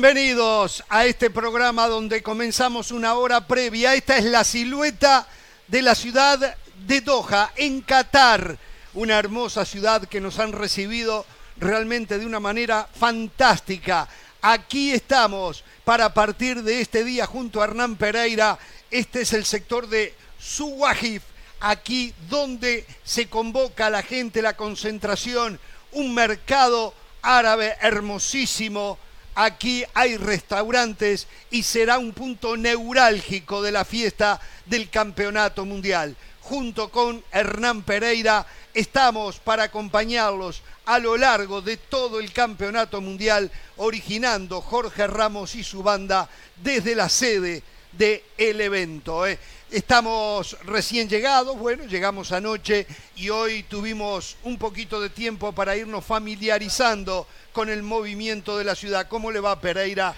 Bienvenidos a este programa donde comenzamos una hora previa. Esta es la silueta de la ciudad de Doha, en Qatar. Una hermosa ciudad que nos han recibido realmente de una manera fantástica. Aquí estamos para partir de este día junto a Hernán Pereira. Este es el sector de Suwajif, aquí donde se convoca a la gente, la concentración, un mercado árabe hermosísimo. Aquí hay restaurantes y será un punto neurálgico de la fiesta del Campeonato Mundial. Junto con Hernán Pereira estamos para acompañarlos a lo largo de todo el Campeonato Mundial, originando Jorge Ramos y su banda desde la sede del evento. ¿eh? Estamos recién llegados, bueno, llegamos anoche y hoy tuvimos un poquito de tiempo para irnos familiarizando con el movimiento de la ciudad. ¿Cómo le va Pereira?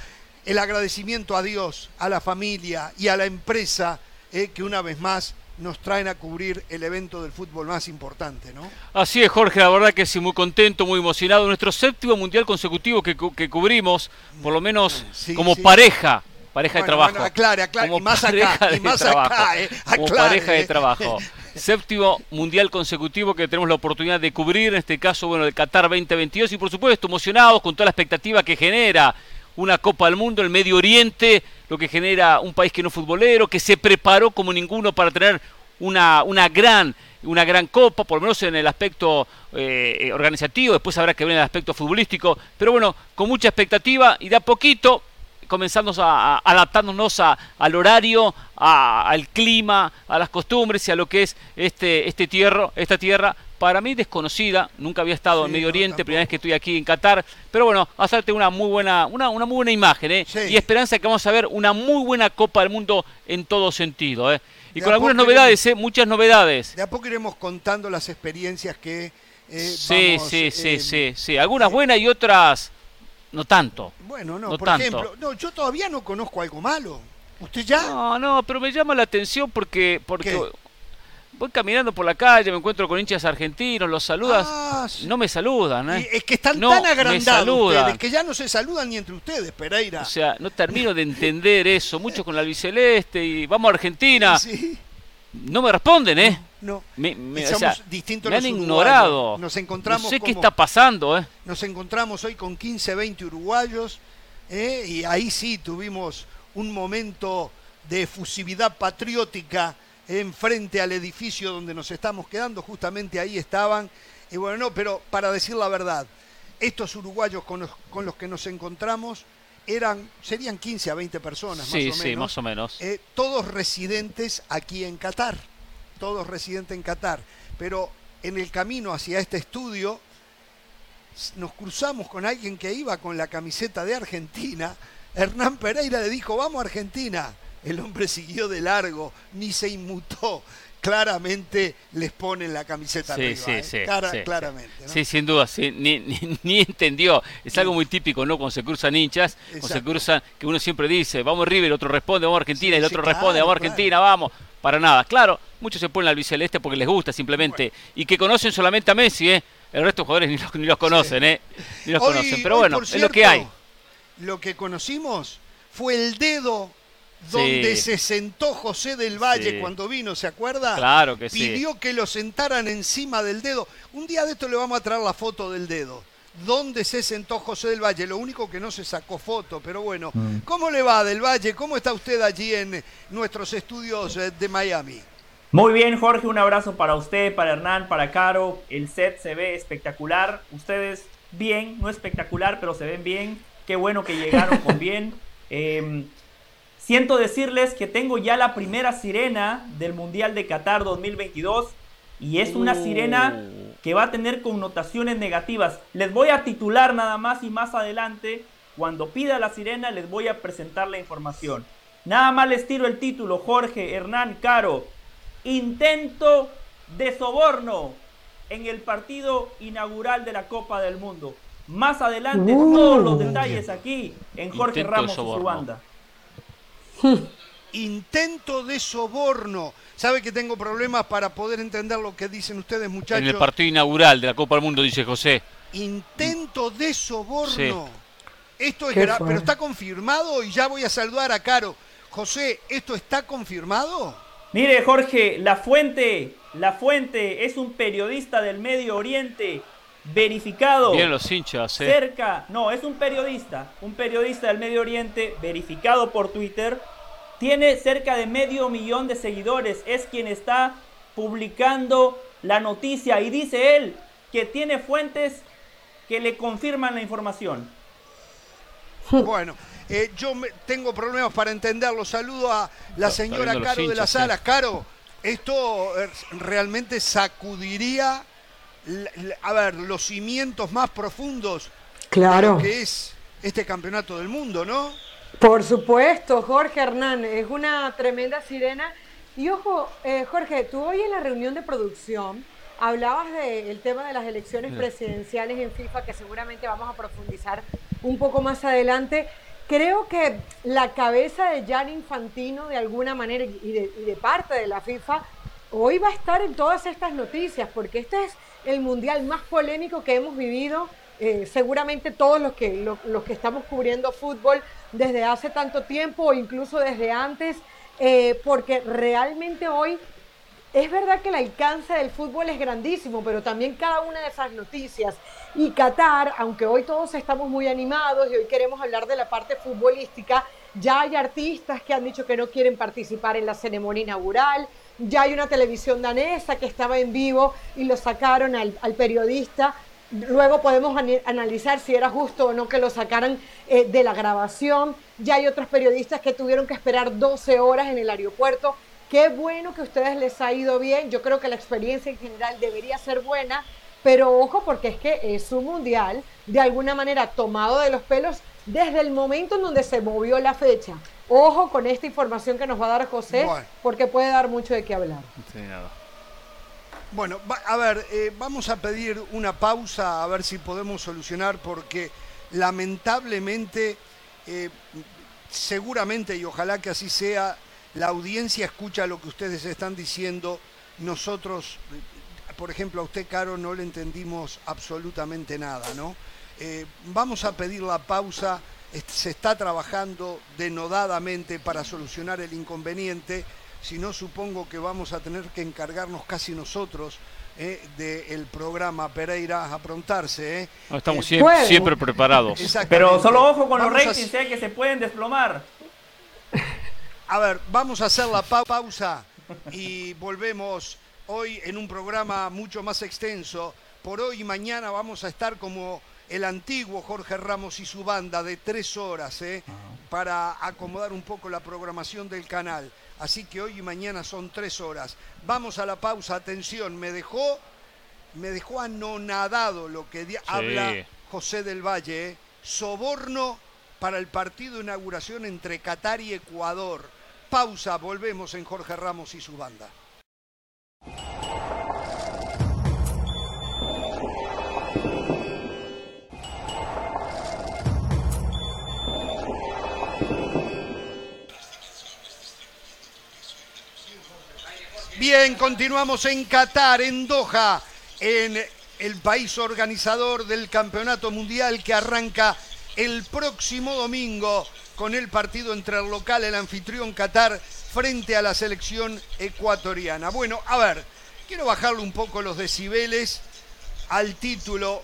El agradecimiento a Dios, a la familia y a la empresa eh, que una vez más nos traen a cubrir el evento del fútbol más importante, ¿no? Así es, Jorge, la verdad que sí, muy contento, muy emocionado. Nuestro séptimo mundial consecutivo que, cubrimos, por lo menos como pareja pareja de trabajo. Bueno, aclare, aclare. Como y más acá, y más acá, eh, Como pareja de trabajo. Séptimo mundial consecutivo que tenemos la oportunidad de cubrir, en este caso, bueno, el Qatar 2022 y por supuesto emocionados con toda la expectativa que genera una Copa del Mundo, el Medio Oriente, lo que genera un país que no es futbolero, que se preparó como ninguno para tener una, una gran una gran copa, por lo menos en el aspecto eh, organizativo, después habrá que ver en el aspecto futbolístico, pero bueno, con mucha expectativa y de a poquito comenzando a, adaptándonos al horario, al clima, a las costumbres y a lo que es este, este tierra, esta tierra para mí desconocida, nunca había estado en Medio Oriente, primera vez que estoy aquí en Qatar, pero bueno, hacerte una muy buena, una, una muy buena imagen, ¿eh? y esperanza que vamos a ver una muy buena Copa del Mundo en todo sentido, ¿eh? y con algunas novedades, ¿eh? muchas novedades. De a poco iremos contando las experiencias que eh, sí, sí, sí, sí, sí, algunas buenas y otras no tanto. Bueno, no, por ejemplo, no, yo todavía no conozco algo malo. ¿Usted ya? No, no, pero me llama la atención porque, porque voy caminando por la calle, me encuentro con hinchas argentinos, los saludas, ah, no me saludan. ¿eh? es que están tan agrandados ustedes que ya no se saludan ni entre ustedes, Pereira. O sea, no termino de entender eso, mucho con la albiceleste y vamos a Argentina. Sí. No me responden, ¿eh? No, me, me, distintos me han ignorado. Nos encontramos. No sé qué está pasando, ¿eh? Nos encontramos hoy con 15, 20 uruguayos, ¿eh? y ahí sí tuvimos un momento de efusividad patriótica enfrente al edificio donde nos estamos quedando, justamente ahí estaban. Y bueno, no, pero para decir la verdad, estos uruguayos con los, con los que nos encontramos eran, serían 15 a 20 personas más o menos. Sí, más o menos. Eh, todos residentes aquí en Qatar, todos residentes en Qatar. Pero en el camino hacia este estudio nos cruzamos con alguien que iba con la camiseta de Argentina. Hernán Pereira le dijo, vamos Argentina. El hombre siguió de largo, ni se inmutó claramente les ponen la camiseta sí, arriba. Sí, ¿eh? sí, claramente. Sí, sin duda, sí, ni, ni, entendió. Es algo muy típico, ¿no? Cuando se cruzan hinchas, cuando se cruzan, que uno siempre dice, vamos River, el otro responde, vamos a Argentina, y el otro responde, vamos a Argentina, vamos. Para nada. Claro, muchos se ponen al biceleste porque les gusta simplemente. Y que conocen solamente a Messi, ¿eh? El resto de jugadores ni los, ni los conocen, ¿eh? Ni los conocen. Pero bueno, es lo que hay. Lo que conocimos fue el dedo donde se sentó José del Valle cuando vino, ¿se acuerda? Claro que sí. Pidió que lo sentaran encima del dedo. Un día de esto le vamos a traer la foto del dedo. ¿Dónde se sentó José del Valle? Lo único que no se sacó foto, pero bueno. Mm. ¿Cómo le va del Valle? ¿Cómo está usted allí en nuestros estudios eh, de Miami? Muy bien, Jorge, un abrazo para usted, para Hernán, para Caro. El set se ve espectacular. Ustedes bien, no espectacular, pero se ven bien. Qué bueno que llegaron con bien. Eh, Siento decirles que tengo ya la primera sirena del Mundial de Qatar 2022 y es una sirena uh. que va a tener connotaciones negativas. Les voy a titular nada más y más adelante. Cuando pida la sirena les voy a presentar la información. Nada más les tiro el título, Jorge Hernán Caro. Intento de soborno en el partido inaugural de la Copa del Mundo. Más adelante todos los detalles aquí en Jorge Ramos y su banda. Intento de soborno. ¿Sabe que tengo problemas para poder entender lo que dicen ustedes, muchachos? En el partido inaugural de la Copa del Mundo, dice José. Intento de soborno. Esto es pero está confirmado y ya voy a saludar a Caro. José, ¿esto está confirmado? Mire, Jorge, la fuente, la fuente es un periodista del Medio Oriente verificado. Bien los hinchas, ¿eh? Cerca, no, es un periodista, un periodista del Medio Oriente verificado por Twitter. Tiene cerca de medio millón de seguidores. Es quien está publicando la noticia y dice él que tiene fuentes que le confirman la información. Bueno, eh, yo tengo problemas para entenderlo. Saludo a la señora Caro de las Salas. Caro, esto eh, realmente sacudiría, a ver, los cimientos más profundos claro. que es este campeonato del mundo, ¿no? Por supuesto, Jorge Hernán, es una tremenda sirena. Y ojo, eh, Jorge, tú hoy en la reunión de producción hablabas del tema de las elecciones presidenciales en FIFA, que seguramente vamos a profundizar un poco más adelante. Creo que la cabeza de Jan Infantino, de alguna manera, y de, parte de la FIFA, hoy va a estar en todas estas noticias, porque este es el mundial más polémico que hemos vivido. Eh, seguramente todos los que, los que estamos cubriendo fútbol desde hace tanto tiempo o incluso desde antes, eh, porque realmente hoy es verdad que el alcance del fútbol es grandísimo, pero también cada una de esas noticias. Y Qatar, aunque hoy todos estamos muy animados y hoy queremos hablar de la parte futbolística, ya hay artistas que han dicho que no quieren participar en la ceremonia inaugural, ya hay una televisión danesa que estaba en vivo y lo sacaron al, periodista. Luego podemos analizar si era justo o no que lo sacaran eh, de la grabación. Ya hay otros periodistas que tuvieron que esperar 12 horas en el aeropuerto Qué bueno que a ustedes les ha ido bien. Yo creo que la experiencia en general debería ser buena, pero ojo porque es que es un mundial de alguna manera tomado de los pelos desde el momento en donde se movió la fecha. Ojo con esta información que nos va a dar José, porque puede dar mucho de qué hablar. Bueno, a ver, eh, vamos a pedir una pausa a ver si podemos solucionar, porque lamentablemente, eh, seguramente y ojalá que así sea, la audiencia escucha lo que ustedes están diciendo, nosotros, por ejemplo, a usted, Caro, no le entendimos absolutamente nada, ¿no? Eh, vamos a pedir la pausa, se está trabajando denodadamente para solucionar el inconveniente, si no supongo que vamos a tener que encargarnos casi nosotros eh, del programa Pereira a aprontarse. Eh. estamos siempre, siempre, preparados. Pero solo ojo con los ratings, que se pueden desplomar. A ver, vamos a hacer la pausa y volvemos hoy en un programa mucho más extenso. Por hoy y mañana vamos a estar como el antiguo Jorge Ramos y su banda de tres horas ¿eh? para acomodar un poco la programación del canal. Así que hoy y mañana son tres horas. Vamos a la pausa. Atención, me dejó, me dejó anonadado lo que habla José del Valle. ¿eh? Soborno para el partido de inauguración entre Qatar y Ecuador Pausa, volvemos en Jorge Ramos y su banda. Bien, continuamos en Qatar, en Doha, en el país organizador del Campeonato Mundial que arranca el próximo domingo con el partido entre el local, el anfitrión Qatar, frente a la selección ecuatoriana. Bueno, a ver, quiero bajarle un poco los decibeles al título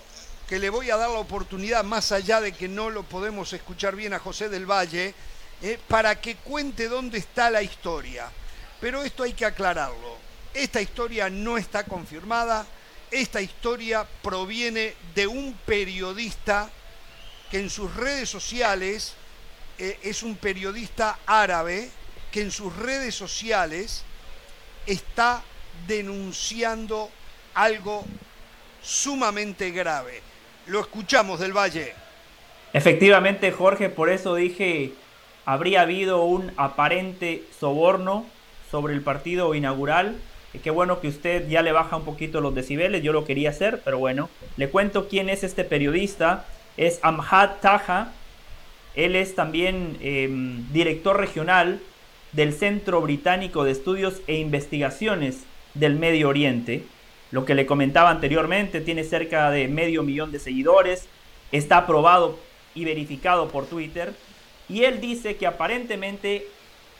que le voy a dar la oportunidad, más allá de que no lo podemos escuchar bien a José del Valle, eh, para que cuente dónde está la historia. Pero esto hay que aclararlo. Esta historia no está confirmada. Esta historia proviene de un periodista que en sus redes sociales eh, es un periodista árabe que en sus redes sociales está denunciando algo sumamente grave. Lo escuchamos del Valle. Efectivamente, Jorge, por eso dije, habría habido un aparente soborno sobre el partido inaugural. Y qué bueno que usted ya le baja un poquito los decibeles, yo lo quería hacer, pero bueno, le cuento quién es este periodista. Es Amjad Taha, él es también em, director regional del Centro Británico de Estudios e Investigaciones del Medio Oriente. Lo que le comentaba anteriormente, tiene cerca de medio millón de seguidores, está aprobado y verificado por Twitter. Y él dice que aparentemente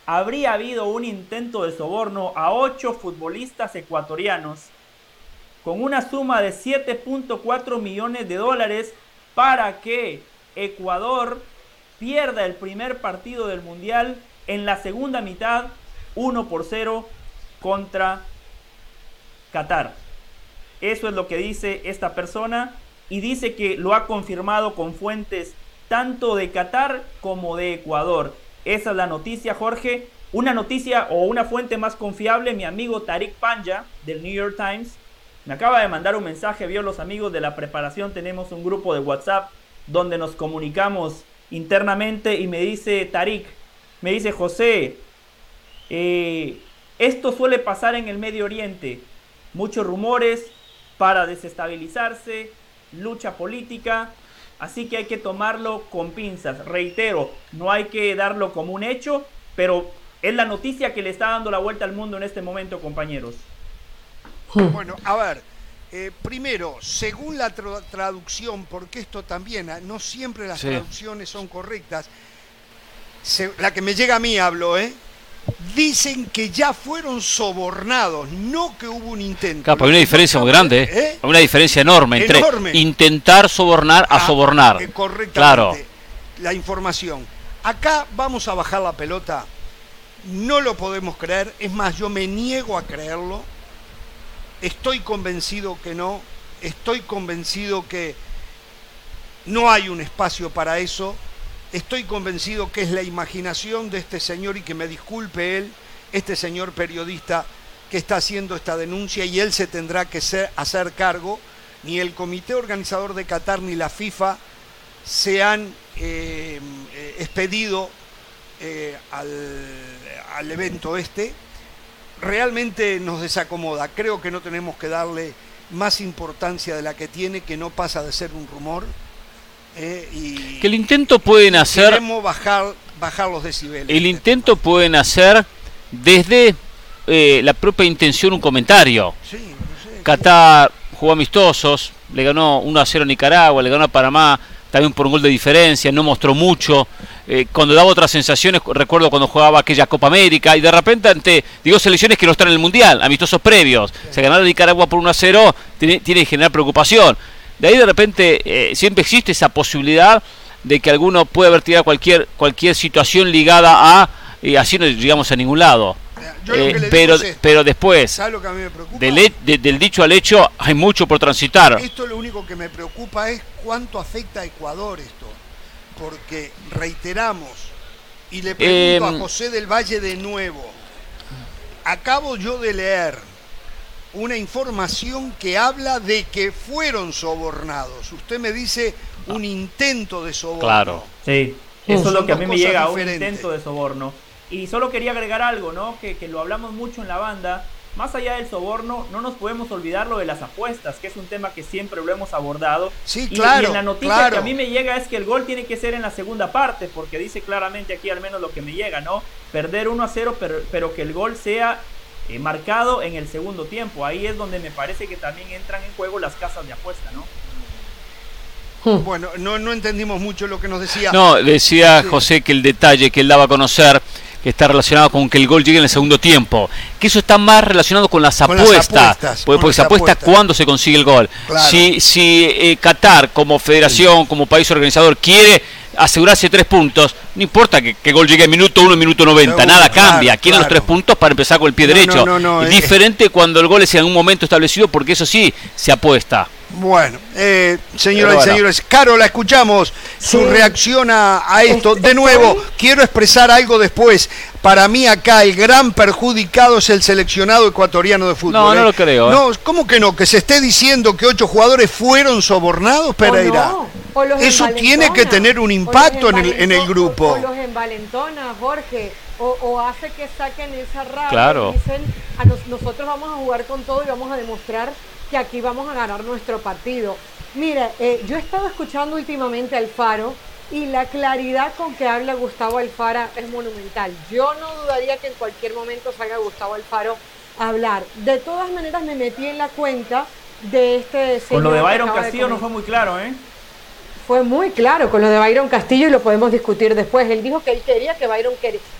habría habido un intento de soborno a ocho futbolistas ecuatorianos con una suma de 7.4 millones de dólares para que Ecuador pierda el primer partido del Mundial en la segunda mitad 1 por 0 contra Qatar. Eso es lo que dice esta persona y dice que lo ha confirmado con fuentes tanto de Qatar como de Ecuador. Esa es la noticia, Jorge. Una noticia o una fuente más confiable, mi amigo Tariq Panja del New York Times, me acaba de mandar un mensaje, vio los amigos de la preparación, tenemos un grupo de WhatsApp donde nos comunicamos internamente y me dice Tariq, me dice José, eh, esto suele pasar en el Medio Oriente, muchos rumores para desestabilizarse, lucha política, así que hay que tomarlo con pinzas. Reitero, no hay que darlo como un hecho, pero es la noticia que le está dando la vuelta al mundo en este momento, compañeros. Bueno, a ver, eh, primero, según la traducción, porque esto también, ah, no siempre las traducciones son correctas, la que me llega a mí hablo, ¿eh? Dicen que ya fueron sobornados, no que hubo un intento. Claro, hay una diferencia muy grande, ¿eh? ¿eh? Hay una diferencia enorme entre intentar sobornar a ah, sobornar. Eh, correctamente. Claro. La información. Acá vamos a bajar la pelota. No lo podemos creer. Es más, yo me niego a creerlo Estoy convencido que no, estoy convencido que no hay un espacio para eso, estoy convencido que es la imaginación de este señor y que me disculpe él, este señor periodista que está haciendo esta denuncia y él se tendrá que hacer cargo, ni el comité organizador de Qatar ni la FIFA se han eh, expedido eh, al evento este, realmente nos desacomoda. Creo que no tenemos que darle más importancia de la que tiene, que no pasa de ser un rumor. Eh, y que el intento pueden hacer... Queremos bajar, bajar los decibeles. El intento pueden hacer desde eh, la propia intención un comentario. Sí, no sé, Qatar jugó amistosos, le ganó 1 a 0 a Nicaragua, le ganó a Panamá, también por un gol de diferencia, no mostró mucho. Eh, cuando daba otras sensaciones, recuerdo cuando jugaba aquella Copa América, y de repente ante, digo, selecciones que no están en el Mundial, amistosos previos, se ganaron Nicaragua por 1 a 0, tiene, tiene que generar preocupación. De ahí de repente eh, siempre existe esa posibilidad de que alguno pueda haber tirado cualquier, cualquier situación ligada a, y así no llegamos a ningún lado. Eh, pero, pero después, del, dicho al hecho, hay mucho por transitar. Esto lo único que me preocupa es cuánto afecta a Ecuador esto porque reiteramos, y le pregunto a em, José del Valle de nuevo, acabo yo de leer una información que habla de que fueron sobornados. Usted me dice un intento de soborno. Claro. Sí, eso es lo que a mí me llega, un intento de soborno. Y solo quería agregar algo, ¿no? Que, que lo hablamos mucho en la banda más allá del soborno, no nos podemos olvidar lo de las apuestas, que es un tema que siempre lo hemos abordado. Sí, claro. Y, en la noticia que a mí me llega es que el gol tiene que ser en la segunda parte, porque dice claramente aquí al menos lo que me llega, ¿no? Perder 1 a 0, pero, pero que el gol sea eh, marcado en el segundo tiempo. Ahí es donde me parece que también entran en juego las casas de apuesta, ¿no? Hmm. Bueno, no, no entendimos mucho lo que nos decía. No, decía José que el detalle que él daba a conocer está relacionado con que el gol llegue en el segundo tiempo. Que eso está más relacionado con las apuestas. porque, se apuesta cuándo se consigue el gol. Si, si eh, Qatar, como federación, como país organizador, quiere asegurarse tres puntos, no importa que, el gol llegue en minuto uno, minuto 90, nada cambia. Quieren los tres puntos para empezar con el pie derecho. es eh. diferente cuando el gol es en un momento establecido, porque eso sí se apuesta. Bueno, eh, señoras y señores, Caro, la escuchamos, su reacción a, esto. De nuevo, quiero expresar algo después. Para mí acá el gran perjudicado es el seleccionado ecuatoriano de fútbol. No, no ¿eh? lo creo. ¿eh? No, ¿cómo que no? Que se esté diciendo que ocho jugadores fueron sobornados, Pereira. Eso tiene que tener un impacto en el, en el grupo. O los envalentona, Jorge. O, hace que saquen esa rabia claro. y dicen, a nosotros vamos a jugar con todo y vamos a demostrar que aquí vamos a ganar nuestro partido. Mira, eh, yo he estado escuchando últimamente al Faro y la claridad con que habla Gustavo Alfaro es monumental. Yo no dudaría que en cualquier momento salga Gustavo Alfaro a hablar. De todas maneras me metí en la cuenta de este Con lo de Byron Castillo no fue muy claro, ¿eh? Fue muy claro con lo de Byron Castillo y lo podemos discutir después. Él dijo que él quería que Byron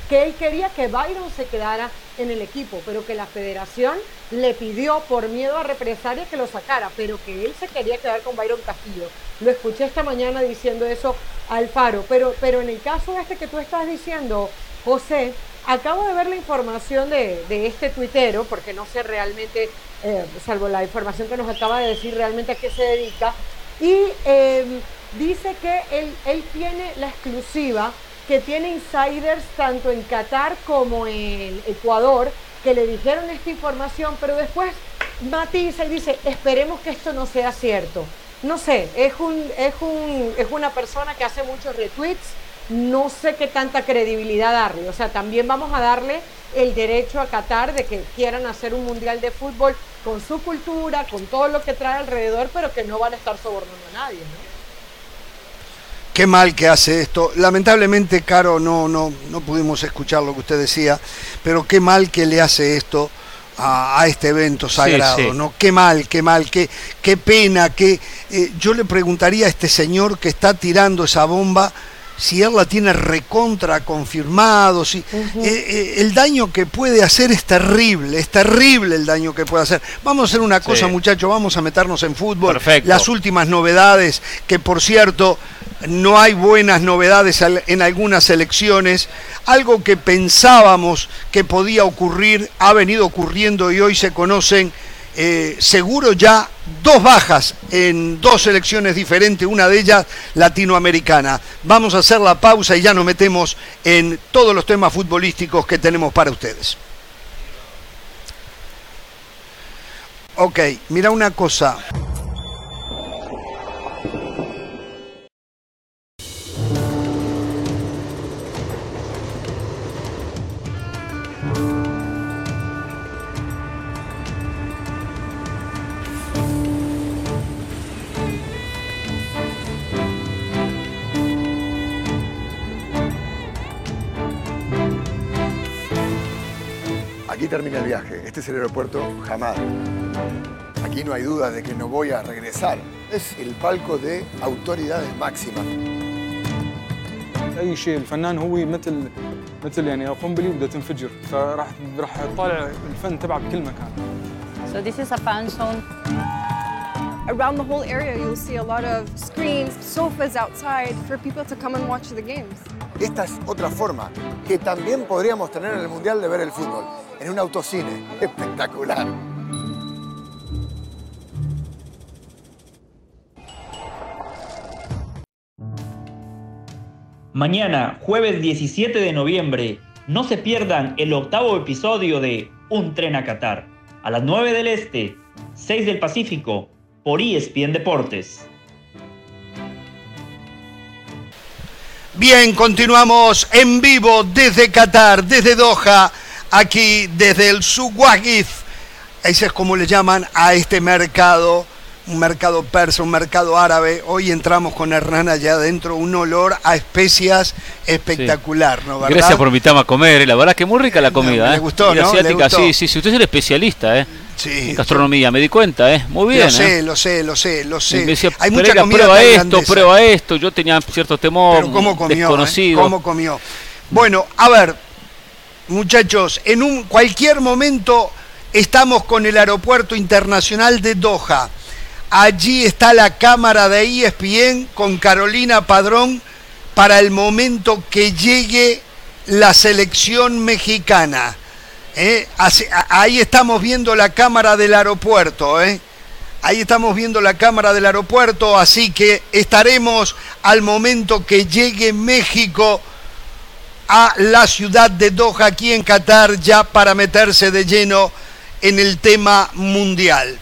que él quería que Byron se quedara en el equipo, pero que la federación le pidió por miedo a represalias que lo sacara, pero que él se quería quedar con Byron Castillo. Lo escuché esta mañana diciendo eso al Faro, pero, pero en el caso este que tú estás diciendo, José, acabo de ver la información de, este tuitero, porque no sé realmente, eh, salvo la información que nos acaba de decir realmente a qué se dedica, y em, dice que él, él tiene la exclusiva, que tiene insiders tanto en Qatar como en Ecuador, que le dijeron esta información, pero después matiza y dice, esperemos que esto no sea cierto. No sé, es, un, es, un, es una persona que hace muchos retweets, no sé qué tanta credibilidad darle. O sea, también vamos a darle el derecho a Qatar de que quieran hacer un mundial de fútbol con su cultura, con todo lo que trae alrededor, pero que no van a estar sobornando a nadie. ¿no? Qué mal que hace esto. Lamentablemente, Caro, no, no, no pudimos escuchar lo que usted decía, pero qué mal que le hace esto a, este evento sagrado, ¿no? Qué mal, qué mal, qué, qué pena, que eh, yo le preguntaría a este señor que está tirando esa bomba si él la tiene recontra confirmado, si eh, eh, el daño que puede hacer es terrible, es terrible el daño que puede hacer. Vamos a hacer una cosa, muchachos, vamos a meternos en fútbol. Perfecto. Las últimas novedades, que por cierto, no hay buenas novedades en algunas elecciones. Algo que pensábamos que podía ocurrir ha venido ocurriendo y hoy se conocen eh, seguro ya dos bajas en dos elecciones diferentes, una de ellas latinoamericana. Vamos a hacer la pausa y ya nos metemos en todos los temas futbolísticos que tenemos para ustedes. Ok, mira una cosa. Aquí termina el viaje. Este es el aeropuerto Hamad. Aquí no hay duda de que no voy a regresar. Es el palco de autoridades máximas. اي شيء الفنان هو مثل مثل يعني قنبله بدها تنفجر فراح راح طالع الفن تبعه بكل مكان So this is a fan zone. Around the whole area, you'll see a lot of screens, sofas outside for people to come and watch the games. Esta es otra forma que también podríamos tener en el Mundial de ver el fútbol, en un autocine. Espectacular. Mañana, jueves 17 de noviembre, no se pierdan el octavo episodio de Un tren a Qatar, a las 9 del Este, 6 del Pacífico, por ESPN Deportes. Bien, continuamos en vivo desde Qatar, desde Doha, aquí desde el Suwagif. Ese es como le llaman a este mercado, un mercado persa, un mercado árabe. Hoy entramos con Hernán allá adentro, un olor a especias espectacular, ¿no? ¿verdad? Gracias por invitarme a comer, ¿eh? la verdad que muy rica la comida. le ¿eh? gustó, ¿no? ¿Le asiática, gustó? sí, sí, sí, usted es el especialista, ¿eh? Sí. En gastronomía, me di cuenta, ¿eh? Muy bien, Lo sé, ¿eh? lo sé, lo sé, lo sé. me decía, Hay mucha "Pereira, comida prueba esto, tailandesa". prueba esto. Yo tenía cierto temor, Pero cómo comió, desconocido. ¿eh? ¿Cómo comió? Bueno, a ver, muchachos, en un cualquier momento estamos con el aeropuerto internacional de Doha. Allí está la cámara de ESPN con Carolina Padrón para el momento que llegue la selección mexicana. ¿eh? Ahí estamos viendo la cámara del aeropuerto, ¿eh? Ahí estamos viendo la cámara del aeropuerto, así que estaremos al momento que llegue México a la ciudad de Doha, aquí en Qatar, ya para meterse de lleno en el tema mundial.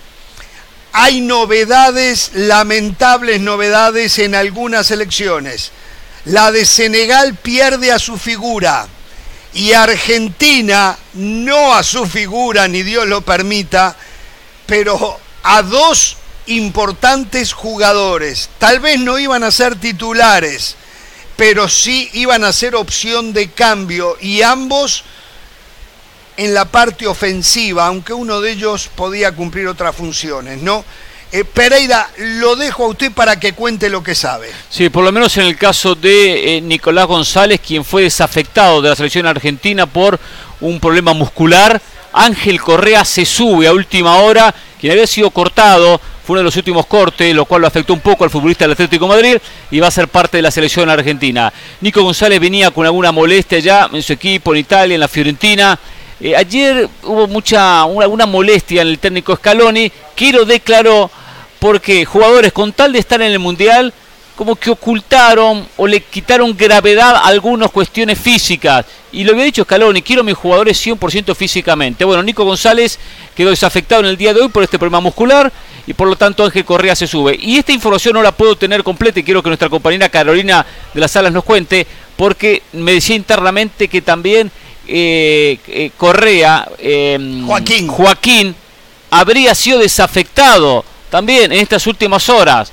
Hay novedades, lamentables novedades en algunas elecciones. La de Senegal pierde a su figura y Argentina no a su figura, ni Dios lo permita, pero a dos importantes jugadores. Tal vez no iban a ser titulares, pero sí iban a ser opción de cambio y ambos en la parte ofensiva, aunque uno de ellos podía cumplir otras funciones, ¿no? Eh, Pereira, lo dejo a usted para que cuente lo que sabe. Sí, por lo menos en el caso de eh, Nicolás González, quien fue desafectado de la selección argentina por un problema muscular. Ángel Correa se sube a última hora, quien había sido cortado, fue uno de los últimos cortes, lo cual lo afectó un poco al futbolista del Atlético Madrid y va a ser parte de la selección argentina. Nico González venía con alguna molestia ya en su equipo, en Italia, en la Fiorentina. Eh, ayer hubo mucha molestia en el técnico Scaloni, que lo declaró porque jugadores con tal de estar en el Mundial como que ocultaron o le quitaron gravedad a algunas cuestiones físicas. Y lo había dicho Scaloni, quiero a mis jugadores 100% físicamente. Bueno, Nico González quedó desafectado en el día de hoy por este problema muscular y por lo tanto Ángel Correa se sube. Y esta información no la puedo tener completa y quiero que nuestra compañera Carolina de las Salas nos cuente porque me decía internamente que también eh, eh, Correa, em, Joaquín. Joaquín, habría sido desafectado también en estas últimas horas.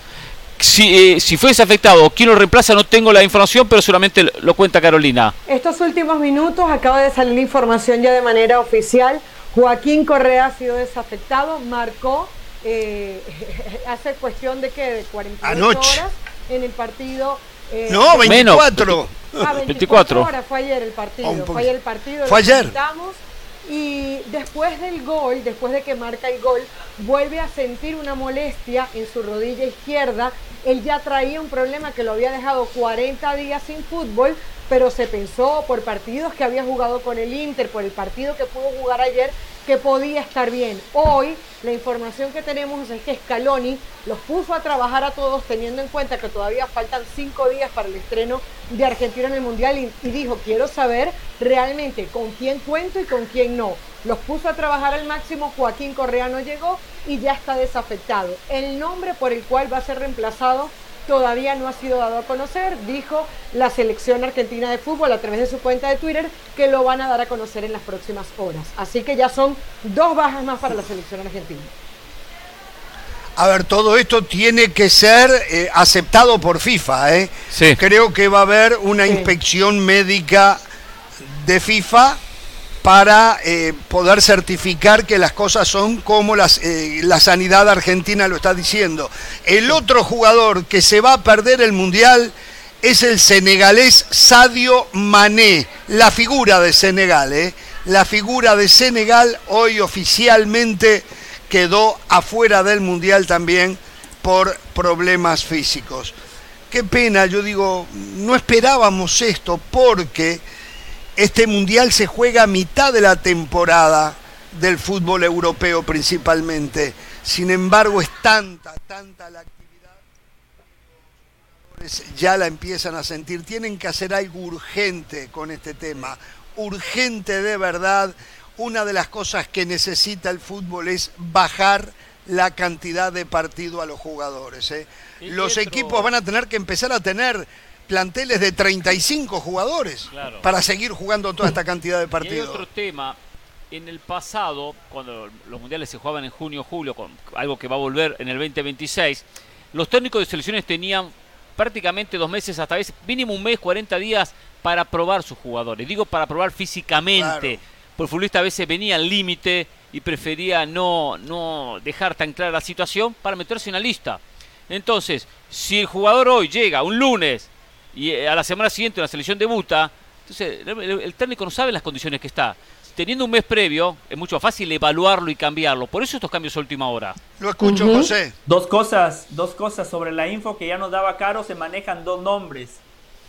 Si, eh, si fue desafectado o quién lo reemplaza, no tengo la información, pero solamente lo cuenta Carolina. Estos últimos minutos acaba de salir la información ya de manera oficial. Joaquín Correa ha sido desafectado, marcó hace cuestión de que de 48 horas en el partido. no, 24. Ah, 24. horas fue ayer el partido. Fue ayer el partido. Fue ayer. Y después del gol, después de que marca el gol, vuelve a sentir una molestia en su rodilla izquierda. Él ya traía un problema que lo había dejado 40 días sin fútbol, pero se pensó por partidos que había jugado con el Inter, por el partido que pudo jugar ayer, que podía estar bien. Hoy la información que tenemos es que Scaloni los puso a trabajar a todos teniendo en cuenta que todavía faltan cinco días para el estreno de Argentina en el Mundial y, dijo, quiero saber realmente con quién cuento y con quién no. Los puso a trabajar al máximo, Joaquín Correa no llegó y ya está desafectado. El nombre por el cual va a ser reemplazado todavía no ha sido dado a conocer. Dijo la selección argentina de fútbol a través de su cuenta de Twitter que lo van a dar a conocer en las próximas horas. Así que ya son dos bajas más para la selección argentina. A ver, todo esto tiene que ser eh, aceptado por FIFA. ¿eh? Creo que va a haber una inspección médica de FIFA para eh, poder certificar que las cosas son como las, eh, la sanidad argentina lo está diciendo. El otro jugador que se va a perder el Mundial es el senegalés Sadio Mané, la figura de Senegal. ¿eh? La figura de Senegal hoy oficialmente quedó afuera del Mundial también por problemas físicos. Qué pena, yo digo, no esperábamos esto porque este mundial se juega a mitad de la temporada del fútbol europeo principalmente. Sin embargo, es tanta, tanta la actividad que los jugadores ya la empiezan a sentir. Tienen que hacer algo urgente con este tema. Urgente de verdad. Una de las cosas que necesita el fútbol es bajar la cantidad de partido a los jugadores. ¿eh? Los equipos van a tener que empezar a tener planteles de 35 jugadores para seguir jugando toda esta cantidad de partidos. Y hay otro tema, en el pasado, cuando los mundiales se jugaban en junio, julio, con algo que va a volver en el 2026, los técnicos de selecciones tenían prácticamente dos meses, hasta vez mínimo un mes, 40 días para probar sus jugadores. Digo para probar físicamente, porque el futbolista a veces venía al límite y prefería no, no dejar tan clara la situación para meterse en la lista. Entonces, si el jugador hoy llega un lunes y eh, a la semana siguiente la selección debuta, entonces el, técnico no sabe las condiciones que está. Teniendo un mes previo, es mucho más fácil evaluarlo y cambiarlo. Por eso estos cambios a última hora. Lo escucho, José. Dos cosas, dos cosas sobre la info que ya nos daba Caro. Se manejan dos nombres.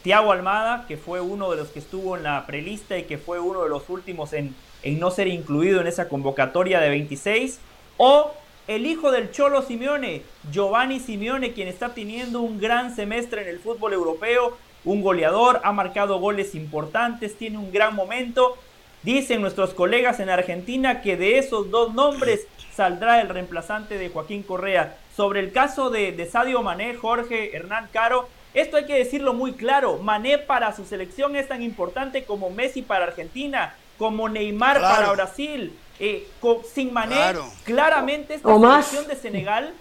Tiago Almada, que fue uno de los que estuvo en la prelista y que fue uno de los últimos en, en no ser incluido en esa convocatoria de 26. O el hijo del Cholo Simeone, Giovanni Simeone, quien está teniendo un gran semestre en el fútbol europeo, un goleador, ha marcado goles importantes, tiene un gran momento. Dicen nuestros colegas en Argentina que de esos dos nombres saldrá el reemplazante de Joaquín Correa. Sobre el caso de, Sadio Mané, Jorge Hernán Caro, esto hay que decirlo muy claro. Mané para su selección es tan importante como Messi para Argentina, como Neymar para Brasil. Eh, sin Mané, claramente esta selección de Senegal,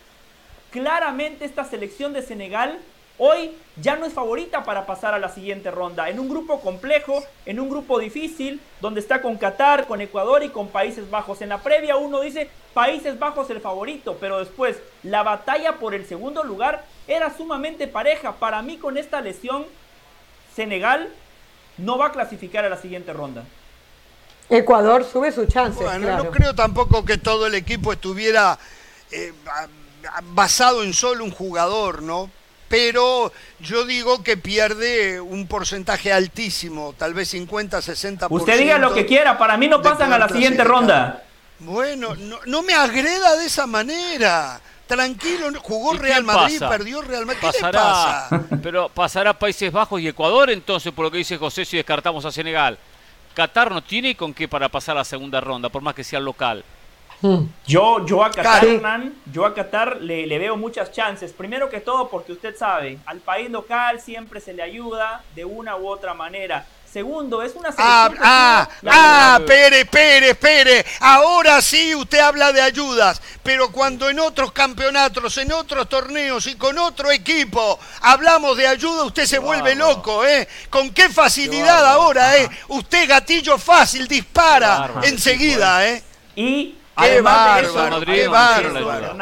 claramente esta selección de Senegal hoy ya no es favorita para pasar a la siguiente ronda. En un grupo complejo, en un grupo difícil, donde está con Qatar, con Ecuador y con Países Bajos. En la previa uno dice Países Bajos el favorito, pero después la batalla por el segundo lugar era sumamente pareja. Para mí con esta lesión, Senegal no va a clasificar a la siguiente ronda. Ecuador sube su chance. Bueno, no creo tampoco que todo el equipo estuviera eh, basado en solo un jugador, ¿no? Pero yo digo que pierde un porcentaje altísimo, tal vez 50, 60%. Usted diga lo que quiera, para mí no pasan a la siguiente ronda. Bueno, no, me agreda de esa manera. Tranquilo, jugó Real Madrid, perdió Real Madrid. ¿Qué pasará, Pero pasará Países Bajos y Ecuador, entonces, por lo que dice José, si descartamos a Senegal. Qatar no tiene con qué para pasar a la segunda ronda, por más que sea local. Hmm. Yo, yo a Qatar, yo a Qatar le, le, veo muchas chances. Primero que todo, porque usted sabe, al país local siempre se le ayuda de una u otra manera. Segundo, es una Ah, ah, ah, Pere, Pere, Pere. Ahora sí usted habla de ayudas, pero cuando en otros campeonatos, en otros torneos y con otro equipo hablamos de ayuda, usted se vuelve loco, ¿eh? Con qué facilidad ahora, ¿eh? Usted gatillo fácil, dispara enseguida, ¿eh? Y qué bárbaro, qué bárbaro.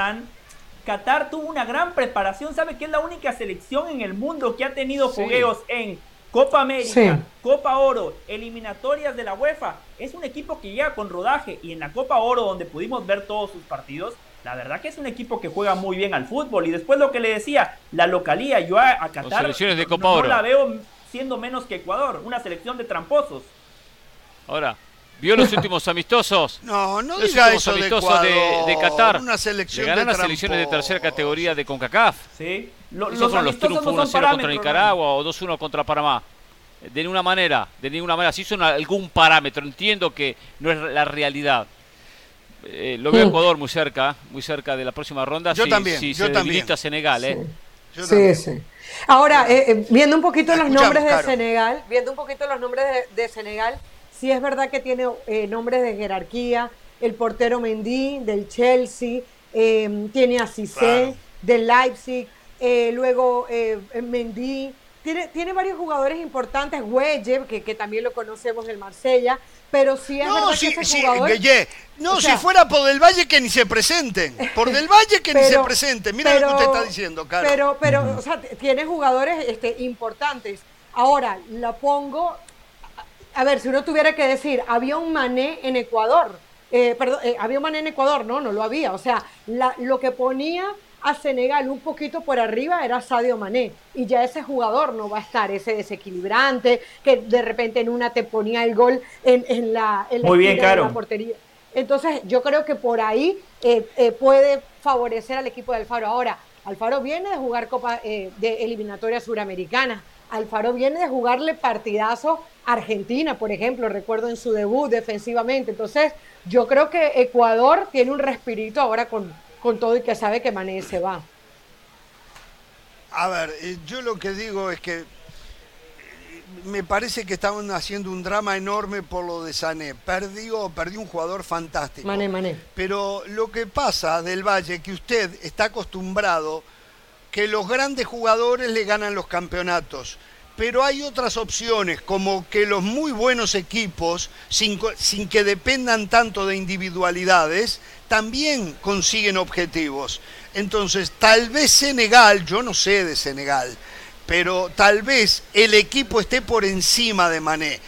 Qatar tuvo una gran preparación, ¿sabe que es la única selección en el mundo que ha tenido fogueos en Copa América, Copa Oro, eliminatorias de la UEFA. Es un equipo que llega con rodaje y en la Copa Oro donde pudimos ver todos sus partidos, la verdad que es un equipo que juega muy bien al fútbol. Y después lo que le decía, la localía, yo a, Qatar de Copa no, Oro. la veo siendo menos que Ecuador, una selección de tramposos. Ahora, ¿Vio los últimos amistosos? No, no diga eso de, Ecuador, de, Qatar. Una selección Le de selecciones de tercera categoría de CONCACAF. Sí. Esos los los triunfos 1-0 contra Nicaragua o 2-1 contra Panamá. De ninguna manera, de ninguna manera. Si son algún parámetro, entiendo que no es la realidad. Eh, lo veo Ecuador muy cerca, muy cerca de la próxima ronda. Yo si, también. Si yo se también. a Senegal, ¿eh? sí, sí. Ahora, eh, eh, viendo un poquito los nombres de Senegal, viendo un poquito los nombres de, de Senegal, sí es verdad que tiene eh, nombres de jerarquía. El portero Mendy del Chelsea, eh, tiene a Cissé del Leipzig, eh, luego Mendy. Tiene, tiene varios jugadores importantes, Güelle, que, que también lo conocemos del Marsella, pero sí es no, si, que ese si, jugador... Guille, no, o sea, si fuera por Del Valle que ni se presenten. Por Del Valle que pero, ni se presenten. Mira pero, lo que usted está diciendo, Caro. Pero, pero, o sea, tiene jugadores este, importantes. Ahora, la pongo a ver, si uno tuviera que decir, había un Mané en Ecuador, eh, perdón, eh, había un Mané en Ecuador, no, no lo había. O sea, la, lo que ponía a Senegal un poquito por arriba era Sadio Mané. Y ya ese jugador no va a estar, ese desequilibrante, que de repente en una te ponía el gol en, en la, en la, Muy bien, de la portería. Entonces, yo creo que por ahí eh, puede favorecer al equipo de Alfaro. Ahora, Alfaro viene de jugar Copa de eliminatoria suramericana. Alfaro viene de jugarle partidazo a Argentina, por ejemplo, recuerdo en su debut defensivamente. Entonces, yo creo que Ecuador tiene un respirito ahora con, con todo y que sabe que Mané se va. A ver, yo lo que digo es que me parece que estaban haciendo un drama enorme por lo de Sané. Perdió, perdió un jugador fantástico. Mané, Mané. Pero lo que pasa del Valle, que usted está acostumbrado que los grandes jugadores le ganan los campeonatos. Pero hay otras opciones, como que los muy buenos equipos, sin, que dependan tanto de individualidades, también consiguen objetivos. Entonces, tal vez Senegal, yo no sé de Senegal, pero tal vez el equipo esté por encima de Mané.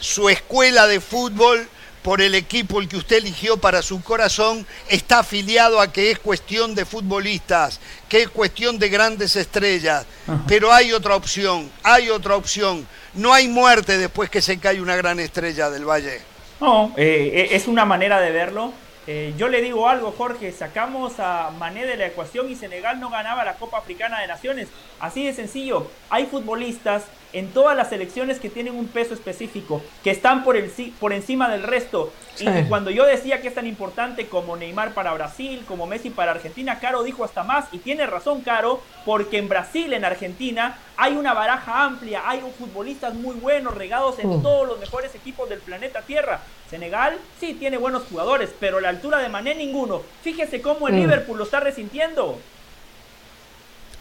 Su escuela de fútbol por el equipo el que usted eligió para su corazón está afiliado a que es cuestión de futbolistas, que es cuestión de grandes estrellas. Ajá. Pero hay otra opción, hay otra opción. No hay muerte después que se cae una gran estrella del Valle. No, eh, es una manera de verlo. Eh, yo le digo algo, Jorge, sacamos a Mané de la ecuación y Senegal no ganaba la Copa Africana de Naciones. Así de sencillo. Hay futbolistas en todas las selecciones que tienen un peso específico, que están por, el, por encima del resto. Sí. Y cuando yo decía que es tan importante como Neymar para Brasil, como Messi para Argentina, Caro dijo hasta más, y tiene razón Caro, porque en Brasil, en Argentina, hay una baraja amplia, hay futbolistas muy buenos, regados en mm. todos los mejores equipos del planeta Tierra. Senegal sí tiene buenos jugadores, pero la altura de Mané ninguno. Fíjese cómo el mm. Liverpool lo está resintiendo.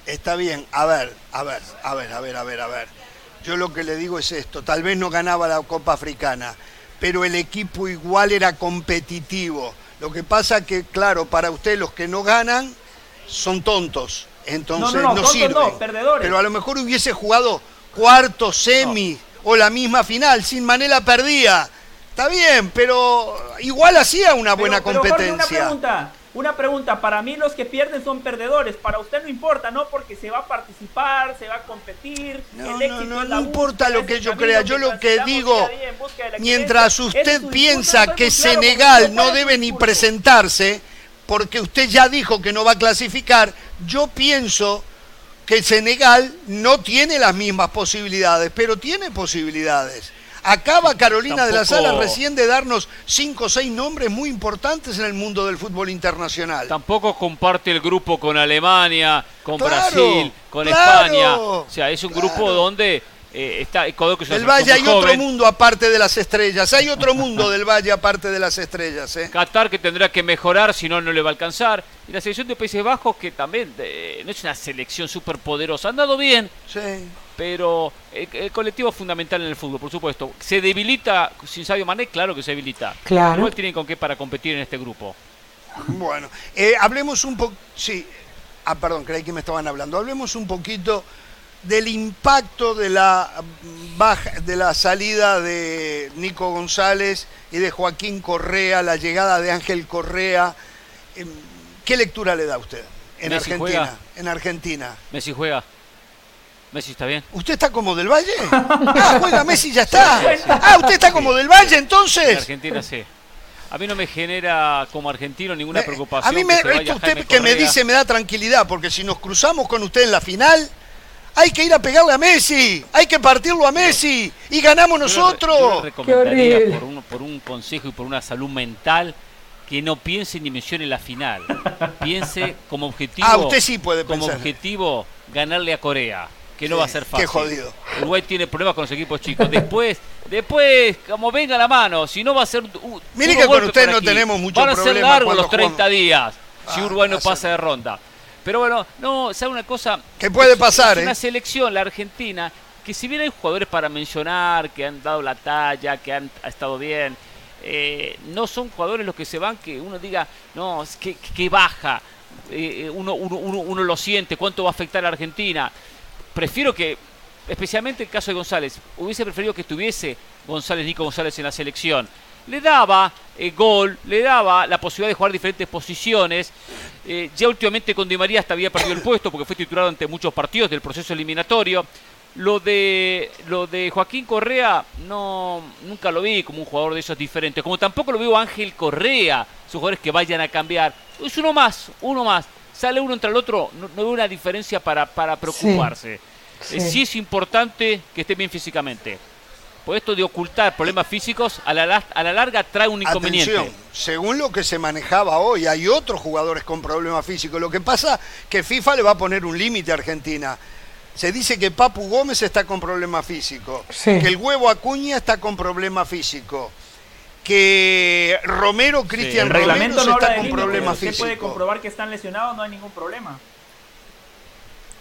Está bien, a ver, a ver, a ver, a ver, a ver, a ver. Yo lo que le digo es esto, tal vez no ganaba la Copa Africana, pero el equipo igual era competitivo. Lo que pasa que, claro, para usted los que no ganan son tontos, entonces No, no, no, no, perdedores. Pero a lo mejor hubiese jugado cuarto, semi o la misma final, sin Manela perdía. Está bien, pero igual hacía una buena Pero- pero, Jorge, competencia. una pregunta, una pregunta. Para mí los que pierden son perdedores. Para usted no importa, ¿no? Porque se va a participar, se va a competir. No, el no, éxito no, la no importa lo que yo crea, yo lo que digo, mientras usted piensa que Senegal no ¿cuál es debe ni presentarse, porque usted ya dijo que no va a clasificar, yo pienso que Senegal no tiene las mismas posibilidades, pero tiene posibilidades. Acaba Carolina de la Sala recién de darnos cinco o seis nombres muy importantes en el mundo del fútbol internacional. Tampoco comparte el grupo con Alemania, con Claro, Brasil, con claro, España. O sea, es un grupo donde eh, está es Del Valle hay otro mundo aparte de las estrellas, hay otro mundo del Valle aparte de las estrellas. ¿eh? Qatar que tendrá que mejorar, si no, no le va a alcanzar. Y la selección de Países Bajos, que también eh, no es una selección súper poderosa. Han dado bien, Sí. pero el, el colectivo es fundamental en el fútbol, por supuesto. ¿Se debilita sin Sadio Mané? Claro que se debilita. Claro. Igual tienen con qué para competir en este grupo. Bueno, eh, hablemos un poco. Sí. Ah, perdón, creí que me estaban hablando. Hablemos un poquito del impacto de la baja, de la salida de Nico González y de Joaquín Correa, la llegada de Ángel Correa. Em, ¿Qué lectura le da usted en Messi Argentina? juega. En Argentina. Messi juega. Messi está bien. ¿Usted está como del Valle? Ah, juega Messi, ya está. Ah, usted está como del Valle En entonces. Argentina sí. A mí no me genera como argentino ninguna preocupación. A mí me, que esto usted que me dice me da tranquilidad, porque si nos cruzamos con usted en la final, hay que ir a pegarle a Messi, hay que partirlo a Messi y ganamos Yo nosotros. Yo le recomendaría horrible. por un, por un consejo y por una salud mental que no piense ni mencione la final. Piense como objetivo. Ah, usted sí puede Como pensar. objetivo ganarle a Corea, que no va a ser qué fácil. jodido. Uruguay tiene problemas con los equipos chicos. Después, después, como venga la mano, si no va a ser. Uh, Mire que con usted no aquí. tenemos mucho Van a ser largos los 30 días si Ah, Uruguay no pasa de ronda. Pero bueno, no, ¿sabe una cosa? Que puede Es- pasar, es una ¿eh? selección, la Argentina, que si bien hay jugadores para mencionar, que han dado la talla, que han ha estado bien, eh, no son jugadores los que se van que uno diga, no, es que, que baja, eh, uno, uno, uno, uno lo siente, cuánto va a afectar a Argentina. Prefiero que, especialmente el caso de González, hubiese preferido que estuviese González, Nico González en la selección. Le daba eh, gol, le daba la posibilidad de jugar diferentes posiciones. Eh, ya últimamente con Di María hasta había perdido el puesto porque fue titular ante muchos partidos del proceso eliminatorio. Lo de lo de Joaquín Correa no nunca lo vi como un jugador de esos diferentes, como tampoco lo veo Ángel Correa, esos jugadores que vayan a cambiar. Es uno más, uno más. Sale uno entre el otro, no, no veo una diferencia para, para preocuparse. Sí. Eh, sí es importante que esté bien físicamente. Por esto de ocultar problemas físicos, a la, a la larga trae un inconveniente. Atención, según lo que se manejaba hoy, hay otros jugadores con problemas físicos. Lo que pasa que FIFA le va a poner un límite a Argentina. Se dice que Papu Gómez está con problemas físicos, Sí. que el huevo Acuña está con problemas físicos, que Romero, Cristian El Romero reglamento no está con problemas Usted puede físicos. comprobar que están lesionados, no hay ningún problema.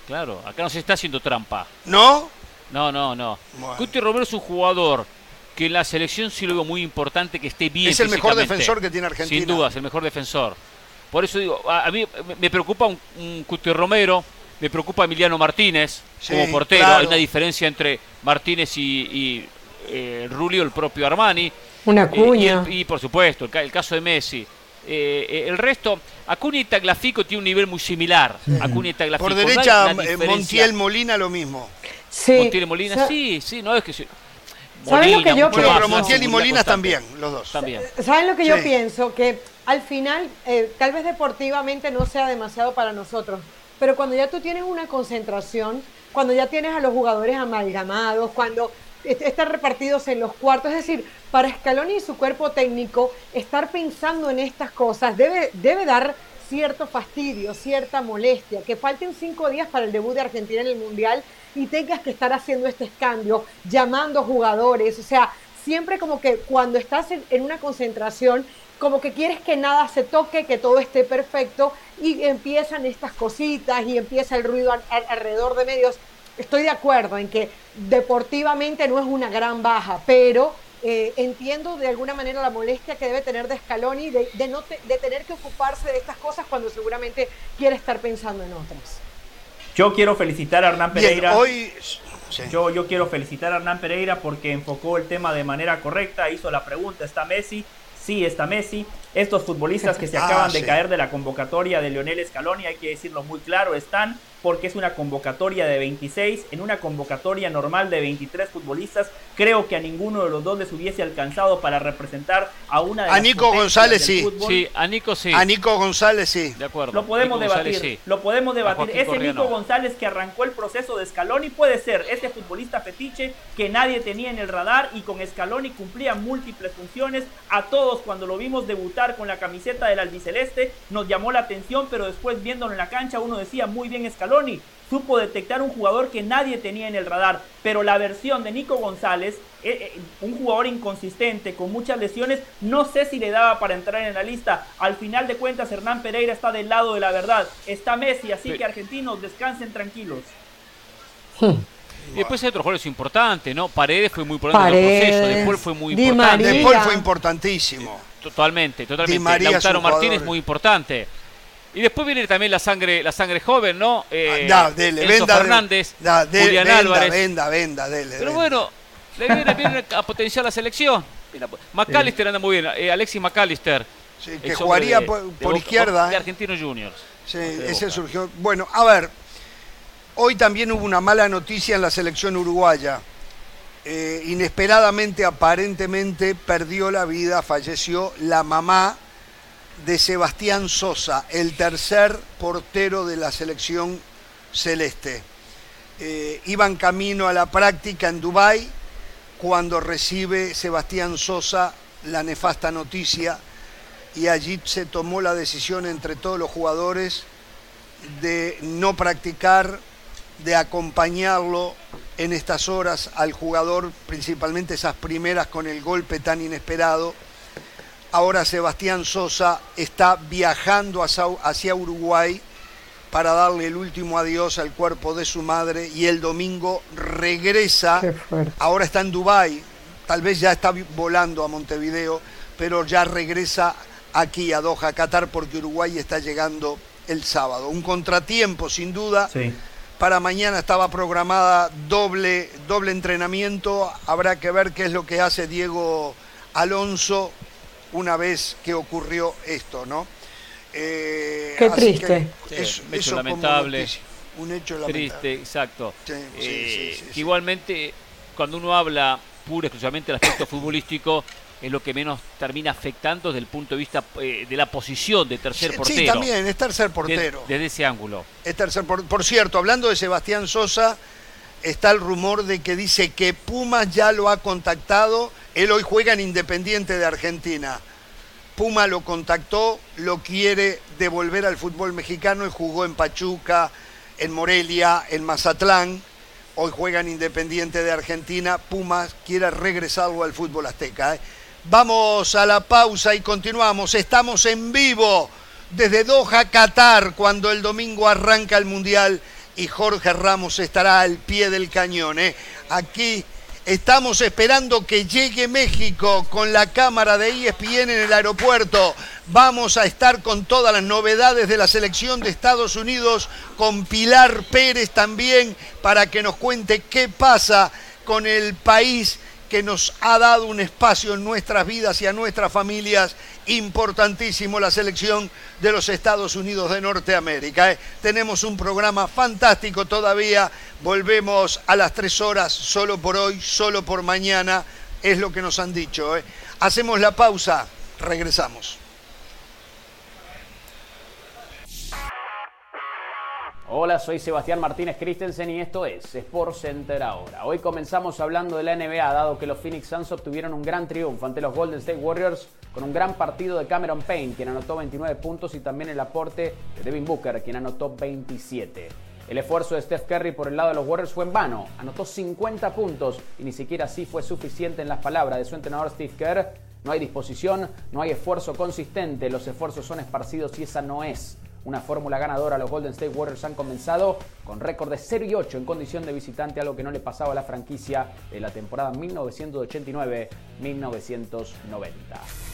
Claro, acá no se está haciendo trampa. ¿No? No, no, no. Bueno. Cuti Romero es un jugador que en la selección sí lo veo muy importante que esté bien. Es el mejor defensor que tiene Argentina. Sin duda, es el mejor defensor. Por eso digo, a, a mí me- preocupa un, un Cuti Romero, me preocupa Emiliano Martínez Sí, como portero. claro. Hay una diferencia entre Martínez y, y, eh, Rulio, el propio Armani. Una Eh, cuña. y, por supuesto, el, ca- el caso de Messi. Eh, eh, el resto, Acuña y Taglafico tiene un nivel muy similar. Acuña y Tagliafico. Por derecha. Montiel Molina lo mismo. Sí. Montiel y Molina, sí, sí, no es que sí. ¿Saben lo que yo pero una Montiel y Molina también, los dos. También. ¿Saben lo que yo Sí. pienso? Que al final, eh, tal vez deportivamente no sea demasiado para nosotros, pero cuando ya tú tienes una concentración, cuando ya tienes a los jugadores amalgamados, cuando est- están repartidos en los cuartos, es decir, para Scaloni y su cuerpo técnico, estar pensando en estas cosas debe, debe dar cierto fastidio, cierta molestia, que falten cinco días para el debut de Argentina en el Mundial y tengas que estar haciendo este cambio, llamando jugadores, o sea, siempre como que cuando estás en, una concentración, como que quieres que nada se toque, que todo esté perfecto y empiezan estas cositas y empieza el ruido alrededor de medios. Estoy de acuerdo en que deportivamente no es una gran baja, pero eh, entiendo de alguna manera la molestia que debe tener de Scaloni de, no de tener que ocuparse de estas cosas cuando seguramente quiere estar pensando en otras. Yo quiero felicitar a Hernán Pereira. hoy yo, yo quiero felicitar a Hernán Pereira porque enfocó el tema de manera correcta, hizo la pregunta, ¿está Messi? Sí, está Messi. Estos futbolistas que se ah, acaban de caer de la convocatoria de Lionel Scaloni, hay que decirlo muy claro, están porque es una convocatoria de 26, en una convocatoria normal de 23 futbolistas, creo que a ninguno de los dos les hubiese alcanzado para representar a una de a Nico González sí. Sí, a Nico sí. A Nico González sí. De acuerdo. Lo podemos debatir. Lo podemos debatir. Ese Nico González que arrancó el proceso de Scaloni puede ser ese futbolista fetiche que nadie tenía en el radar y con Scaloni cumplía múltiples funciones. A todos cuando lo vimos debutar con la camiseta del albiceleste nos llamó la atención, pero después viéndolo en la cancha uno decía muy bien Scaloni supo detectar un jugador que nadie tenía en el radar, pero la versión de Nico González, eh, eh, un jugador inconsistente, con muchas lesiones, no sé si le daba para entrar en la lista. Al final de cuentas, Hernán Pereira está del lado de la verdad. Está Messi, así que argentinos, descansen tranquilos. Y después hay otros jugadores importantes, ¿no? Paredes fue muy importante en el proceso, después fue muy importante. Después fue importantísimo. Totalmente, totalmente. Lautaro Martínez muy importante. Y después viene también la sangre, la sangre joven, ¿no? Eh, ah, dele, Enzo venda, Fernández, da, de, Julián venda, Álvarez. Venda, venda, dele, Pero bueno, le viene, viene, a potenciar la selección. McAllister anda muy bien, eh, Alexis McAllister. Sí, que jugaría por, izquierda. De ¿eh? Argentinos Juniors. Sí, ese surgió. Bueno, a ver, hoy también hubo una mala noticia en la selección uruguaya. Eh, inesperadamente, aparentemente, perdió la vida, falleció la mamá de Sebastián Sosa, el tercer portero de la selección celeste. Eh, iban camino a la práctica en Dubái cuando recibe Sebastián Sosa la nefasta noticia y allí se tomó la decisión entre todos los jugadores de no practicar, de acompañarlo en estas horas al jugador, principalmente esas primeras con el golpe tan inesperado Ahora Sebastián Sosa está viajando hacia Uruguay para darle el último adiós al cuerpo de su madre y el domingo regresa. Ahora está en Dubái, tal vez ya está volando a Montevideo, pero ya regresa aquí a Doha, Qatar, porque Uruguay está llegando el sábado. Un contratiempo, sin duda. Para mañana estaba programada doble, doble entrenamiento. Habrá que ver qué es lo que hace Diego Alonso una vez que ocurrió esto, ¿no? Eh, Qué triste. es, un hecho lamentable. un hecho lamentable. Triste, exacto. Eh, igualmente, cuando uno habla pura exclusivamente del aspecto futbolístico, es lo que menos termina afectando desde el punto de vista eh, de la posición de tercer portero. Sí, también, es tercer portero. desde ese ángulo. Es tercer por, por cierto, hablando de Sebastián Sosa, está el rumor de que dice que Pumas ya lo ha contactado él hoy juega en Independiente de Argentina. Puma lo contactó, lo quiere devolver al fútbol mexicano y jugó en Pachuca, en Morelia, en Mazatlán. Hoy juega en Independiente de Argentina. Puma quiere regresarlo al fútbol azteca. ¿eh? Vamos a la pausa y continuamos. Estamos en vivo desde Doha, Qatar, cuando el domingo arranca el Mundial y Jorge Ramos estará al pie del cañón. ¿eh? Aquí Estamos esperando que llegue México con la cámara de ESPN en el aeropuerto. Vamos a estar con todas las novedades de la selección de Estados Unidos, con Pilar Pérez también, para que nos cuente qué pasa con el país que nos ha dado un espacio en nuestras vidas y a nuestras familias importantísimo, la selección de los Estados Unidos de Norteamérica. ¿eh? Tenemos un programa fantástico todavía, volvemos a las tres horas, solo por hoy, solo por mañana, es lo que nos han dicho. ¿eh? Hacemos la pausa, regresamos. Hola, soy Sebastián Martínez Christensen y esto es Sports Center ahora. Hoy comenzamos hablando de la NBA, dado que los Phoenix Suns obtuvieron un gran triunfo ante los Golden State Warriors con un gran partido de Cameron Payne, quien anotó 29 puntos, y también el aporte de Devin Booker, quien anotó 27. El esfuerzo de Steph Curry por el lado de los Warriors fue en vano, anotó 50 puntos y ni siquiera así fue suficiente en las palabras de su entrenador Steve Kerr No hay disposición, no hay esfuerzo consistente, los esfuerzos son esparcidos y esa no es una fórmula ganadora. Los Golden State Warriors han comenzado con récord de 0 y 8 en condición de visitante, algo que no le pasaba a la franquicia de la temporada 1989-1990.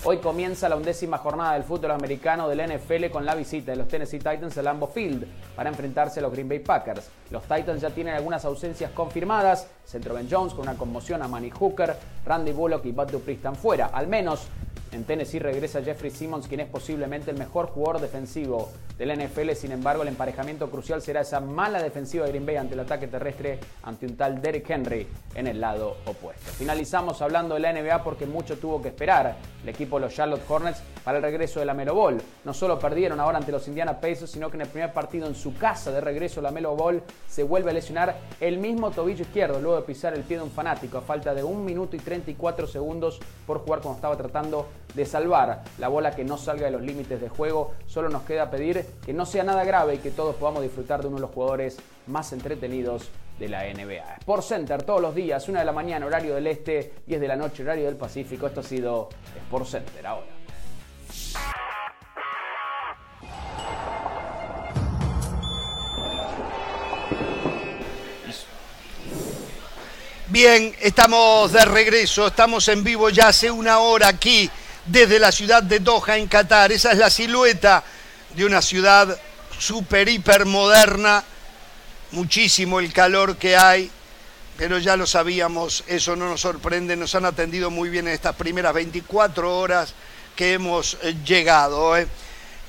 Hoy comienza la undécima jornada del fútbol americano del NFL con la visita de los Tennessee Titans a Lambeau Field para enfrentarse a los Green Bay Packers. Los Titans ya tienen algunas ausencias confirmadas. Centro Ben Jones con una conmoción a Manny Hooker, Randy Bullock y Bud Dupree están fuera. Al menos en Tennessee regresa Jeffrey Simmons, quien es posiblemente el mejor jugador defensivo del NFL. Sin embargo, el emparejamiento crucial será esa mala defensiva de Green Bay ante el ataque terrestre ante un tal Derrick Henry en el lado opuesto. Finalizamos hablando de la NBA porque mucho tuvo que esperar el equipo de los Charlotte Hornets para el regreso de la Melo Ball. No solo perdieron ahora ante los Indiana Pacers, sino que en el primer partido en su casa de regreso la Melo Ball se vuelve a lesionar el mismo tobillo izquierdo luego de pisar el pie de un fanático a falta de 1 minuto y 34 segundos por jugar cuando estaba tratando de salvar la bola que no salga de los límites de juego. Solo nos queda pedir que no sea nada grave y que todos podamos disfrutar de uno de los jugadores más entretenidos de la NBA. Sport Center todos los días, una de la mañana horario del este, 10 de la noche horario del Pacífico. Esto ha sido Sport Center ahora. Bien, estamos de regreso, estamos en vivo ya hace una hora aquí desde la ciudad de Doha en Qatar. Esa es la silueta de una ciudad súper, hiper moderna, muchísimo el calor que hay, pero ya lo sabíamos, eso no nos sorprende, nos han atendido muy bien en estas primeras 24 horas que hemos eh, llegado. ¿eh?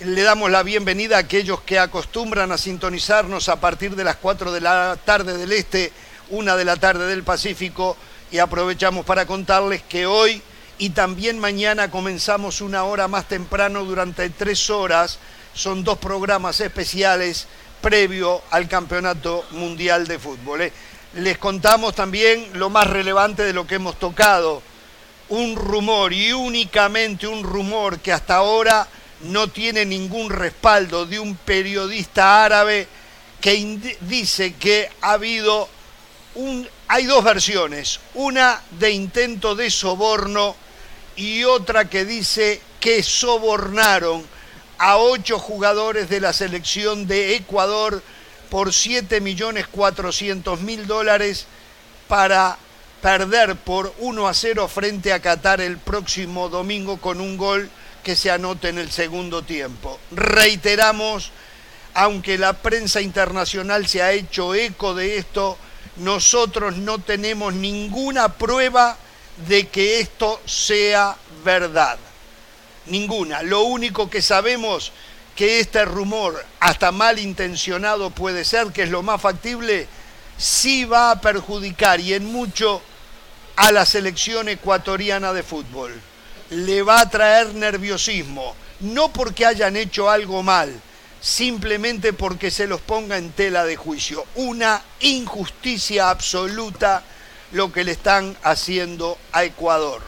Le damos la bienvenida a aquellos que acostumbran a sintonizarnos a partir de las 4 de la tarde del Este, una de la tarde del Pacífico, y aprovechamos para contarles que hoy y también mañana comenzamos una hora más temprano durante tres horas. Son dos programas especiales previo al Campeonato Mundial de Fútbol. ¿eh? Les contamos también lo más relevante de lo que hemos tocado. Un rumor y únicamente un rumor que hasta ahora no tiene ningún respaldo de un periodista árabe que dice que ha habido un... Hay dos versiones, una de intento de soborno y otra que dice que sobornaron a ocho jugadores de la selección de Ecuador por 7.400.000 dólares para perder por 1 a 0 frente a Qatar el próximo domingo con un gol que se anote en el segundo tiempo. Reiteramos, aunque la prensa internacional se ha hecho eco de esto, nosotros no tenemos ninguna prueba de que esto sea verdad. Ninguna. Lo único que sabemos que este rumor, hasta malintencionado puede ser, que es lo más factible, sí va a perjudicar y en mucho a la selección ecuatoriana de fútbol. Le va a traer nerviosismo, no porque hayan hecho algo mal, simplemente porque se los ponga en tela de juicio. Una injusticia absoluta lo que le están haciendo a Ecuador.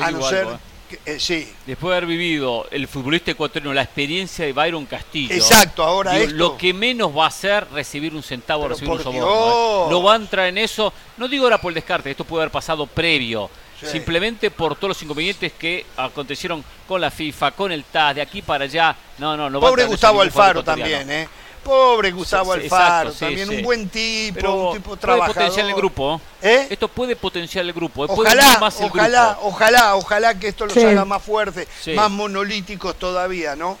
a no ser ¿eh? Eh, sí. Después de haber vivido el futbolista ecuatoriano la experiencia de Byron Castillo. Exacto, ahora digo, esto. Lo que menos va a hacer recibir un centavo, Pero recibir un soborno. ¿eh? No va a entrar en eso. No digo ahora por el descarte, esto puede haber pasado previo. Sí. Simplemente por todos los inconvenientes que acontecieron con la FIFA, con el TAS, de aquí para allá. No, no, no va a Pobre entrar en eso Gustavo Alfaro también, ¿eh? Pobre Gustavo Sí, Alfaro exacto, sí, también, sí. un buen tipo, Pero un tipo puede trabajador. potenciar el grupo. ¿Eh? Esto puede potenciar el grupo. eh, puede Ojalá, unir más el ojalá, grupo. ojalá, ojalá que esto los Sí. haga más fuertes, Sí. más monolíticos todavía, ¿no?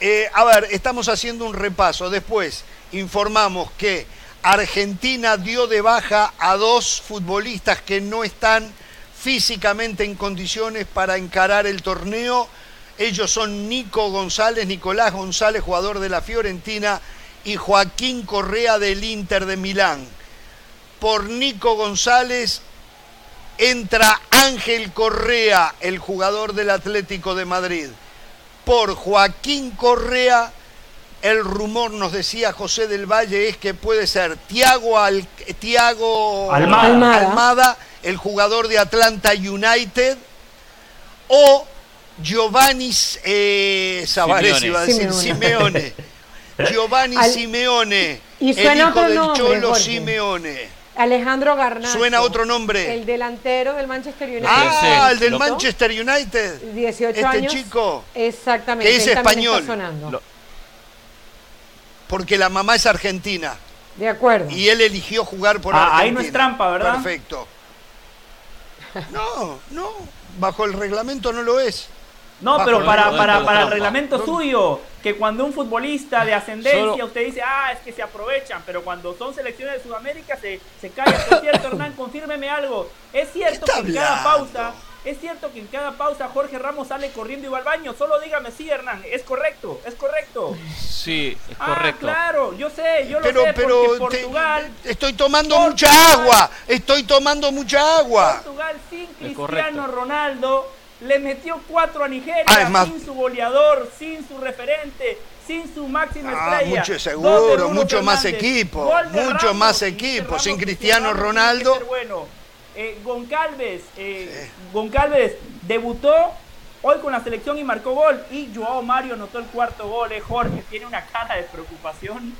Eh, a ver, estamos haciendo un repaso. Después informamos que Argentina dio de baja a dos futbolistas que no están físicamente en condiciones para encarar el torneo. Ellos son Nico González, Nicolás González, jugador de la Fiorentina, y Joaquín Correa del Inter de Milán. Por Nico González entra Ángel Correa, el jugador del Atlético de Madrid. Por Joaquín Correa, el rumor nos decía José del Valle es que puede ser Tiago, Al- Tiago Almada. Almada. Almada, el jugador de Atlanta United, o Giovanni eh, Savares, Simeone. iba a decir Simeone. Giovanni Al- Simeone, y el hijo otro del nombre, Cholo Jorge. Simeone. Alejandro Garnacho. Suena otro nombre. El delantero del Manchester United. Ah, el del Manchester United. 18 este años. chico. Exactamente. que es él español. está sonando. Lo- Porque la mamá es argentina. De acuerdo. Y él eligió jugar por Ah, Argentina. ahí no es trampa, ¿verdad? Perfecto. No, no. Bajo el reglamento no lo es. No, Bajo pero para, para, para el reglamento suyo, que cuando un futbolista de ascendencia, Solo- usted dice, ah, es que se aprovechan, pero cuando son selecciones de Sudamérica se, se calla. Es cierto, Hernán, confírmeme algo. Es cierto ¿Qué que en cada pausa, es cierto que en cada pausa Jorge Ramos sale corriendo y va al baño. Solo dígame sí, Hernán, es correcto, es correcto. Sí, es Ah, correcto. claro, yo sé, yo Pero, lo sé, pero porque te- Portugal, estoy tomando Portugal- mucha agua. Estoy tomando mucha agua. Portugal sin Cristiano. Ronaldo le metió cuatro a Nigeria Ah, sin su goleador, sin su referente, sin su máxima Ah, estrella. mucho seguro, mucho más equipo, mucho Ramos, más equipo. Ramos, Sin Cristiano Ramos Ronaldo. bueno. Eh, Goncalves, eh, Goncalves debutó hoy con la selección y marcó gol. Y Joao Mario anotó el cuarto gol. Eh, Jorge tiene una cara de preocupación.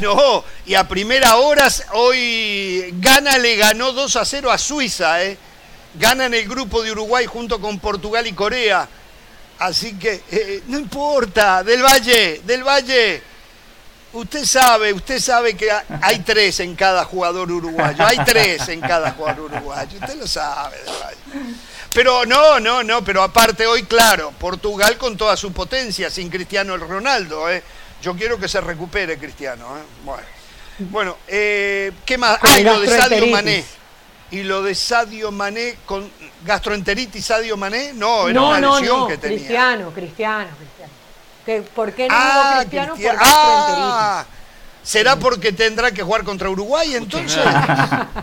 No, y a primera horas hoy Gana le ganó 2 a 0 a Suiza, ¿eh? Gana en el grupo de Uruguay junto con Portugal y Corea. Así que eh, no importa, del Valle, del Valle. Usted sabe, usted sabe que ha- hay tres en cada jugador uruguayo. Hay tres en cada jugador uruguayo. Usted lo sabe, del Valle. Pero no, no, no, pero aparte hoy, claro, Portugal con toda su potencia, sin Cristiano Ronaldo, ¿eh? Yo quiero que se recupere Cristiano, ¿eh? Bueno, bueno eh, ¿qué más? Con Ah, y lo de Sadio. Mané. Y lo de Sadio Mané con gastroenteritis Sadio Mané, no, era no, una no, lesión no. que tenía. Cristiano, Cristiano, Cristiano. Que, ¿Por qué no Ah, Cristiano? Cristian- Por gastroenteritis. ah, ¿Será porque tendrá que jugar contra Uruguay entonces?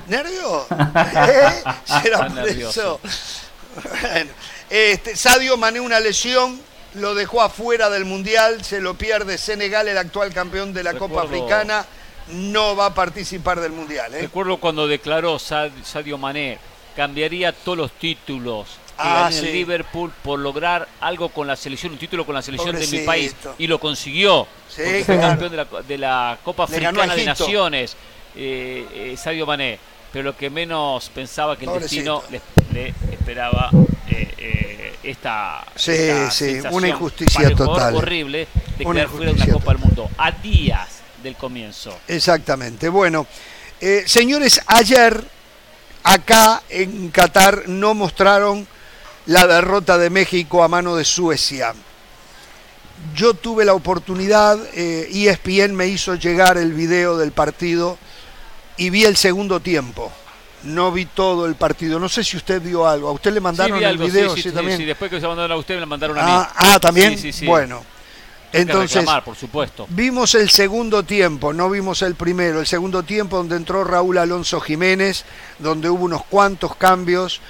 ¿Nervio? ¿Eh? ¿Será por nervioso. eso? Bueno, este, Sadio Mané una lesión, lo dejó afuera del Mundial, se lo pierde Senegal, el actual campeón de la Copa Africana, no va a participar del Mundial. ¿eh? Recuerdo cuando declaró Sad- Sadio Mané cambiaría todos los títulos Ah, en sí. el Liverpool por lograr algo con la selección, un título con la selección de mi país y lo consiguió. Sí, porque fue campeón de la, de la Copa Africana de. Naciones, eh, eh, Sadio Mané. Pero lo que menos pensaba que el Pobrecito. destino le, le esperaba eh, eh, esta, Sí, esta una injusticia total. horrible de quedar fuera de una Copa del Mundo a días del comienzo. Exactamente. Bueno, eh, señores, ayer acá en Qatar no mostraron la derrota de México a mano de Suecia. Yo tuve la oportunidad, eh, ESPN me hizo llegar el video del partido y vi el segundo tiempo. No vi todo el partido. No sé si usted vio algo. ¿A usted le mandaron sí, vi el video? sí, sí, Sí, sí, también. sí, después que se mandaron a usted me mandaron a mí. Ah, ah, también. Sí, sí, sí. Bueno, entonces reclamar, por supuesto. Vimos el segundo tiempo, no vimos el primero. El segundo tiempo donde entró Raúl Alonso Jiménez, donde hubo unos cuantos cambios.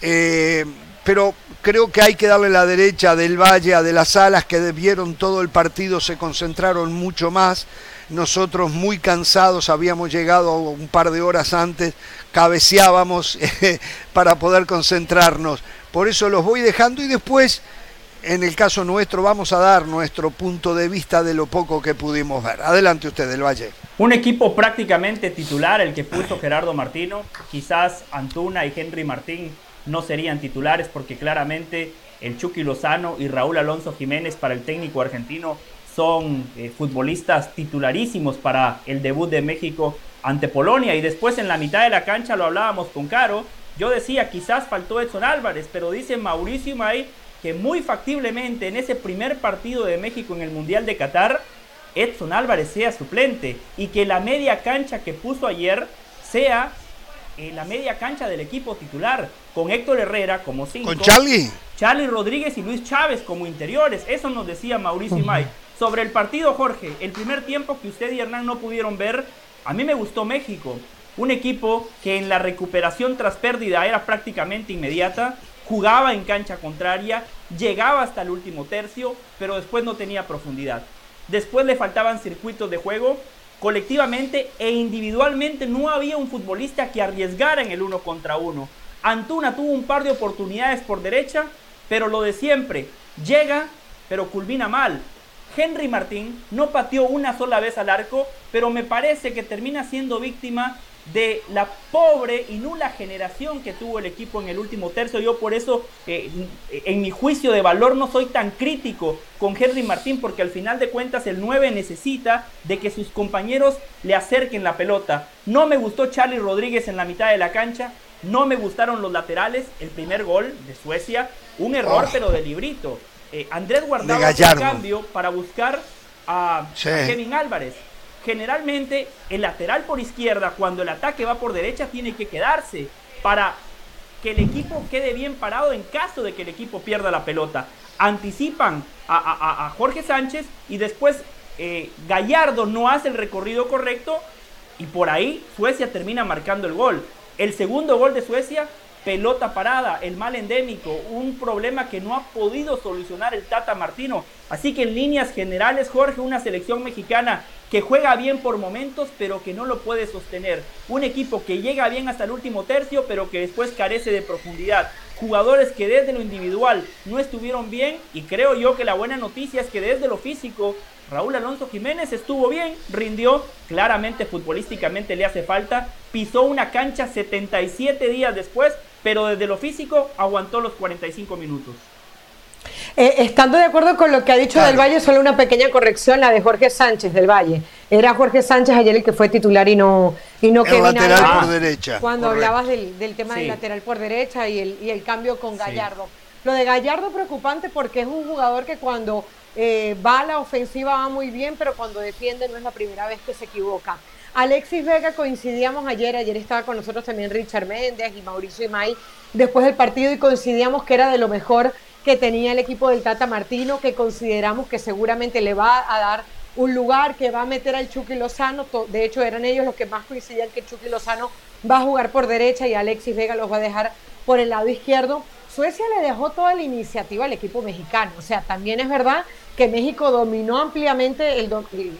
eh, pero creo que hay que darle la derecha del Valle a de las Alas que vieron todo el partido, se concentraron mucho más. Nosotros muy cansados, habíamos llegado un par de horas antes, cabeceábamos eh, para poder concentrarnos. Por eso los voy dejando y después en el caso nuestro vamos a dar nuestro punto de vista de lo poco que pudimos ver. Adelante usted, del Valle. Un equipo prácticamente titular, el que puso Gerardo Martino. Quizás Antuna y Henry Martín no serían titulares porque claramente el Chucky Lozano y Raúl Alonso Jiménez para el técnico argentino son eh, futbolistas titularísimos para el debut de México ante Polonia. Y después en la mitad de la cancha lo hablábamos con Caro. Yo decía, quizás faltó Edson Álvarez, pero dice Mauricio May que muy factiblemente en ese primer partido de México en el Mundial de Qatar, Edson Álvarez sea suplente y que la media cancha que puso ayer sea eh, la media cancha del equipo titular, con Héctor Herrera como cinco. ¿Con Charlie? Charlie Rodríguez y Luis Chávez como interiores. Eso nos decía Mauricio May. Sobre el partido, Jorge, el primer tiempo que usted y Hernán no pudieron ver, a mí me gustó México. Un equipo que en la recuperación tras pérdida era prácticamente inmediata, jugaba en cancha contraria, llegaba hasta el último tercio, pero después no tenía profundidad. Después le faltaban circuitos de juego. Colectivamente e individualmente no había un futbolista que arriesgara en el uno contra uno. Antuna tuvo un par de oportunidades por derecha, pero lo de siempre, llega, pero culmina mal. Henry Martín no pateó una sola vez al arco, pero me parece que termina siendo víctima de la pobre y nula generación que tuvo el equipo en el último tercio. Yo por eso, eh, en mi juicio de valor, no soy tan crítico con Henry Martín, porque al final de cuentas el 9 necesita de que sus compañeros le acerquen la pelota. No me gustó Charlie Rodríguez en la mitad de la cancha, no me gustaron los laterales, el primer gol de Suecia, un error Oh. pero de librito. Eh, Andrés Guardado Gallardo. cambio para buscar a, Sí. a Kevin Álvarez. Generalmente el lateral por izquierda, cuando el ataque va por derecha, tiene que quedarse para que el equipo quede bien parado en caso de que el equipo pierda la pelota. Anticipan a, Jorge Sánchez y después eh, Gallardo no hace el recorrido correcto y por ahí Suecia termina marcando el gol. El segundo gol de Suecia, pelota parada, el mal endémico, un problema que no ha podido solucionar el Tata Martino. Así que en líneas generales, Jorge, una selección mexicana que juega bien por momentos, pero que no lo puede sostener. Un equipo que llega bien hasta el último tercio, pero que después carece de profundidad. Jugadores que desde lo individual no estuvieron bien y creo yo que la buena noticia es que desde lo físico Raúl Alonso Jiménez estuvo bien, rindió, claramente futbolísticamente le hace falta, pisó una cancha 77 días después, pero desde lo físico aguantó los 45 minutos. Eh, estando de acuerdo con lo que ha dicho Claro. del Valle, solo una pequeña corrección, la de Jorge Sánchez del Valle. Era Jorge Sánchez ayer el que fue titular y no, y no El Kevin lateral por derecha. Cuando correcto. hablabas del, del tema del lateral por derecha y el, y el cambio con Gallardo. Lo de Gallardo preocupante porque es un jugador que cuando eh, va a la ofensiva va muy bien, pero cuando defiende no es la primera vez que se equivoca. Alexis Vega coincidíamos ayer, ayer estaba con nosotros también Richard Méndez y Mauricio Imay después del partido y coincidíamos que era de lo mejor que tenía el equipo del Tata Martino, que consideramos que seguramente le va a dar un lugar que va a meter al Chucky Lozano. De hecho, eran ellos los que más coincidían que Chucky Lozano va a jugar por derecha y Alexis Vega los va a dejar por el lado izquierdo. Suecia le dejó toda la iniciativa al equipo mexicano. O sea, también es verdad que México dominó ampliamente el,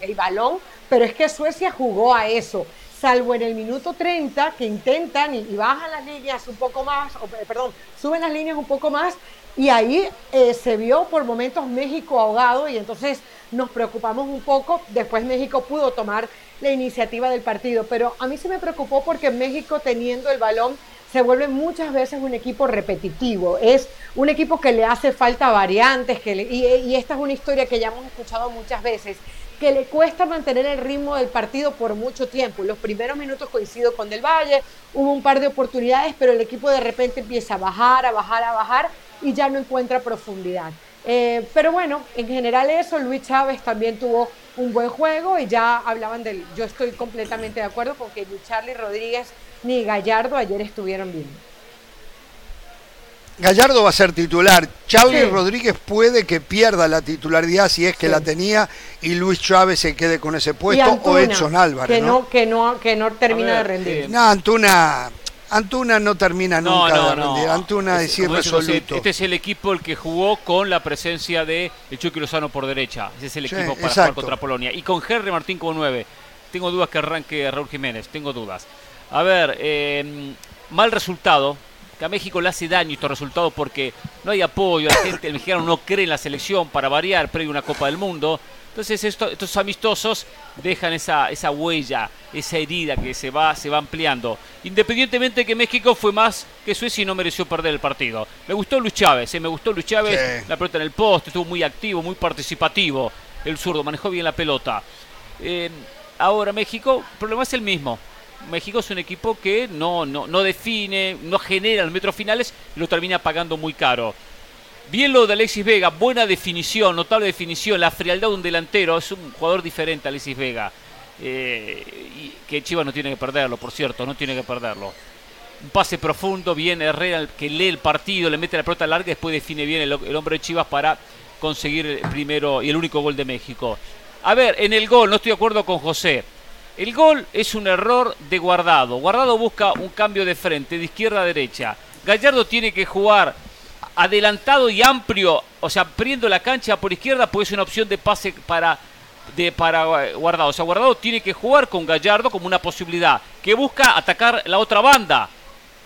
el- balón, pero es que Suecia jugó a eso. Salvo en el minuto 30 que intentan y, bajan las líneas un poco más, eh, perdón, suben las líneas un poco más y ahí eh, se vio por momentos México ahogado y entonces nos preocupamos un poco. Después México pudo tomar la iniciativa del partido, pero a mí sí me preocupó porque México teniendo el balón se vuelve muchas veces un equipo repetitivo. Es un equipo que le hace falta variantes, que le- y, y esta es una historia que ya hemos escuchado muchas veces, que le cuesta mantener el ritmo del partido por mucho tiempo. Los primeros minutos coincido con Del Valle, hubo un par de oportunidades, pero el equipo de repente empieza a bajar, a bajar, a bajar y ya no encuentra profundidad. Eh, pero bueno, en general eso, Luis Chávez también tuvo un buen juego y ya hablaban del, yo estoy completamente de acuerdo con que ni Charlie Rodríguez ni Gallardo ayer estuvieron bien. Gallardo va a ser titular. Charlie Sí. Rodríguez puede que pierda la titularidad si es que Sí. la tenía y Luis Chávez se quede con ese puesto o Edson Álvarez. que ¿no? no, que no, que no termina ver, de rendir. eh, No, Antuna, Antuna no termina nunca de rendir. Antuna es, José, irresoluto. Este es el equipo el que jugó con la presencia de el Chucky Lozano por derecha. Ese es el Sí, equipo para exacto. jugar contra Polonia. Y con Henry Martín como 9. Tengo dudas que arranque Raúl Jiménez. Tengo dudas. A ver, eh, mal resultado. Que a México le hace daño estos resultados porque no hay apoyo, la gente, el mexicano no cree en la selección para variar, previo a una Copa del Mundo. Entonces esto- estos amistosos dejan esa, esa huella, esa herida que se va, se va ampliando. Independientemente de que México fue más que Suecia y no mereció perder el partido. Me gustó Luis Chávez, eh, me gustó Luis Chávez, Sí. la pelota en el poste, estuvo muy activo, muy participativo. El zurdo manejó bien la pelota. Eh, ahora México, el problema es el mismo. México es un equipo que no, no, no define, no genera los metros finales y lo termina pagando muy caro. Bien lo de Alexis Vega, buena definición, notable definición, la frialdad de un delantero, es un jugador diferente Alexis Vega. Eh, que Chivas no tiene que perderlo, por cierto, no tiene que perderlo. Un pase profundo, bien Herrera que lee el partido, le mete la pelota larga, después define bien el, el hombre de Chivas para conseguir el primero y el único gol de México. A ver, en el gol, no estoy de acuerdo con José. El gol es un error de Guardado. Guardado busca un cambio de frente, de izquierda a derecha. Gallardo tiene que jugar adelantado y amplio, o sea, abriendo la cancha por izquierda, pues es una opción de pase para, de, para Guardado. O sea, Guardado tiene que jugar con Gallardo como una posibilidad, que busca atacar la otra banda.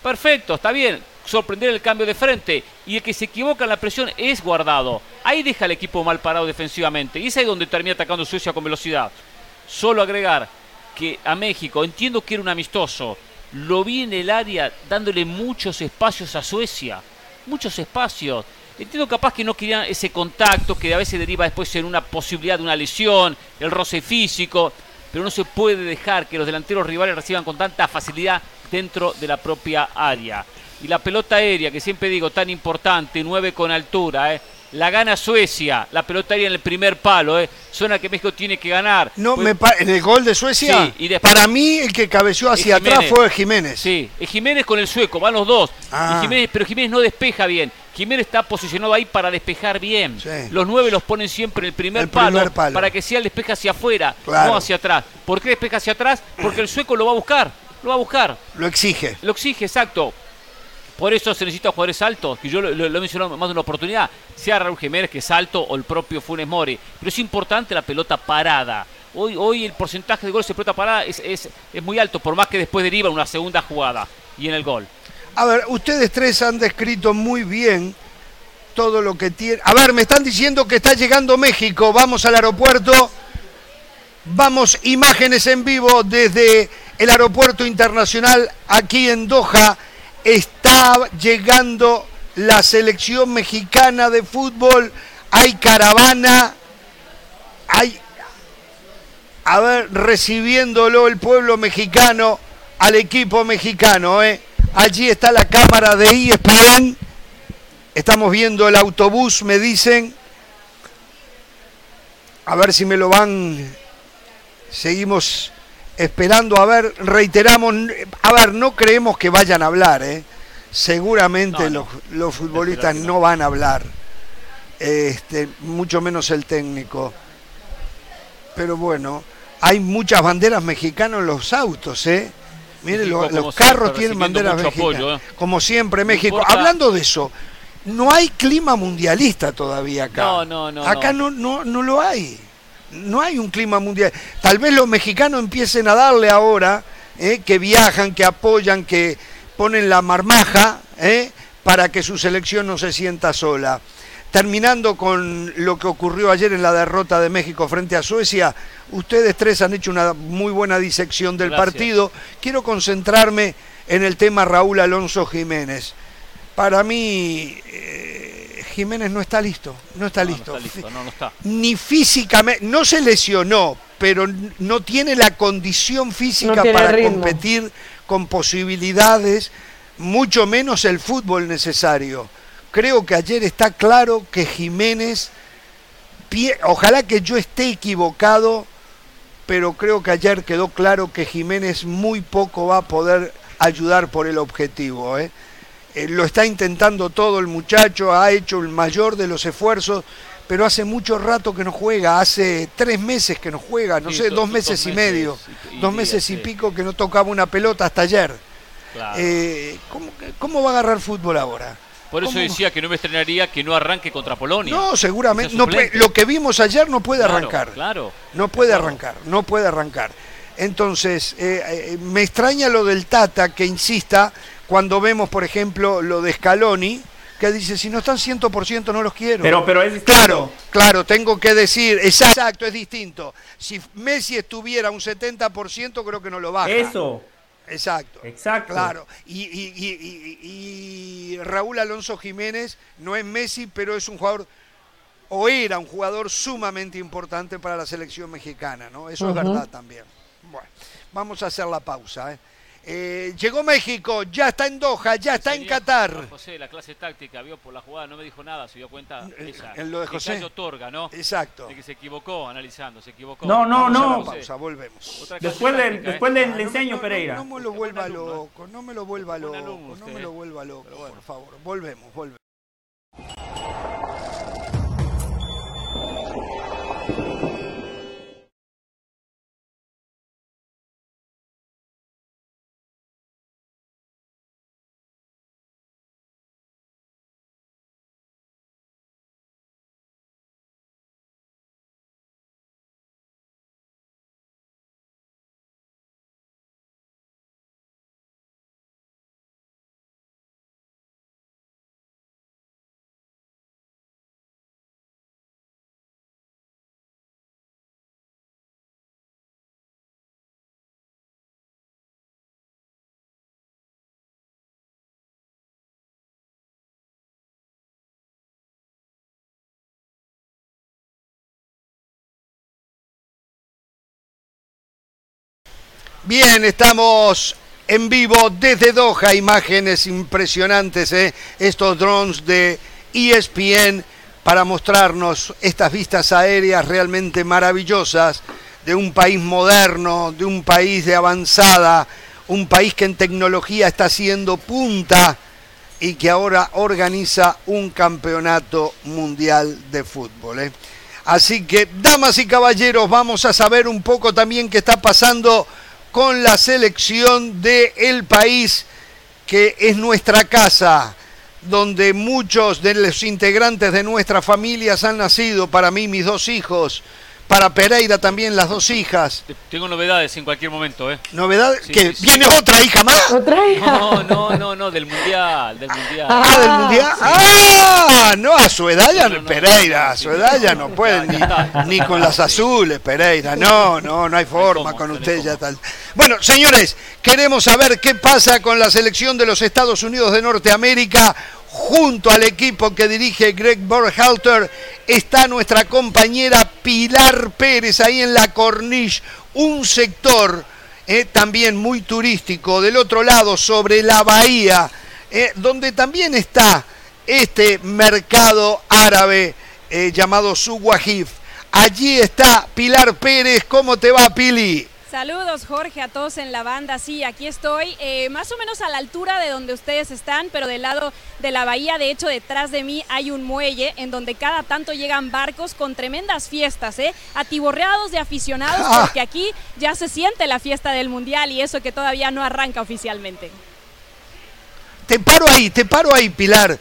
Perfecto, está bien. Sorprender el cambio de frente. Y el que se equivoca en la presión es Guardado. Ahí deja el equipo mal parado defensivamente. Y es ahí donde termina atacando Suecia con velocidad. Solo agregar que a México, entiendo que era un amistoso, lo vi en el área dándole muchos espacios a Suecia, muchos espacios. Entiendo capaz que no querían ese contacto que a veces deriva después en una posibilidad de una lesión, el roce físico, pero no se puede dejar que los delanteros rivales reciban con tanta facilidad dentro de la propia área. Y la pelota aérea, que siempre digo tan importante, 9 con altura, ¿eh? La gana Suecia, la pelota aérea en el primer palo, ¿eh? zona que México tiene que ganar. No, Pues- me pa- en el gol de Suecia, Sí, y después- para mí el que cabeció hacia atrás fue Jiménez. Sí, es Jiménez con el sueco, van los dos. Ah. Jiménez, pero Jiménez no despeja bien. Jiménez está posicionado ahí para despejar bien. Sí. Los nueve los ponen siempre en el primer, El palo, primer palo. para que sea el despeje hacia afuera, Claro. no hacia atrás. ¿Por qué despeja hacia atrás? Porque el sueco lo va a buscar, lo va a buscar. Lo exige. Lo exige, exacto. Por eso se necesita jugadores altos, que yo lo, lo- he mencionado más de una oportunidad, sea Raúl Jiménez, que es alto, o el propio Funes Mori. Pero es importante la pelota parada. Hoy, hoy el porcentaje de goles de pelota parada es, es, muy alto, por más que después deriva una segunda jugada y en el gol. A ver, ustedes tres han descrito muy bien todo lo que tiene. A ver, me están diciendo que está llegando México. Vamos al aeropuerto. Vamos, imágenes en vivo desde el aeropuerto internacional aquí en Doha. Llegando la selección mexicana de fútbol. Hay caravana. Hay, a ver, recibiéndolo el pueblo mexicano al equipo mexicano. ¿eh? Allí está la cámara de ESPN. Estamos viendo el autobús, me dicen. A ver si me lo van. Seguimos esperando. A ver, reiteramos. A ver, no creemos que vayan a hablar. ¿eh? Seguramente No, no. Los, los futbolistas no van a hablar. Este, mucho menos el técnico. Pero bueno, hay muchas banderas mexicanas en los autos, ¿eh? Miren, lo- los carros tienen banderas mexicanas. apoyo, ¿eh? Como siempre, México. Hablando de eso, no hay clima mundialista todavía acá. No, no, no, Acá no, no, no lo hay. No hay un clima mundial. Tal vez los mexicanos empiecen a darle ahora, ¿eh? que viajan, que apoyan, que ponen la marmaja, ¿eh? para que su selección no se sienta sola. Terminando con lo que ocurrió ayer en la derrota de México frente a Suecia, ustedes tres han hecho una muy buena disección del Gracias. partido. Quiero concentrarme en el tema Raúl Alonso Jiménez. Para mí, eh, Jiménez no está listo, no está No, no listo. está listo, no, no está. Ni físicamente, no se lesionó, pero no tiene la condición física No tiene para ritmo. competir con posibilidades, mucho menos el fútbol necesario. Creo que ayer está claro que Jiménez, ojalá que yo esté equivocado, pero creo que ayer quedó claro que Jiménez muy poco va a poder ayudar por el objetivo. ¿eh? Eh, lo está intentando todo el muchacho, ha hecho el mayor de los esfuerzos, pero hace mucho rato que no juega, hace tres meses que no juega, no Sí, sé, do- dos do- meses y medio, y- dos meses y pico que no tocaba una pelota hasta ayer. Claro. Eh, ¿cómo, cómo va a agarrar fútbol ahora? Por eso ¿cómo? decía que no me estrenaría que no arranque contra Polonia. No, seguramente. No lo que vimos ayer no puede Claro, arrancar. Claro. No puede Claro. arrancar, no puede arrancar. Entonces, eh, eh, me extraña lo del Tata que insista cuando vemos, por ejemplo, lo de Scaloni, que dice, si no están 100% no los quiero. Pero, pero es distinto. Claro, claro, tengo que decir, exacto, es distinto. Si Messi estuviera un 70%, creo que no lo baja. Eso. Exacto. Exacto. Claro. Y, y- y- y- y Raúl Alonso Jiménez no es Messi, pero es un jugador, o era un jugador sumamente importante para la selección mexicana, ¿no? Eso es verdad también. Bueno, vamos a hacer la pausa. ¿eh? Eh, llegó México, ya está en Doha, ya está en Qatar. José, la clase táctica, vio por la jugada, no me dijo nada, se dio cuenta Eh, ella. en lo de José. Otorga, ¿no? Exacto. De que se equivocó analizando, se equivocó. No, no, Vamos a no. pausa, volvemos. Después, le, táctica, ¿eh? después le, Ah, le no, enseño, no, Pereira. No, me lo vuelva alumno, ¿eh? loco, no me lo vuelva loco, alumno no me lo ¿eh? vuelva loco, por favor. Volvemos, volvemos. Bien, estamos en vivo desde Doha, imágenes impresionantes, ¿eh? estos drones de ESPN para mostrarnos estas vistas aéreas realmente maravillosas de un país moderno, de un país de avanzada, un país que en tecnología está haciendo punta y que ahora organiza un campeonato mundial de fútbol. ¿eh? Así que, damas y caballeros, vamos a saber un poco también qué está pasando con la selección del el país que es nuestra casa, donde muchos de los integrantes de nuestras familias han nacido, para mí mis dos hijos, para Pereira también las dos hijas. Tengo novedades en cualquier momento, ¿eh? ¿Novedades? Sí, ¿Que sí, sí. viene otra hija más? ¿Otra hija? No, no, no, no, del mundial, del mundial. Ah, del mundial. Ah, no, a su edad ya No, Pereira, a su edad ya no, puede ni, ni con las azules, Pereira. No, no, no hay forma con usted ya tal. Bueno, señores, queremos saber qué pasa con la selección de los Estados Unidos de Norteamérica. Junto al equipo que dirige Greg Berhalter está nuestra compañera Pilar Pérez ahí en la Corniche, un sector eh, también muy turístico del otro lado sobre la bahía, eh, donde también está este mercado árabe eh, llamado Suwahif. Allí está Pilar Pérez, ¿cómo te va Pili? Saludos Jorge a todos en la banda, sí, aquí estoy, eh, más o menos a la altura de donde ustedes están, pero del lado de la bahía, de hecho detrás de mí hay un muelle en donde cada tanto llegan barcos con tremendas fiestas, ¿eh? atiborreados de aficionados, Ah. porque aquí ya se siente la fiesta del Mundial y eso que todavía no arranca oficialmente. Te paro ahí, te paro ahí, Pilar.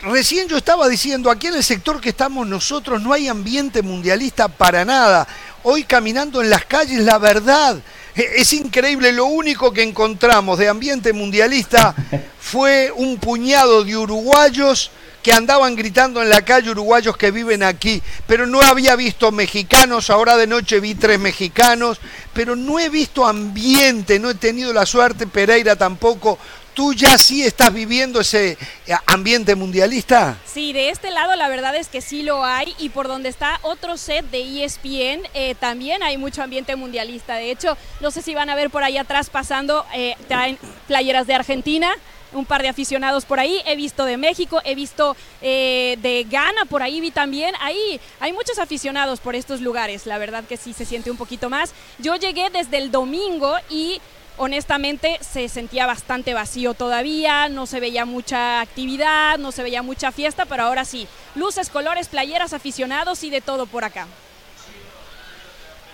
Recién yo estaba diciendo, aquí en el sector que estamos nosotros no hay ambiente mundialista para nada. Hoy caminando en las calles, la verdad, e- es increíble, lo único que encontramos de ambiente mundialista fue un puñado de uruguayos que andaban gritando en la calle uruguayos que viven aquí, pero no había visto mexicanos, ahora de noche vi tres mexicanos, pero no he visto ambiente, no he tenido la suerte, Pereira tampoco. ¿Tú ya sí estás viviendo ese eh, ambiente mundialista? Sí, de este lado la verdad es que sí lo hay y por donde está otro set de ESPN eh, también hay mucho ambiente mundialista. De hecho, no sé si van a ver por ahí atrás pasando, eh, traen playeras de Argentina, un par de aficionados por ahí, he visto de México, he visto de Ghana, por ahí vi también, ahí hay muchos aficionados por estos lugares, la verdad que sí se siente un poquito más. Yo llegué desde el domingo y honestamente se sentía bastante vacío todavía, no se veía mucha actividad, no se veía mucha fiesta, pero ahora sí, luces, colores, playeras, aficionados y de todo por acá.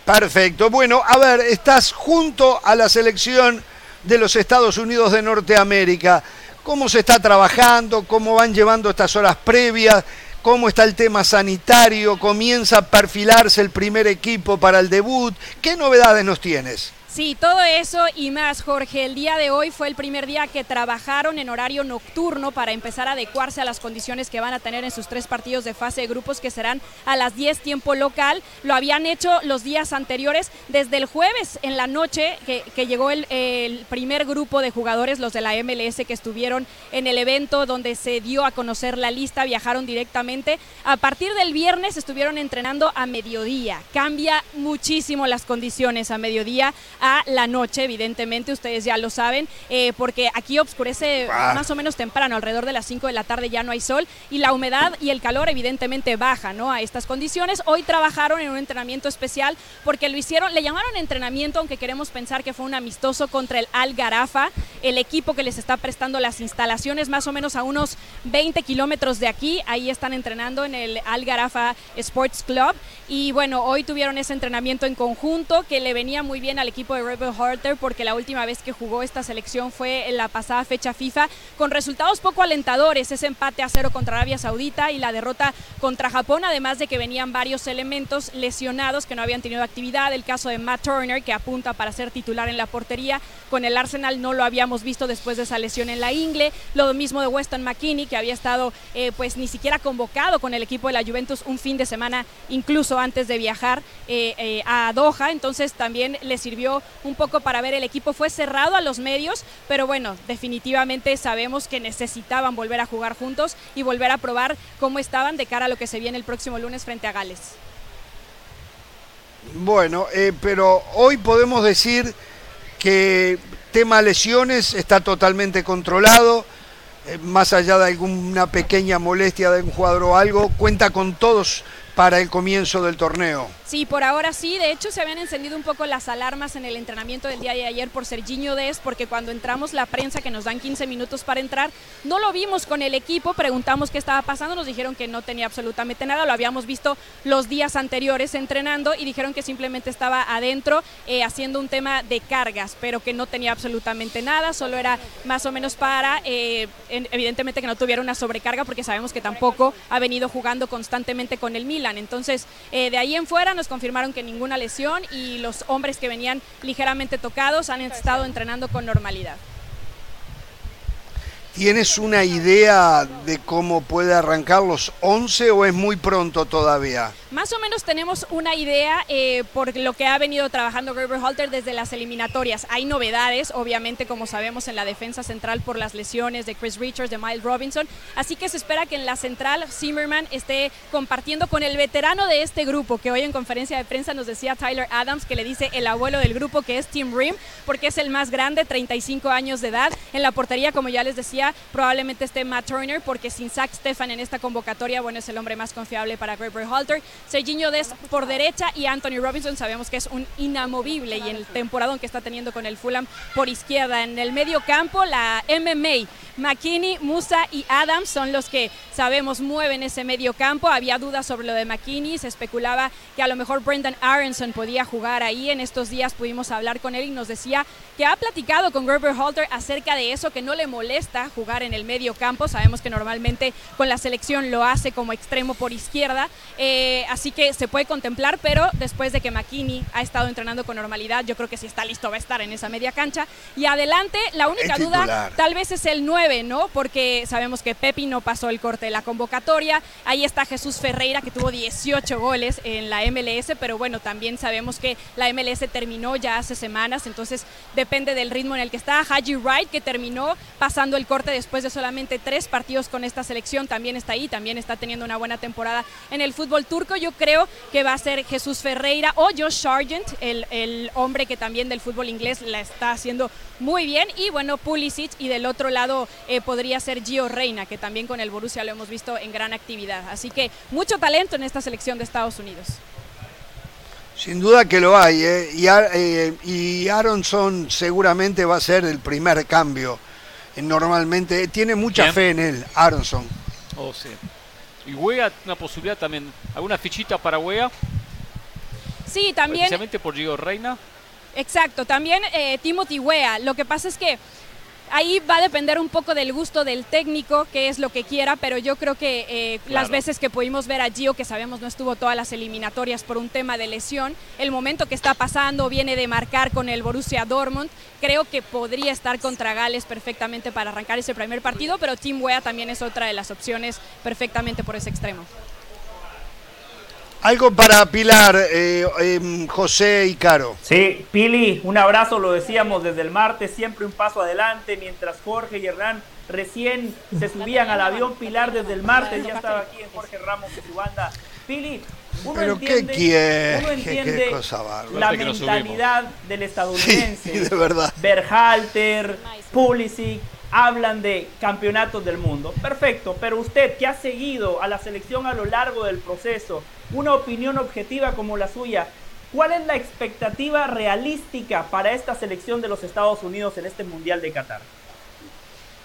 Perfecto. Bueno, a ver, estás junto a la selección de los Estados Unidos de Norteamérica. ¿Cómo se está trabajando? ¿Cómo van llevando estas horas previas? ¿Cómo está el tema sanitario? ¿Comienza a perfilarse el primer equipo para el debut? ¿Qué novedades nos tienes? Sí, todo eso y más, Jorge. El día de hoy fue el primer día que trabajaron en horario nocturno para empezar a adecuarse a las condiciones que van a tener en sus tres partidos de fase de grupos que serán a las 10 tiempo local. Lo habían hecho los días anteriores, desde el jueves en la noche que, llegó el primer grupo de jugadores, los de la MLS que estuvieron en el evento donde se dio a conocer la lista, viajaron directamente. A partir del viernes estuvieron entrenando a mediodía. Cambia muchísimo las condiciones a mediodía a la noche, evidentemente, ustedes ya lo saben, eh, porque aquí oscurece Ah. más o menos temprano, alrededor de las 5 de la tarde ya no hay sol y la humedad y el calor evidentemente baja ¿no? a estas condiciones. Hoy trabajaron en un entrenamiento especial porque lo hicieron, le llamaron entrenamiento, aunque queremos pensar que fue un amistoso contra el Al Garafa, el equipo que les está prestando las instalaciones más o menos a unos 20 kilómetros de aquí, ahí están entrenando en el Al Garafa Sports Club y bueno, hoy tuvieron ese entrenamiento en conjunto que le venía muy bien al equipo de Rebel Harter porque la última vez que jugó esta selección fue en la pasada fecha FIFA con resultados poco alentadores, ese empate a cero contra Arabia Saudita y la derrota contra Japón, además de que venían varios elementos lesionados que no habían tenido actividad, el caso de Matt Turner que apunta para ser titular en la portería, con el Arsenal no lo habíamos visto después de esa lesión en la ingle, lo mismo de Weston McKinney que había estado eh, pues ni siquiera convocado con el equipo de la Juventus un fin de semana incluso antes de viajar eh, eh, a Doha, entonces también le sirvió un poco para ver el equipo fue cerrado a los medios, pero bueno, definitivamente sabemos que necesitaban volver a jugar juntos y volver a probar cómo estaban de cara a lo que se viene el próximo lunes frente a Gales. Bueno, eh, pero hoy podemos decir que tema lesiones está totalmente controlado, eh, más allá de alguna pequeña molestia de un jugador o algo, cuenta con todos para el comienzo del torneo. Sí, por ahora sí. De hecho, se habían encendido un poco las alarmas en el entrenamiento del día de ayer por Serginho Des, porque cuando entramos la prensa, que nos dan 15 minutos para entrar, no lo vimos con el equipo, preguntamos qué estaba pasando, nos dijeron que no tenía absolutamente nada, lo habíamos visto los días anteriores entrenando y dijeron que simplemente estaba adentro eh, haciendo un tema de cargas, pero que no tenía absolutamente nada, solo era más o menos para, eh, evidentemente que no tuviera una sobrecarga, porque sabemos que tampoco ha venido jugando constantemente con el Milan. Entonces, eh, de ahí en fuera nos confirmaron que ninguna lesión y los hombres que venían ligeramente tocados han estado entrenando con normalidad. ¿Tienes una idea de cómo puede arrancar los 11 o es muy pronto todavía? Más o menos tenemos una idea eh, por lo que ha venido trabajando Gerber Halter desde las eliminatorias. Hay novedades, obviamente, como sabemos, en la defensa central por las lesiones de Chris Richards, de Miles Robinson. Así que se espera que en la central Zimmerman esté compartiendo con el veterano de este grupo, que hoy en conferencia de prensa nos decía Tyler Adams, que le dice el abuelo del grupo, que es Tim Rim, porque es el más grande, 35 años de edad. En la portería, como ya les decía, probablemente esté Matt Turner, porque sin Zach Stefan en esta convocatoria, bueno, es el hombre más confiable para Gerber Halter. Serginho Des por derecha y Anthony Robinson sabemos que es un inamovible y en el temporadón que está teniendo con el Fulham por izquierda. En el medio campo, la MMA, McKinney, Musa y Adams son los que sabemos mueven ese medio campo. Había dudas sobre lo de McKinney, se especulaba que a lo mejor Brendan Aronson podía jugar ahí. En estos días pudimos hablar con él y nos decía que ha platicado con Gerber Halter acerca de eso, que no le molesta jugar en el medio campo. Sabemos que normalmente con la selección lo hace como extremo por izquierda. Eh, así que se puede contemplar, pero después de que McKinney ha estado entrenando con normalidad, yo creo que si está listo va a estar en esa media cancha. Y adelante, la única duda tal vez es el 9, ¿no? Porque sabemos que Pepi no pasó el corte de la convocatoria. Ahí está Jesús Ferreira, que tuvo 18 goles en la MLS, pero bueno, también sabemos que la MLS terminó ya hace semanas, entonces depende del ritmo en el que está. Haji Wright, que terminó pasando el corte después de solamente tres partidos con esta selección, también está ahí, también está teniendo una buena temporada en el fútbol turco. Yo creo que va a ser Jesús Ferreira o Josh Sargent, el, el hombre que también del fútbol inglés la está haciendo muy bien. Y bueno, Pulisic y del otro lado eh, podría ser Gio Reina, que también con el Borussia lo hemos visto en gran actividad. Así que mucho talento en esta selección de Estados Unidos. Sin duda que lo hay, ¿eh? eh, y Aronson seguramente va a ser el primer cambio. Eh, normalmente tiene mucha fe en él, Aronson. Oh, sí. Y Wea, una posibilidad también. ¿Alguna fichita para Wea? Sí, también. Especialmente por Gio Reina. Exacto, también eh, Timothy Wea. Lo que pasa es que ahí va a depender un poco del gusto del técnico, que es lo que quiera, pero yo creo que eh, las veces que pudimos ver a Gio, que sabemos no estuvo todas las eliminatorias por un tema de lesión, el momento que está pasando viene de marcar con el Borussia Dortmund, creo que podría estar contra Gales perfectamente para arrancar ese primer partido, pero Tim Wea también es otra de las opciones perfectamente por ese extremo. Algo para Pilar, eh, em, José y Caro. Sí, Pili, un abrazo, lo decíamos desde el martes, siempre un paso adelante, mientras Jorge y Hernán recién se subían al avión Pilar desde el martes, ya estaba aquí en Jorge Ramos y su banda. Pili, uno ¿Pero entiende, qué uno ¿Qué- entiende qué cosa la mentalidad del estadounidense. Sí, de verdad. Berhalter, Pulisic, hablan de campeonatos del mundo. Perfecto, pero usted que ha seguido a la selección a lo largo del proceso, una opinión objetiva como la suya, ¿cuál es la expectativa realística para esta selección de los Estados Unidos en este Mundial de Qatar?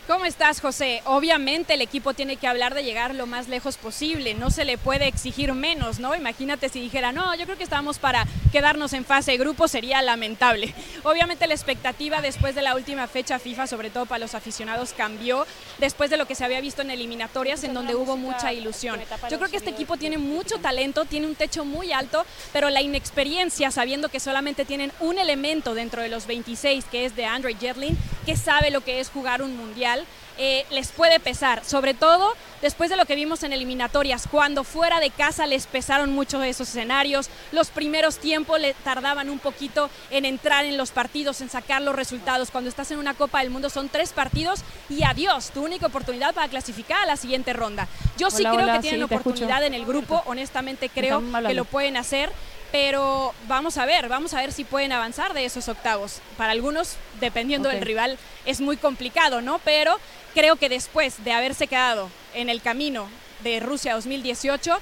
¿Cómo estás, José? Obviamente el equipo tiene que hablar de llegar lo más lejos posible, no se le puede exigir menos, ¿no? Imagínate si dijera, no, yo creo que estamos para quedarnos en fase de grupo, sería lamentable. Obviamente la expectativa después de la última fecha FIFA, sobre todo para los aficionados, cambió después de lo que se había visto en eliminatorias, en donde hubo mucha ilusión. Yo creo que este equipo tiene mucho talento, tiene un techo muy alto, pero la inexperiencia, sabiendo que solamente tienen un elemento dentro de los 26, que es de Andre Jetlin, que sabe lo que es jugar un mundial, eh, les puede pesar, sobre todo después de lo que vimos en eliminatorias, cuando fuera de casa les pesaron mucho esos escenarios, los primeros tiempos le tardaban un poquito en entrar en los partidos, en sacar los resultados, cuando estás en una Copa del Mundo son tres partidos y adiós, tu única oportunidad para clasificar a la siguiente ronda. Yo sí creo hola, que tienen sí, oportunidad en el grupo, honestamente creo que lo pueden hacer. Pero vamos a ver, vamos a ver si pueden avanzar de esos octavos. Para algunos, dependiendo del rival, es muy complicado, ¿no? Pero creo que después de haberse quedado en el camino de Rusia 2018,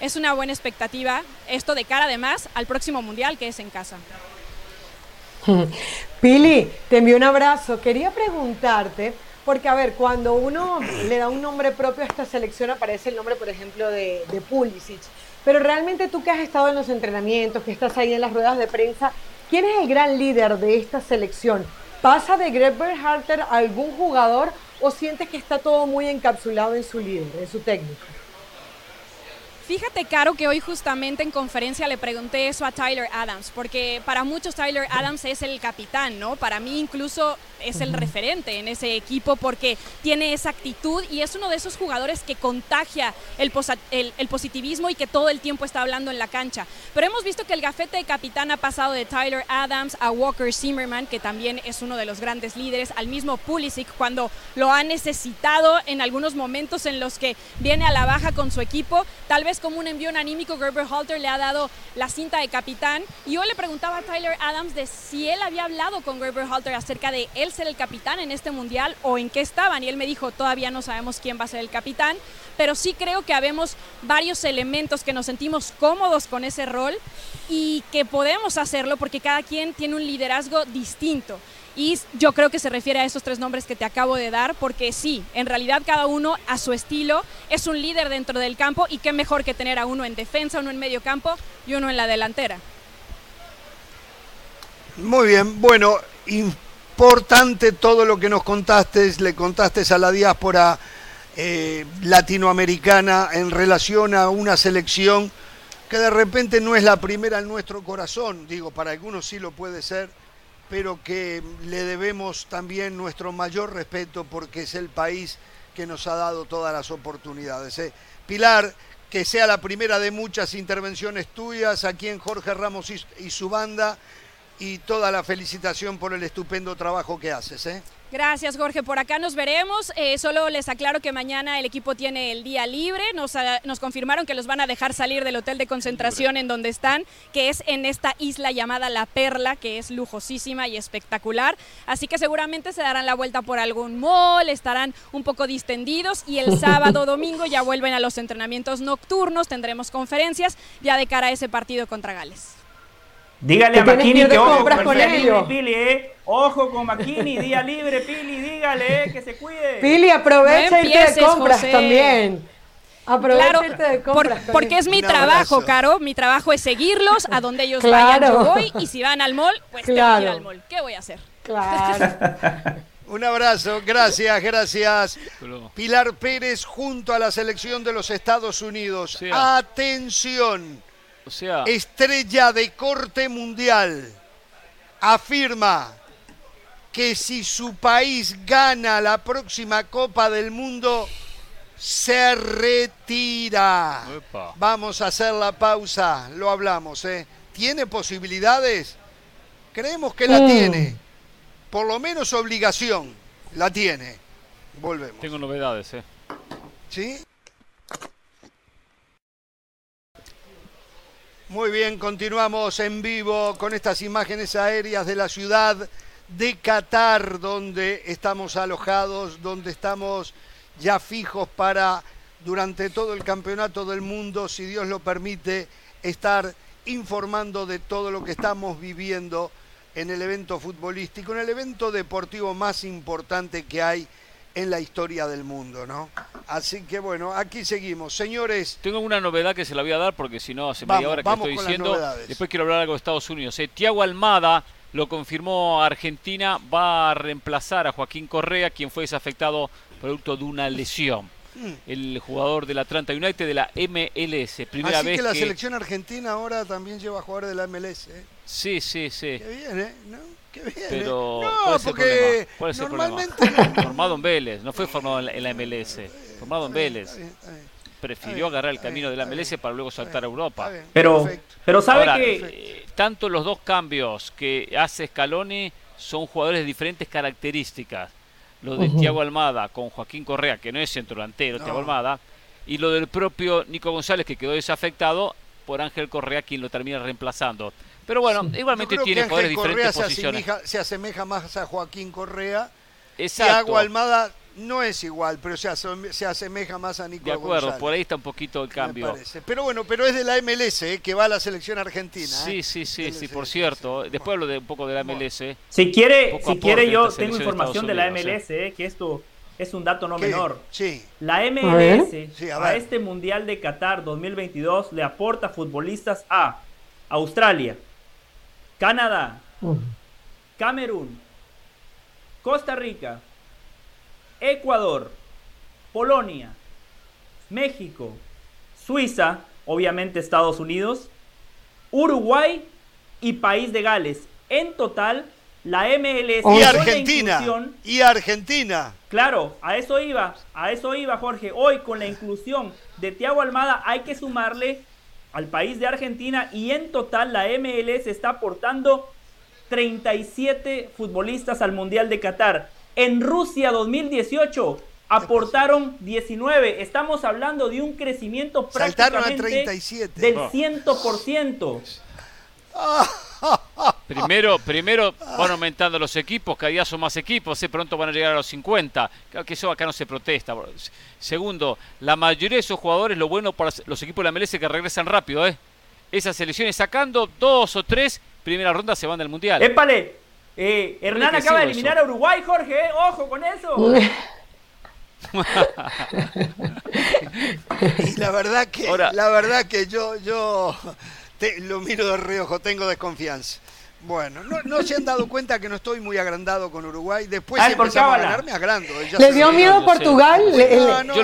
es una buena expectativa esto de cara además al próximo Mundial que es en casa. Pili, te envío un abrazo. Quería preguntarte, porque a ver, cuando uno le da un nombre propio a esta selección aparece el nombre, por ejemplo, de, de Pulisic. Pero realmente tú que has estado en los entrenamientos, que estás ahí en las ruedas de prensa, ¿quién es el gran líder de esta selección? ¿Pasa de Greg Berhalter a algún jugador o sientes que está todo muy encapsulado en su líder, en su técnico? Fíjate, Caro, que hoy justamente en conferencia le pregunté eso a Tyler Adams, porque para muchos Tyler Adams es el capitán, ¿no? Para mí incluso es el referente en ese equipo porque tiene esa actitud y es uno de esos jugadores que contagia el, posa- el- el positivismo y que todo el tiempo está hablando en la cancha. Pero hemos visto que el gafete de capitán ha pasado de Tyler Adams a Walker Zimmerman, que también es uno de los grandes líderes, al mismo Pulisic cuando lo ha necesitado en algunos momentos en los que viene a la baja con su equipo, tal vez como un envío anímico, Gerber Halter le ha dado la cinta de capitán. Y yo le preguntaba a Tyler Adams de si él había hablado con Gerber Halter acerca de él ser el capitán en este mundial o en qué estaban. Y él me dijo, todavía no sabemos quién va a ser el capitán, pero sí creo que habemos varios elementos que nos sentimos cómodos con ese rol y que podemos hacerlo porque cada quien tiene un liderazgo distinto. Y yo creo que se refiere a esos tres nombres que te acabo de dar, porque sí, en realidad cada uno a su estilo es un líder dentro del campo y qué mejor que tener a uno en defensa, uno en medio campo y uno en la delantera. Muy bien, bueno, importante todo lo que nos contaste, le contaste a la diáspora eh, latinoamericana en relación a una selección que de repente no es la primera en nuestro corazón, digo, para algunos sí lo puede ser, pero que le debemos también nuestro mayor respeto porque es el país que nos ha dado todas las oportunidades. ¿eh? Pilar, que sea la primera de muchas intervenciones tuyas aquí en Jorge Ramos y, su banda y toda la felicitación por el estupendo trabajo que haces. ¿eh? Gracias, Jorge. Por acá nos veremos. Eh, solo les aclaro que mañana el equipo tiene el día libre. Nos, ah, nos confirmaron que los van a dejar salir del hotel de concentración en donde están, que es en esta isla llamada La Perla, que es lujosísima y espectacular. Así que seguramente se darán la vuelta por algún mall, estarán un poco distendidos y el sábado, domingo ya vuelven a los entrenamientos nocturnos. Tendremos conferencias ya de cara a ese partido contra Gales. Dígale a tienes que ojo compras con con libre. Pili, eh. Ojo con Makini, día libre, Pili, dígale, eh, que se cuide. Pili, aprovecha No irte de empieces, compras José. también. Aprovecha Claro, irte de por- compras porque es mi Un trabajo, abrazo. Caro. Mi trabajo es seguirlos a donde ellos Claro. vayan, yo voy. Y si van al mall, pues tengo que ir Claro. al mall. ¿Qué voy a hacer? Claro. Un abrazo, gracias, gracias. Pilar Pérez junto a la selección de los Estados Unidos. Sí. Atención, O sea, estrella de corte mundial afirma que si su país gana la próxima Copa del Mundo, se retira. Epa. Vamos a hacer la pausa, lo hablamos, ¿eh? ¿Tiene posibilidades? Creemos que la Mm. tiene. Por lo menos obligación, la tiene. Volvemos. tengo novedades, ¿eh? ¿Sí? Muy bien, continuamos en vivo con estas imágenes aéreas de la ciudad de Qatar, donde estamos alojados, donde estamos ya fijos para, durante todo el campeonato del mundo, si Dios lo permite, estar informando de todo lo que estamos viviendo en el evento futbolístico, en el evento deportivo más importante que hay en la historia del mundo, ¿no? Así que bueno, aquí seguimos. Señores, Tengo una novedad que se la voy a dar porque si no hace Vamos, media hora que estoy diciendo. Después quiero hablar algo de Estados Unidos. ¿eh? Tiago Almada lo confirmó Argentina, va a reemplazar a Joaquín Correa, quien fue desafectado producto de una lesión. Mm. El jugador del Atlanta United de la MLS. Primera así vez que la selección argentina ahora también lleva jugadores de la MLS. ¿eh? Sí, sí, sí. Qué bien, ¿eh? ¿No? Qué bien. ¿eh? Pero no, ¿cuál es el porque problema? ¿Cuál es el normalmente problema? formado en Vélez, no fue formado en la, en la MLS, formado en Vélez. Está bien, está bien. Prefirió Está agarrar el camino de la MLS para luego saltar a Europa. Pero, perfecto. pero sabe Ahora, que eh, tanto los dos cambios que hace Scaloni son jugadores de diferentes características. Lo de Thiago Almada con Joaquín Correa, que no es centro delantero, No. Thiago Almada, y lo del propio Nico González, que quedó desafectado por Ángel Correa, quien lo termina reemplazando. Pero bueno, igualmente Yo creo tiene que poderes Ángel diferentes Correa se posiciones. asemeja, se asemeja más a Joaquín Correa. Exacto. Thiago Almada no es igual, pero se, asome- se asemeja más a Nico De acuerdo, González, por ahí está un poquito el me cambio. parece. Pero bueno, pero es de la MLS, eh, que va a la selección argentina. Sí, eh. sí, sí, sí, por cierto. Después hablo de un poco de la MLS. Si quiere, si quiere yo tengo de información de la MLS, eh, que esto es un dato no ¿Qué? menor. Sí. La. MLS Sí, a este Mundial de Qatar 2022 le aporta futbolistas a Australia, Canadá, Camerún, Costa Rica, Ecuador, Polonia, México, Suiza, obviamente Estados Unidos, Uruguay y País de Gales. En total, la MLS Y con la Argentina. inclusión- Y Argentina. Claro, a eso iba, a eso iba Jorge. Hoy con la inclusión de Thiago Almada hay que sumarle al país de Argentina y en total la MLS está aportando 37 futbolistas al Mundial de Qatar. En Rusia 2018 aportaron 19. Estamos hablando de un crecimiento Saltaron a prácticamente 37. del Oh. 100%. Primero, primero van aumentando los equipos, cada día son más equipos, pronto van a llegar a los 50. Claro que eso acá no se protesta. Segundo, la mayoría de esos jugadores, lo bueno para los equipos de la MLS es que regresan rápido, ¿eh? Esas selecciones sacando dos o tres, primera ronda se van del Mundial. Épale, eh, Hernán acaba de eliminar eso. a Uruguay, Jorge, eh, ojo con eso. Y la verdad que, Ahora- la verdad que yo, yo te- lo miro de reojo, tengo desconfianza. Bueno, no, no se han dado cuenta que no estoy muy agrandado con Uruguay. Después Ah, si es por empezamos a ganar, me agrando. Le dio miedo. Portugal. los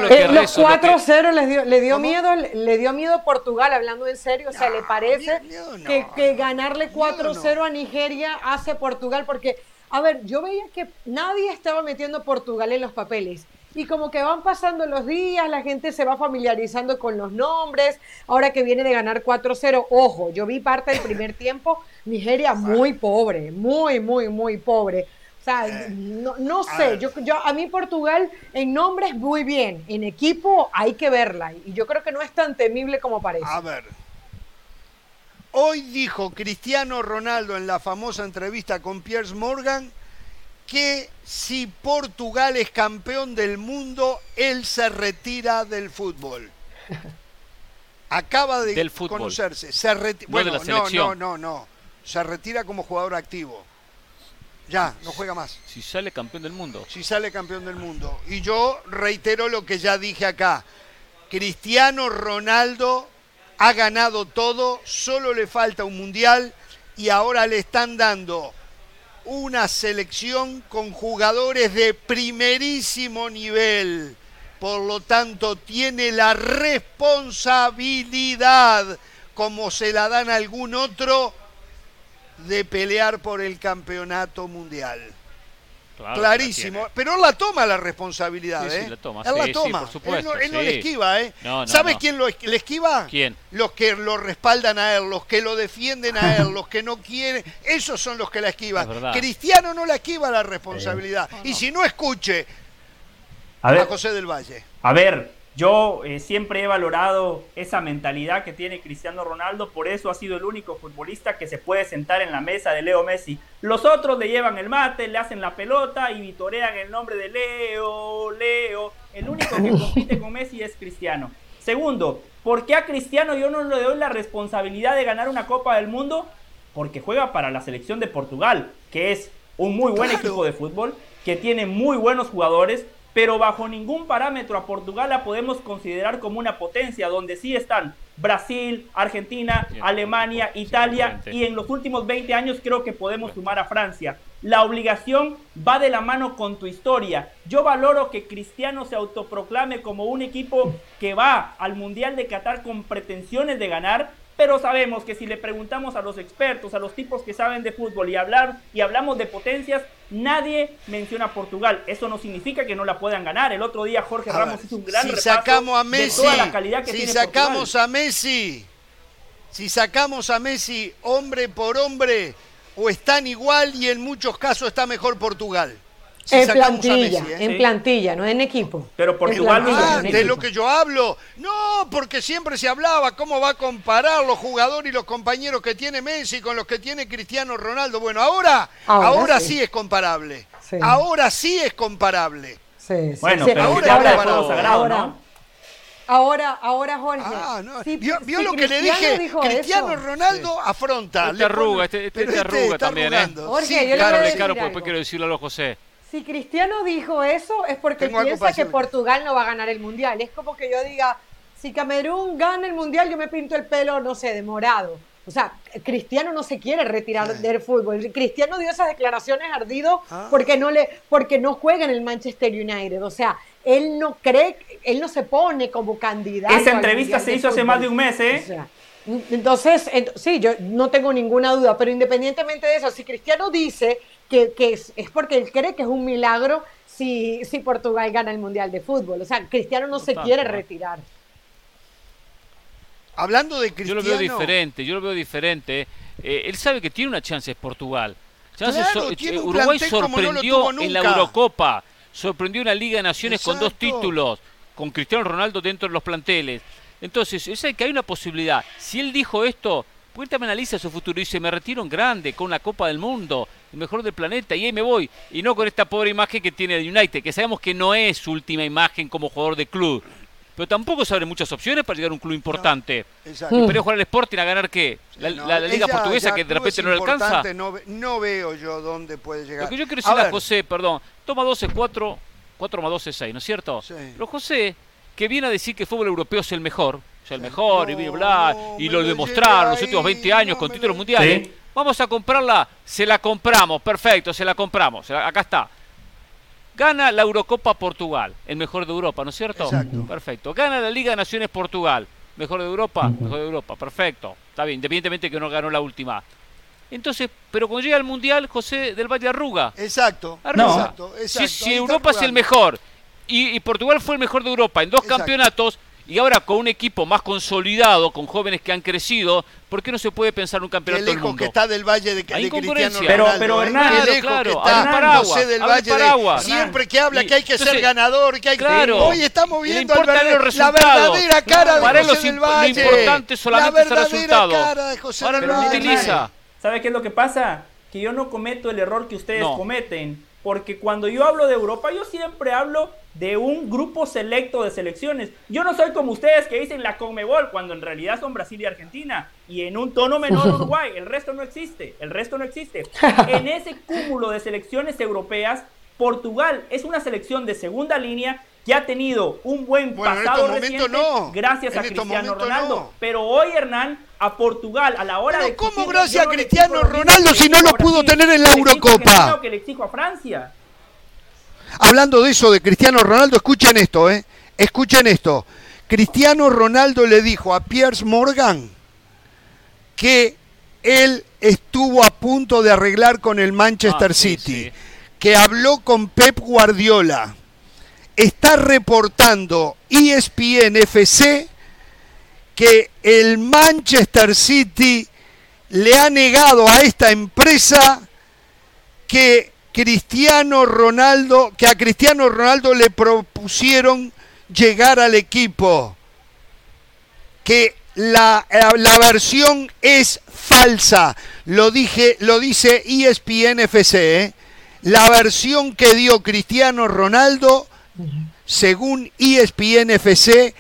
rezo, lo que- 4-0 les dio, le dio miedo, le dio miedo Portugal, hablando en serio. O sea, ¿le parece miedo no. que, que ganarle Miedo 4-0 a Nigeria hace Portugal? Porque, a ver, yo veía que nadie estaba metiendo Portugal en los papeles. Y como que van pasando los días, la gente se va familiarizando con los nombres. Ahora que viene de ganar 4-0, ojo, yo vi parte del primer tiempo, Nigeria muy pobre, muy, muy, muy pobre. O sea, no, no sé, yo, yo, a mí Portugal en nombres muy bien, en equipo hay que verla. Y yo creo que no es tan temible como parece. A ver. Hoy dijo Cristiano Ronaldo en la famosa entrevista con Piers Morgan que si Portugal es campeón del mundo, él se retira del fútbol. Acaba de Del fútbol. conocerse. Se reti- No bueno, de la no, no, no, no. Se retira como jugador activo. Ya, no juega más. Si sale campeón del mundo. Si sale campeón del mundo. Y yo reitero lo que ya dije acá. Cristiano Ronaldo ha ganado todo, solo le falta un mundial y ahora le están dando una selección con jugadores de primerísimo nivel. Por lo tanto, tiene la responsabilidad, como se la dan a algún otro, de pelear por el campeonato mundial. Claro la Clarísimo. Pero él la toma la responsabilidad, Sí, ¿eh? sí, la toma, Él sí, la sí, toma. por supuesto, él no, él no sí. le esquiva, ¿eh? No, no, ¿Sabe no. quién lo, le esquiva? ¿Quién? Los que lo respaldan a él, los que lo defienden a él, los que no quieren. Esos son los que la esquivan. Cristiano no la esquiva la responsabilidad. Y si no escuche A José del Valle. A ver, yo eh, siempre he valorado esa mentalidad que tiene Cristiano Ronaldo, por eso ha sido el único futbolista que se puede sentar en la mesa de Leo Messi. Los otros le llevan el mate, le hacen la pelota y vitorean el nombre de Leo, Leo. El único que compite con Messi es Cristiano. Segundo, ¿por qué a Cristiano yo no le doy la responsabilidad de ganar una Copa del Mundo? Porque juega para la selección de Portugal, que es un muy buen equipo de fútbol, que tiene muy buenos jugadores, pero bajo ningún parámetro a Portugal la podemos considerar como una potencia, donde sí están Brasil, Argentina, Bien, Alemania, Italia y en los últimos 20 años creo que podemos sumar a Francia. La obligación va de la mano con tu historia. Yo valoro que Cristiano se autoproclame como un equipo que va al Mundial de Qatar con pretensiones de ganar, pero sabemos que si le preguntamos a los expertos, a los tipos que saben de fútbol y hablar y hablamos de potencias, nadie menciona a Portugal. Eso no significa que no la puedan ganar. El otro día Jorge A Ramos ver, hizo un gran si repaso sacamos a de Messi, toda la calidad que si tiene sacamos Portugal. a Messi, si sacamos a Messi hombre por hombre, o están igual y en muchos casos está mejor Portugal. Si en plantilla, Messi, ¿eh? en Sí. plantilla, no en equipo. Pero Portugal plantilla, no Ah, de lo que yo hablo. No, porque siempre se hablaba cómo va a comparar los jugadores y los compañeros que tiene Messi con los que tiene Cristiano Ronaldo. Bueno, ahora, ahora, Ahora sí. sí. es comparable. Sí. Ahora sí es comparable. Sí, sí, Bueno, sí. pero ahora usted habla de ahora- fuego sagrado, ahora- ¿no? Ahora, ahora, Jorge. Ah, no. si- ¿Vio, vio si lo que le dije? Cristiano eso- Ronaldo afronta. Este le pone- arruga, este- este pero te arruga también, ¿eh? Jorge, Sí, yo le voy a Claro, le decir caro, pues, algo. después quiero decirlo a los José. Si Cristiano dijo eso es porque Tengo piensa que. Portugal no va a ganar el mundial. Es como que yo diga, si Camerún gana el mundial, yo me pinto el pelo, no sé, de morado. O sea, Cristiano no se quiere retirar del fútbol. Cristiano dio esas declaraciones ardido Ah. porque no le, porque no juega en el Manchester United. O sea, él no cree, él no se pone como candidato. Esa entrevista se hizo hace más de un mes, ¿eh? O sea, entonces, ent- sí, yo no tengo ninguna duda, pero independientemente de eso, si Cristiano dice que, que es, es porque él cree que es un milagro si, si Portugal gana el Mundial de Fútbol. O sea, Cristiano no se quiere ¿no? retirar. Hablando de Yo Cristiano. lo veo diferente, yo lo veo diferente. Eh, él sabe que tiene una chance es Portugal. Chance Claro, so- tiene eh, un Uruguay plantel como no lo sorprendió en la. Eurocopa, sorprendió en la Liga de Naciones con dos títulos, con Cristiano Ronaldo dentro de los planteles. Entonces, es que hay una posibilidad. Si él dijo esto, pues también analiza su futuro y dice, me retiro en grande, con una Copa del Mundo, el mejor del planeta, y ahí me voy. Y no con esta pobre imagen que tiene el United, que sabemos que no es su última imagen como jugador de club. Pero tampoco se abren muchas opciones para llegar a un club importante. Exacto. ¿Y jugar al Sporting a ganar qué? ¿La, No, la- la Liga Portuguesa ya que de repente no le alcanza? No, ve- no veo yo dónde puede llegar. Lo que yo quiero A decirle a, José, perdón, toma 12, 4, 4 más 12 es 6, ¿no es cierto? Sí. Pero José, que viene a decir que el fútbol europeo es el mejor, o sea, el mejor, y No, bla, bla, no y lo lo demostraron los últimos ahí, 20 años no con títulos lo- mundiales. Sí. Vamos a comprarla, se la compramos, perfecto, se la compramos, se la- acá está. Gana la Eurocopa Portugal, el mejor de Europa, ¿no es cierto? Exacto. Perfecto. Gana la Liga de Naciones Portugal, mejor de Europa, mejor de Europa, perfecto. Está bien, independientemente que no ganó la última. Entonces, pero cuando llega al Mundial, José del Valle arruga. Exacto. Arruga. Exacto, Si- exacto, si, Europa es el mejor y, y Portugal fue el mejor de Europa en dos Exacto. campeonatos y ahora con un equipo más consolidado, con jóvenes que han crecido, ¿por qué no se puede pensar en un Qué campeonato del lejos mundo? que está del Valle de, de Hay Cristiano incongruencia. Pero- pero, ¿eh? Hernán, Qué lejos claro, que está paraguas, José del Valle de-. Siempre que habla Y- que hay que ser ganador, que hay que... claro, Hoy estamos viendo el importan verde- los la verdadera cara Para de él José lo del Valle. lo importante solamente la es el resultado. cara de José Ahora del no lo Valle. utiliza. ¿Sabe qué es lo que pasa? Que yo no cometo el error que ustedes No. cometen. Porque cuando yo hablo de Europa, yo siempre hablo de un grupo selecto de selecciones. Yo no soy como ustedes que dicen la Conmebol, cuando en realidad son Brasil y Argentina. Y en un tono menor Uruguay. El resto no existe. El resto no existe. En ese cúmulo de selecciones europeas, Portugal es una selección de segunda línea que ha tenido un buen Bueno, en pasado reciente no. gracias En a Cristiano Ronaldo. no. Pero hoy, Hernán, a Portugal, a la hora Pero de... ¿cómo gracias a Cristiano Ronaldo si no lo pudo tener en la Eurocopa? Que le exijo a Francia. Hablando de eso de Cristiano Ronaldo, escuchen esto, ¿eh? Escuchen esto. Cristiano Ronaldo le dijo a Piers Morgan que él estuvo a punto de arreglar con el Manchester Ah, sí, City, sí. que habló con Pep Guardiola. Está reportando ESPN FC que el Manchester City le ha negado a esta empresa que Cristiano Ronaldo, que a Cristiano Ronaldo le propusieron llegar al equipo, que la, eh, la versión es falsa, lo dije, lo dice ESPN FC, ¿eh? la versión que dio Cristiano Ronaldo, según ESPN FC,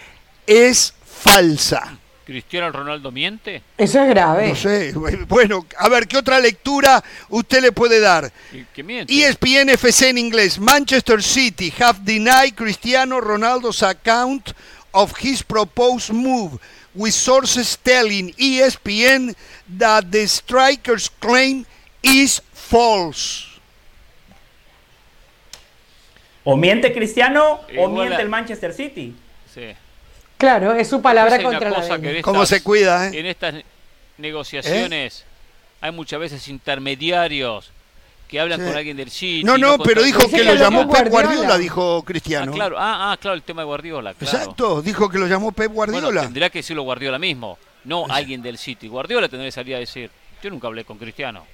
es falsa. ¿Cristiano Ronaldo miente? Eso es grave. No sé, bueno, a ver, ¿qué otra lectura usted le puede dar? ¿Que- que miente? ESPN FC en inglés. Manchester City have denied Cristiano Ronaldo's account of his proposed move, with sources telling ESPN that the striker's claim is false. O miente Cristiano o miente a- el Manchester City. Sí. Claro, es su palabra contra una la cosa de en ¿Cómo estas- se cuida, eh? En estas negociaciones hay muchas veces intermediarios que hablan Sí. con alguien del City. No, no, pero dijo que que lo llamó Pep Guardiola. Guardiola, dijo Ah, Cristiano. claro, ah, ah, claro, el tema de Guardiola. Claro. Exacto, dijo que lo llamó Pep Bueno, Guardiola. tendrá que decirlo Guardiola mismo, no alguien del City. Guardiola tendría que salir a decir, yo nunca hablé con Cristiano.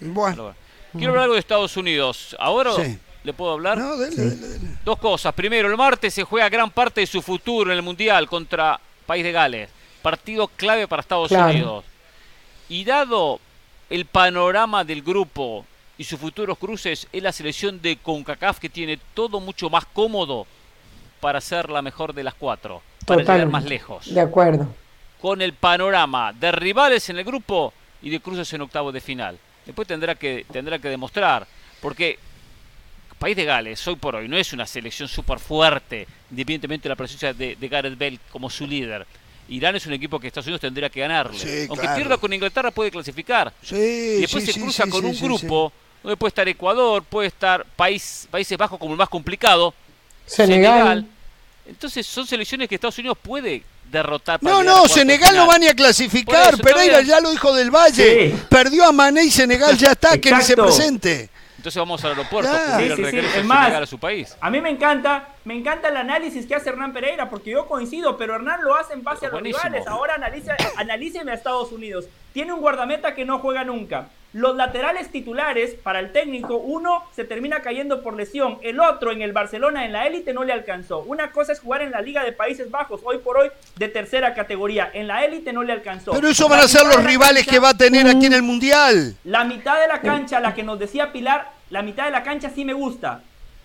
Bueno, bueno. Quiero hablar algo de Estados Unidos. ¿Ahora Sí. Le puedo hablar? No, dele, dele, dele. Dos cosas. Primero, el martes se juega gran parte de su futuro en el Mundial contra País de Gales. Partido clave para Estados Claro. Unidos. Y dado el panorama del grupo y sus futuros cruces, es la selección de CONCACAF que tiene todo mucho más cómodo para ser la mejor de las cuatro. Para llegar más lejos. De acuerdo. Con el panorama de rivales en el grupo y de cruces en octavos de final. Después tendrá que, tendrá que demostrar. Porque País de Gales, hoy por hoy, no es una selección súper fuerte, independientemente de la presencia de, de Gareth Bale como su líder. Irán es un equipo que Estados Unidos tendría que ganarle. Sí, Aunque claro. pierda con Inglaterra puede clasificar. Sí, y después sí, se cruza sí, con sí, un sí, grupo donde puede estar Ecuador, puede estar país, Países Bajos como el más complicado, Senegal. Entonces son selecciones que Estados Unidos puede derrotar. para No, no, Senegal no va ni a clasificar. Eso, Pereira ya lo dijo del Valle. Sí. Perdió a Mané y Senegal ya está, que ni se presente. Entonces vamos al aeropuerto a cubrir Sí, el sí, sí. regreso Es de más, Senegal a su país. A mí me encanta, me encanta el análisis que hace Hernán Pereira, porque yo coincido, pero Hernán lo hace en base a los Buenísimo. rivales. Ahora analiza, analíceme a Estados Unidos. Tiene un guardameta que no juega nunca. Los laterales titulares para el técnico, uno se termina cayendo por lesión, el otro en el Barcelona en la élite no le alcanzó. Una cosa es jugar en la Liga de Países Bajos, hoy por hoy de tercera categoría. En la élite no le alcanzó. Pero eso van a ser los rivales cancha- que va a tener aquí en el Mundial. la mitad de la cancha, la que nos decía Pilar, la mitad de la cancha sí me gusta.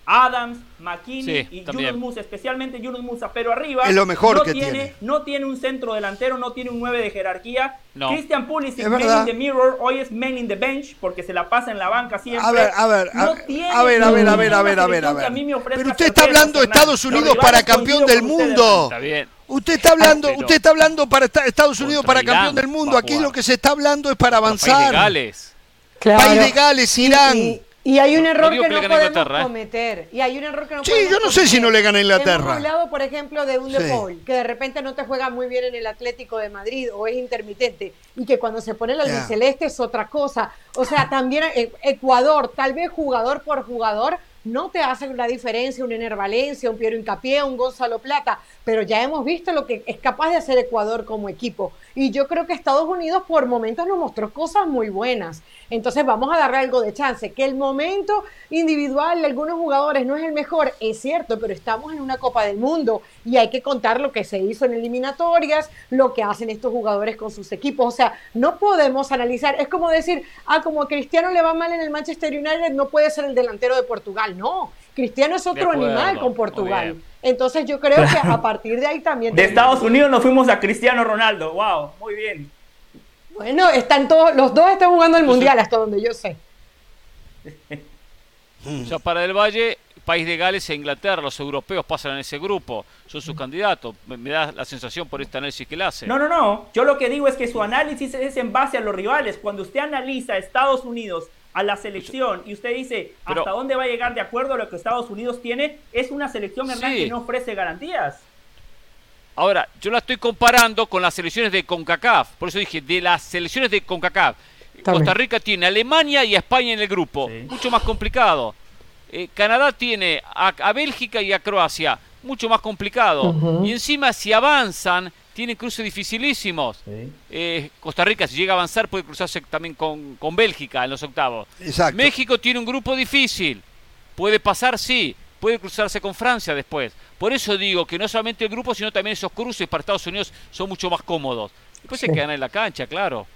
Adams, McKinney Sí, y también. Yunus Musa, especialmente Yunus Musa, pero arriba Es lo mejor no que tiene, tiene. no tiene un centro delantero, no tiene un 9 de jerarquía. No. Christian Pulisic, Es man in the mirror, hoy es man in the bench porque se la pasa en la banca siempre. A ver, a ver, a No ver, tiene- a ver, a ver, a ver, a ver, a ver, a Pero usted está hablando de. Estados Unidos para campeón del mundo. Está bien. Usted está hablando, Pero- usted está hablando para esta- Estados Unidos para campeón del mundo. Aquí lo que se está hablando es para País de avanzar. Gales. Claro. País de Gales, Irán. Y, y hay un No error digo que que no podemos Inglaterra, ¿eh? cometer. Y hay un error que no Sí, podemos yo no sé si no le gana Inglaterra. Hemos hablado, por ejemplo, de un De Sí. Paul, que de repente no te juega muy bien en el Atlético de Madrid o es intermitente. Y que cuando se pone la Ya. albiceleste es otra cosa. O sea, también eh, Ecuador, tal vez jugador por jugador, no te hace la diferencia un Ener Valencia, un Piero Incapié, un Gonzalo Plata, pero ya hemos visto lo que es capaz de hacer Ecuador como equipo. Y yo creo que Estados Unidos por momentos nos mostró cosas muy buenas. Entonces vamos a darle algo de chance. Que el momento individual de algunos jugadores no es el mejor, es cierto, pero estamos en una Copa del Mundo y hay que contar lo que se hizo en eliminatorias, lo que hacen estos jugadores con sus equipos. O sea, no podemos analizar, es como decir, ah, como a Cristiano le va mal en el Manchester United, no puede ser el delantero de Portugal. No, Cristiano es otro acuerdo, animal con Portugal. Entonces yo creo que a partir de ahí también... De Estados Unidos nos fuimos a Cristiano Ronaldo. Wow, muy bien. Bueno, están todos, los dos están jugando el Mundial hasta donde yo sé. O sea, para el Valle, País de Gales e Inglaterra, los europeos pasan en ese grupo, son sus candidatos. Me, me da la sensación por este análisis que él hace. No, no, no. Yo lo que digo es que su análisis es en base a los rivales. Cuando usted analiza a Estados Unidos, a la selección, y usted dice Pero- hasta dónde va a llegar de acuerdo a lo que Estados Unidos tiene, es una selección, Hernán, Sí. que no ofrece garantías. Ahora, yo la estoy comparando con las selecciones de CONCACAF. Por eso dije, de las selecciones de CONCACAF. Costa Rica tiene a Alemania y a España en el grupo. Sí. Mucho más complicado. Eh, Canadá tiene a, a Bélgica y a Croacia. Mucho más complicado. Y encima, si avanzan, tienen cruces dificilísimos. Eh, Costa Rica, si llega a avanzar, puede cruzarse también con, con Bélgica en los octavos. Exacto. México tiene un grupo difícil. Puede pasar, sí. Puede cruzarse con Francia después. Por eso digo que no solamente el grupo, sino también esos cruces para Estados Unidos son mucho más cómodos. Después hay Sí. que ganar en la cancha, claro.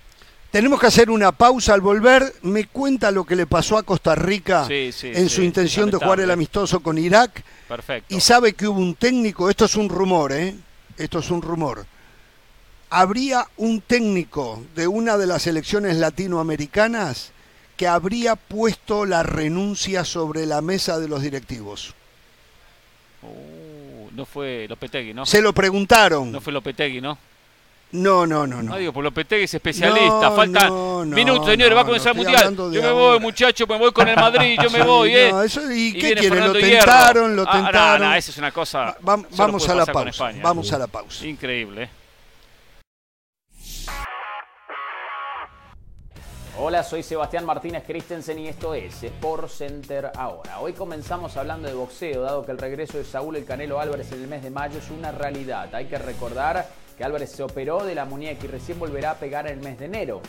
Tenemos que hacer una pausa al volver. Me cuenta lo que le pasó a Costa Rica Sí, sí, en sí, su intención de jugar el amistoso con Irak. Perfecto. Y sabe que hubo un técnico, esto es un rumor, ¿eh? Esto es un rumor. Habría un técnico de una de las selecciones latinoamericanas que habría puesto la renuncia sobre la mesa de los directivos. Uh, no fue Lopetegui, ¿no? Se lo preguntaron. No fue Lopetegui, ¿no? No, no, no, No, no. digo, por Lopetegui es especialista. No, Falta no, no, minutos, señores. va a comenzar no, el Mundial. Yo me ahora. voy, muchacho, me voy con el Madrid. Yo me Sí, voy, ¿eh? no, eso- ¿y qué viene quiere? Lo tentaron, lo Ah, no, tentaron. no, esa es una cosa. Va- vamos a la pausa. España. Vamos a la pausa. Increíble, ¿eh? Hola, soy Sebastián Martínez Christensen y esto es Sport Center ahora. Hoy comenzamos hablando de boxeo, dado que el regreso de Saúl El Canelo Álvarez en el mes de mayo es una realidad. Hay que recordar que Álvarez se operó de la muñeca y recién volverá a pegar en el mes de enero.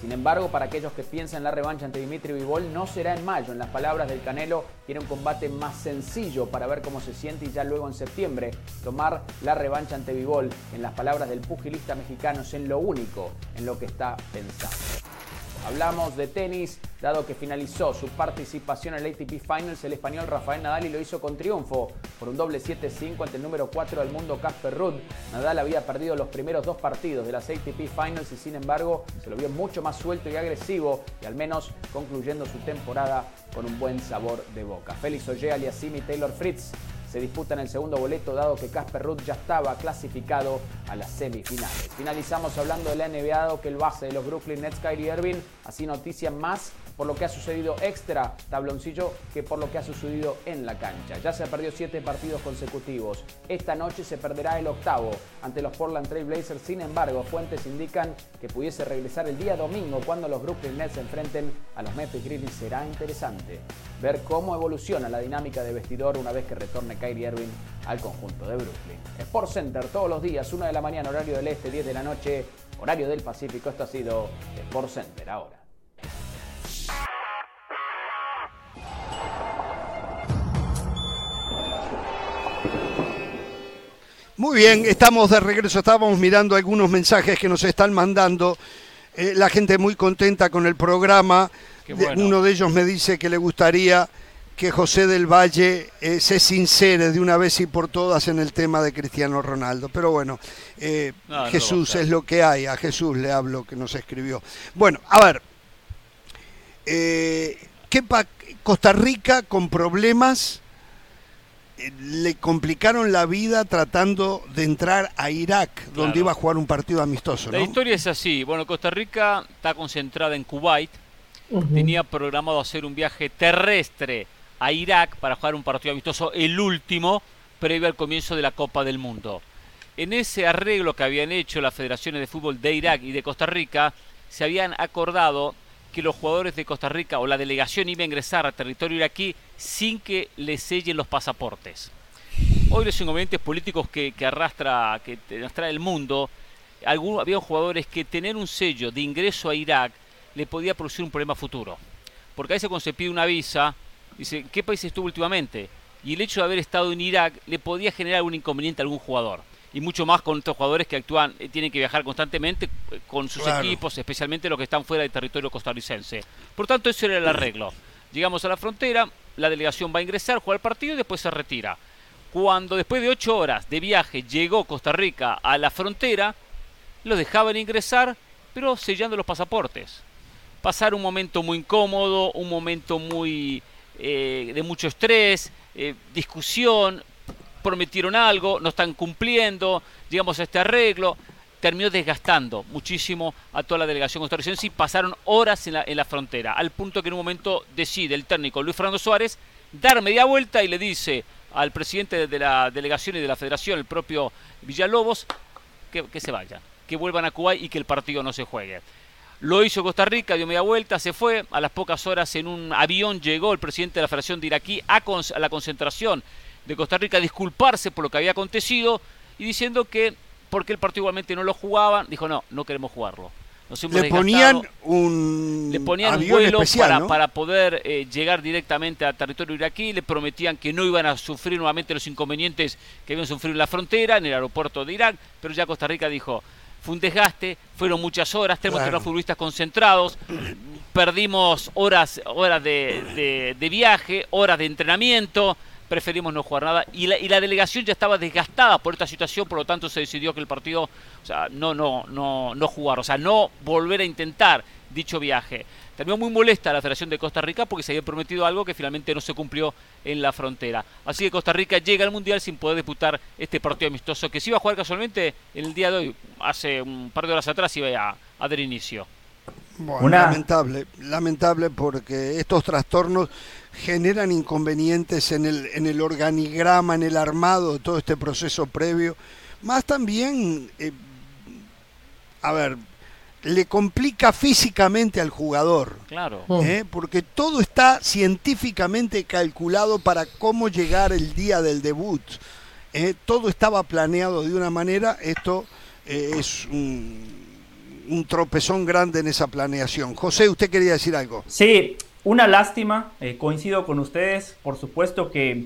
Sin embargo, para aquellos que piensan la revancha ante Dimitri Vivol, no será en mayo. En las palabras del Canelo, tiene un combate más sencillo para ver cómo se siente y ya luego en septiembre tomar la revancha ante Vivol. En las palabras del pugilista mexicano, es en lo único en lo que está pensando. Hablamos de tenis, dado que finalizó su participación en el ATP Finals, el español Rafael Nadal y lo hizo con triunfo por un doble 7-5 ante el número 4 del mundo Casper Ruud. Nadal había perdido los primeros dos partidos de las ATP Finals y sin embargo se lo vio mucho más suelto y agresivo y al menos concluyendo su temporada con un buen sabor de boca. Félix Oye, Aliassime y Taylor Fritz se disputan el segundo boleto dado que Casper Ruth ya estaba clasificado a las semifinales. Finalizamos hablando del NBA, que el base de los Brooklyn Nets, Kyrie Irving, así noticia más por lo que ha sucedido extra tabloncillo que por lo que ha sucedido en la cancha. Ya se perdió siete partidos consecutivos. Esta noche se perderá el octavo ante los Portland Trail Blazers. Sin embargo, fuentes indican que pudiese regresar el día domingo cuando los Brooklyn Nets se enfrenten a los Memphis Grizzlies. Será interesante ver cómo evoluciona la dinámica de vestidor una vez que retorne Kyrie Irving al conjunto de Brooklyn. Sport Center todos los días, 1 de la mañana, horario del este, 10 de la noche, horario del Pacífico. Esto ha sido Sport Center ahora. Muy bien, estamos de regreso, estábamos mirando algunos mensajes que nos están mandando. Eh, la gente muy contenta con el programa. bueno. Uno de ellos me dice que le gustaría que José del Valle eh, se sincere de una vez y por todas en el tema de Cristiano Ronaldo. Pero bueno, eh, No, no lo va a Jesús es lo que hay, a Jesús le hablo que nos escribió. Bueno, a ver, eh, ¿qué Costa Rica con problemas le complicaron la vida tratando de entrar a Irak, donde Claro. iba a jugar un partido amistoso, La ¿no? historia es así. Bueno, Costa Rica está concentrada en Kuwait. Tenía programado hacer un viaje terrestre a Irak para jugar un partido amistoso, el último, previo al comienzo de la Copa del Mundo. En ese arreglo que habían hecho las federaciones de fútbol de Irak y de Costa Rica, se habían acordado que los jugadores de Costa Rica o la delegación iba a ingresar a territorio iraquí sin que les sellen los pasaportes. Hoy los inconvenientes políticos que, arrastra, que trae el mundo, algunos, había jugadores que tener un sello de ingreso a Irak le podía producir un problema futuro. Porque a veces cuando se pide una visa, dice, ¿en ¿qué país estuvo últimamente? Y el hecho de haber estado en Irak le podía generar algún inconveniente a algún jugador. Y mucho más con estos jugadores que actúan, eh, tienen que viajar constantemente eh, con sus Claro. equipos, especialmente los que están fuera del territorio costarricense. Por tanto, eso era el arreglo. Llegamos a la frontera, la delegación va a ingresar, juega el partido y después se retira. Cuando después de ocho horas de viaje llegó Costa Rica a la frontera, los dejaban ingresar, pero sellando los pasaportes. Pasar un momento muy incómodo, un momento muy eh, de mucho estrés, eh, discusión, prometieron algo, no están cumpliendo, llegamos a este arreglo, terminó desgastando muchísimo a toda la delegación costarricense y pasaron horas en la, en la frontera, al punto que en un momento decide el técnico Luis Fernando Suárez dar media vuelta y le dice al presidente de la delegación y de la federación, el propio Villalobos, que, que se vayan, que vuelvan a Kuwait y que el partido no se juegue. Lo hizo Costa Rica, dio media vuelta, se fue. A las pocas horas en un avión llegó el presidente de la Federación de Iraquí a, la concentración de Costa Rica a disculparse por lo que había acontecido y diciendo que porque el partido igualmente no lo jugaban, dijo no, no queremos jugarlo. Nos Le ponían desgastado". un Le ponían un vuelo especial, para, ¿no? para poder eh, llegar directamente al territorio iraquí, le prometían que no iban a sufrir nuevamente los inconvenientes que habían sufrido en la frontera, en el aeropuerto de Irak, pero ya Costa Rica dijo, fue un desgaste, fueron muchas horas, tenemos que Claro. los futbolistas concentrados, perdimos horas, horas de, de- de viaje, horas de entrenamiento, preferimos no jugar nada y la, y la delegación ya estaba desgastada por esta situación, por lo tanto se decidió que el partido, o sea, no, no, no, no jugar, o sea, no volver a intentar dicho viaje. Terminó muy molesta la Federación de Costa Rica porque se había prometido algo que finalmente no se cumplió en la frontera. Así que Costa Rica llega al Mundial sin poder disputar este partido amistoso que se iba a jugar casualmente en el día de hoy, hace un par de horas atrás iba a, a dar inicio. Bueno, Una- lamentable, lamentable porque estos trastornos generan inconvenientes en el, en el organigrama, en el armado de todo este proceso previo, más también, eh, a ver, le complica físicamente al jugador. Claro. ¿eh? porque todo está científicamente calculado para cómo llegar el día del debut. ¿eh? Todo estaba planeado de una manera, esto eh, es un- un tropezón grande en esa planeación. José, usted quería decir algo. Sí, una lástima, eh, coincido con ustedes, por supuesto que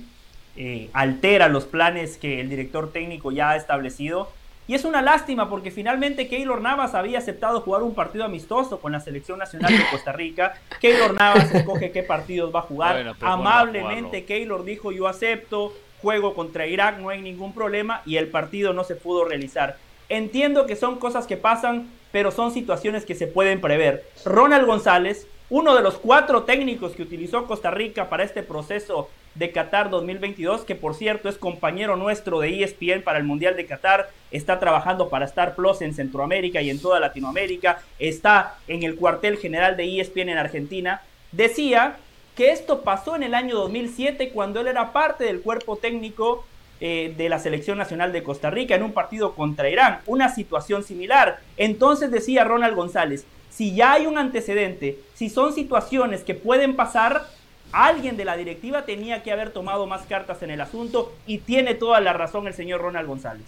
eh, altera los planes que el director técnico ya ha establecido. Y es una lástima porque finalmente Keylor Navas había aceptado jugar un partido amistoso con la selección nacional de Costa Rica. Keylor Navas escoge qué partidos va a jugar. Amablemente Keylor dijo yo acepto, juego contra Irak, no hay ningún problema y el partido no se pudo realizar. Entiendo que son cosas que pasan, pero son situaciones que se pueden prever. Ronald González, uno de los cuatro técnicos que utilizó Costa Rica para este proceso de Qatar 2022, que por cierto es compañero nuestro de ESPN para el Mundial de Qatar, está trabajando para Star Plus en Centroamérica y en toda Latinoamérica, está en el cuartel general de ESPN en Argentina, decía que esto pasó en el año 2007 cuando él era parte del cuerpo técnico eh, de la selección nacional de Costa Rica en un partido contra Irán, una situación similar. Entonces decía Ronald González, si ya hay un antecedente, si son situaciones que pueden pasar, Alguien de la directiva tenía que haber tomado más cartas en el asunto y tiene toda la razón el señor Ronald González.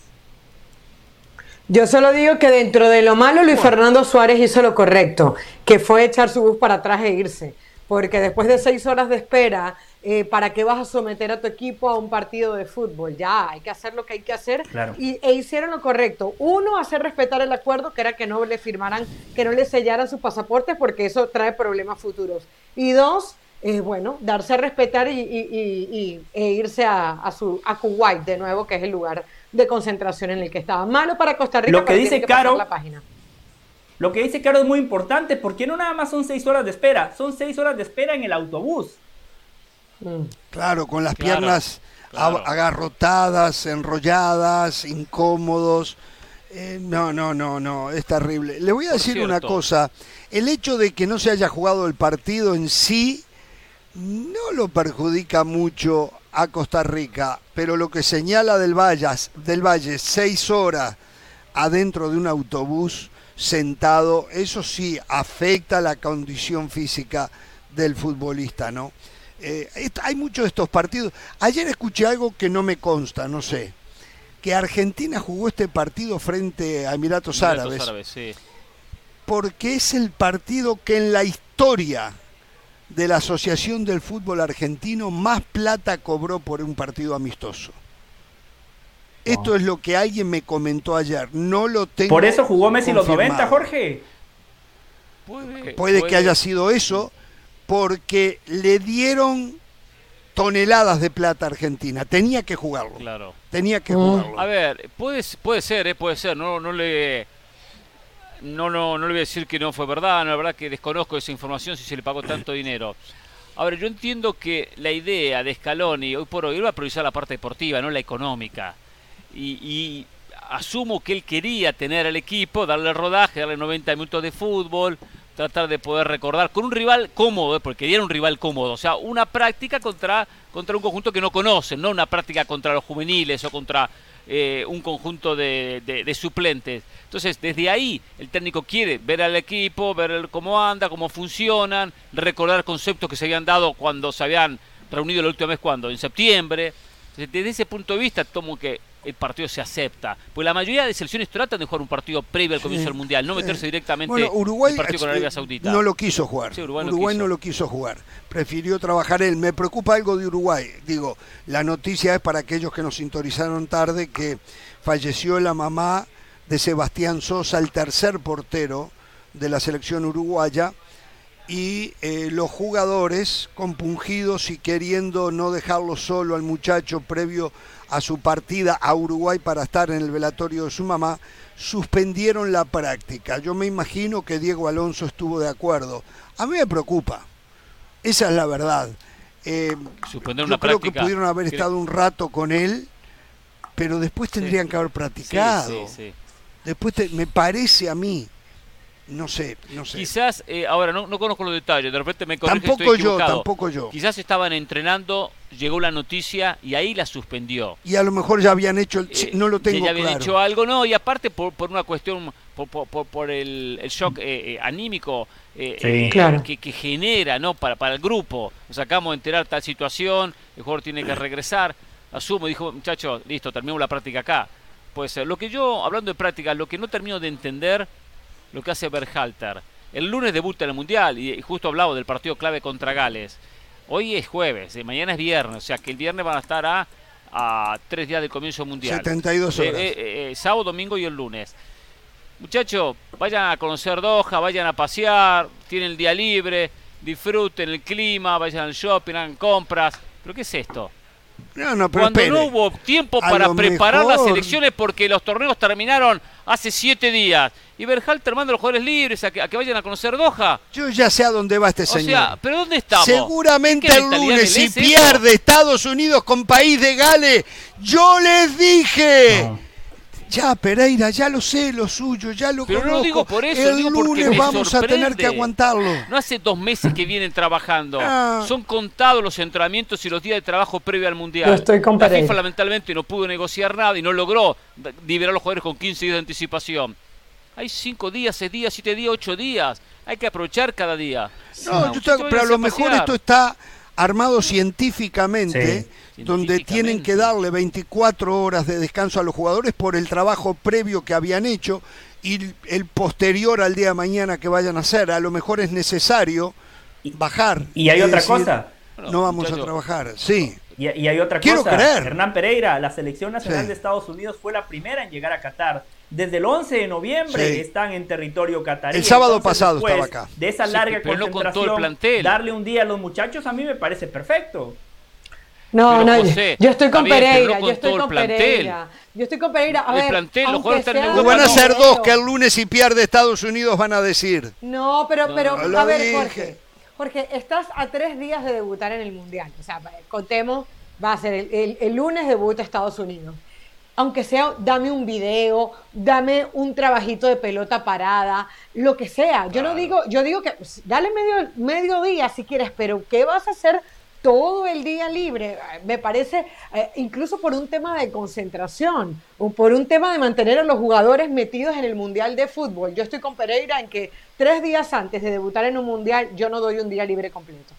Yo solo digo que dentro de lo malo Luis Fernando Suárez hizo lo correcto, que fue echar su bus para atrás e irse, porque después de seis horas de espera, eh, ¿para qué vas a someter a tu equipo a un partido de fútbol? Ya, hay que hacer lo que hay que hacer. Y, e hicieron lo correcto. Uno, hacer respetar el acuerdo, que era que no le firmaran, que no le sellaran sus pasaportes, porque eso trae problemas futuros. Y dos, eh, bueno, darse a respetar y, e irse a, su, a Kuwait de nuevo, que es el lugar de concentración en el que estaba. Malo para Costa Rica, lo que dice Caro, la página. Lo que dice Caro es muy importante, porque no nada más son seis horas de espera, son seis horas de espera en el autobús. Mm. Claro, con las piernas agarrotadas, enrolladas, incómodos. Eh, no, no, no, no, es terrible. Le voy a decir una cosa, el hecho de que no se haya jugado el partido en sí no lo perjudica mucho a Costa Rica, pero lo que señala del Valle, del Valle seis horas adentro de un autobús sentado, eso sí afecta la condición física del futbolista, ¿no? Eh, hay muchos de estos partidos. Ayer escuché algo que no me consta, no sé, que Argentina jugó este partido frente a Emiratos, Árabes, porque es el partido que en la historia de la Asociación del Fútbol Argentino más plata cobró por un partido amistoso. Esto es lo que alguien me comentó ayer. No lo tengo. Por eso jugó Messi los 90, Jorge. Puede, que haya sido eso, porque le dieron toneladas de plata a Argentina. Tenía que jugarlo. Claro. Tenía que jugarlo. A ver, puede, puede ser, eh, puede ser. No, no le no, no, no le voy a decir que no fue verdad, no, la verdad que desconozco esa información si se le pagó tanto dinero. Ahora, yo entiendo que la idea de Scaloni hoy por hoy va a priorizar la parte deportiva, no la económica. Y, asumo que él quería tener al equipo, darle rodaje, darle 90 minutos de fútbol, tratar de poder recordar con un rival cómodo, ¿eh? porque quería un rival cómodo, o sea, una práctica contra, contra un conjunto que no conocen, no una práctica contra los juveniles o contra eh, un conjunto de, suplentes. Entonces, desde ahí el técnico quiere ver al equipo, ver cómo anda, cómo funcionan, recordar conceptos que se habían dado cuando se habían reunido la última vez, cuando, en septiembre. Desde ese punto de vista, tomo que el partido se acepta. Pues la mayoría de selecciones tratan de jugar un partido previo al comienzo del Mundial, no meterse directamente bueno, Uruguay, el partido con Arabia Saudita. No lo quiso jugar. Uruguay, no, lo quiso jugar. Prefirió trabajar él. Me preocupa algo de Uruguay. Digo, la noticia es para aquellos que nos sintonizaron tarde que falleció la mamá de Sebastián Sosa, el tercer portero de la selección uruguaya y eh, los jugadores compungidos y queriendo no dejarlo solo al muchacho previo a su partida a Uruguay para estar en el velatorio de su mamá, suspendieron la práctica. Yo me imagino que Diego Alonso estuvo de acuerdo. A mí me preocupa, esa es la verdad. Eh, Suspender yo creo que pudieron haber estado un rato con él, pero después tendrían que haber practicado. después me parece a mí no sé, no sé. Quizás, eh, ahora no, no, conozco los detalles, de repente me corrige, Tampoco yo, tampoco yo. Quizás estaban entrenando, llegó la noticia y ahí la suspendió. Y a lo mejor ya habían hecho, el, eh, no lo tengo ya habían hecho algo, no, y aparte por, por una cuestión, por, por, por el, el, shock eh, anímico que, que, genera, ¿no? Para, para el grupo. Nos acabamos de enterar tal situación, el jugador tiene que regresar. Asumo, dijo, muchachos, listo, terminamos la práctica acá. Puede ser. Lo que yo, hablando de práctica, lo que no termino de entender lo que hace Berhalter. El lunes debuta en el Mundial y justo hablaba del partido clave contra Gales. Hoy es jueves, eh, mañana es viernes, o sea que el viernes van a estar a, a tres días del comienzo mundial. 72 Eh, horas. eh, eh, sábado, domingo y el lunes. Muchachos, vayan a conocer Doha, vayan a pasear, tienen el día libre, disfruten el clima, vayan al shopping, hagan compras. ¿Pero qué es esto? No, no, pero Cuando espere. no hubo tiempo para preparar las elecciones porque los torneos terminaron hace siete días. Y Berhalter manda a los jugadores libres a que, a que vayan a conocer Doha. Yo ya sé a dónde va este O señor. sea, ¿pero dónde estamos? Seguramente ¿Qué el lunes, si eso? pierde Estados Unidos con País de Gales, yo les dije. Ya, Pereira, ya lo sé, lo suyo, ya lo Pero no conozco. lo digo por eso, el digo porque lunes me vamos a tener que aguantarlo. No hace dos meses que vienen trabajando. Ah. Son contados los entrenamientos y los días de trabajo previo al Mundial. Yo estoy con La Pereira. FIFA lamentablemente no pudo negociar nada y no logró liberar a los jugadores con 15 días de anticipación. Hay 5 días, 6 días, 7 días, 8 días. Hay que aprovechar cada día. No, Ah, yo estoy- pero a lo mejor esto está armado científicamente, Sí. donde tienen que darle 24 horas de descanso a los jugadores por el trabajo previo que habían hecho y el- posterior al día de mañana que vayan a hacer. A lo mejor es necesario bajar. Y hay otra decir, cosa. No vamos a trabajar, sí. Y, y hay otra Quiero cosa. creer. Hernán Pereira, la selección nacional Sí. de Estados Unidos fue la primera en llegar a Qatar. Desde el 11 de noviembre Sí. están en territorio catarí. El sábado Entonces, pasado estaba acá. De esa Sí, larga no el concentración, plantel. darle un día a los muchachos a mí me parece perfecto. No, Pero, no, José, yo estoy con Pereira, no yo estoy con plantel. Pereira. Yo estoy con Pereira. A El ver, plantel, los jugadores están en sea No Europa, van a no. ser dos que el lunes si pierde Estados Unidos van a decir. No, pero, No, pero a ver, dije. Jorge. Jorge, estás a tres días de debutar en el Mundial. O sea, contemos, va a ser el, el- el lunes debuta Estados Unidos. Aunque sea, dame un video, dame un trabajito de pelota parada, lo que sea. Yo no digo, yo digo que pues, dale medio, medio día si quieres, pero ¿qué vas a hacer todo el día libre? Me parece, eh, incluso por un tema de concentración o por un tema de mantener a los jugadores metidos en el Mundial de Fútbol. Yo estoy con Pereira en que tres días antes de debutar en un Mundial yo no doy un día libre completo.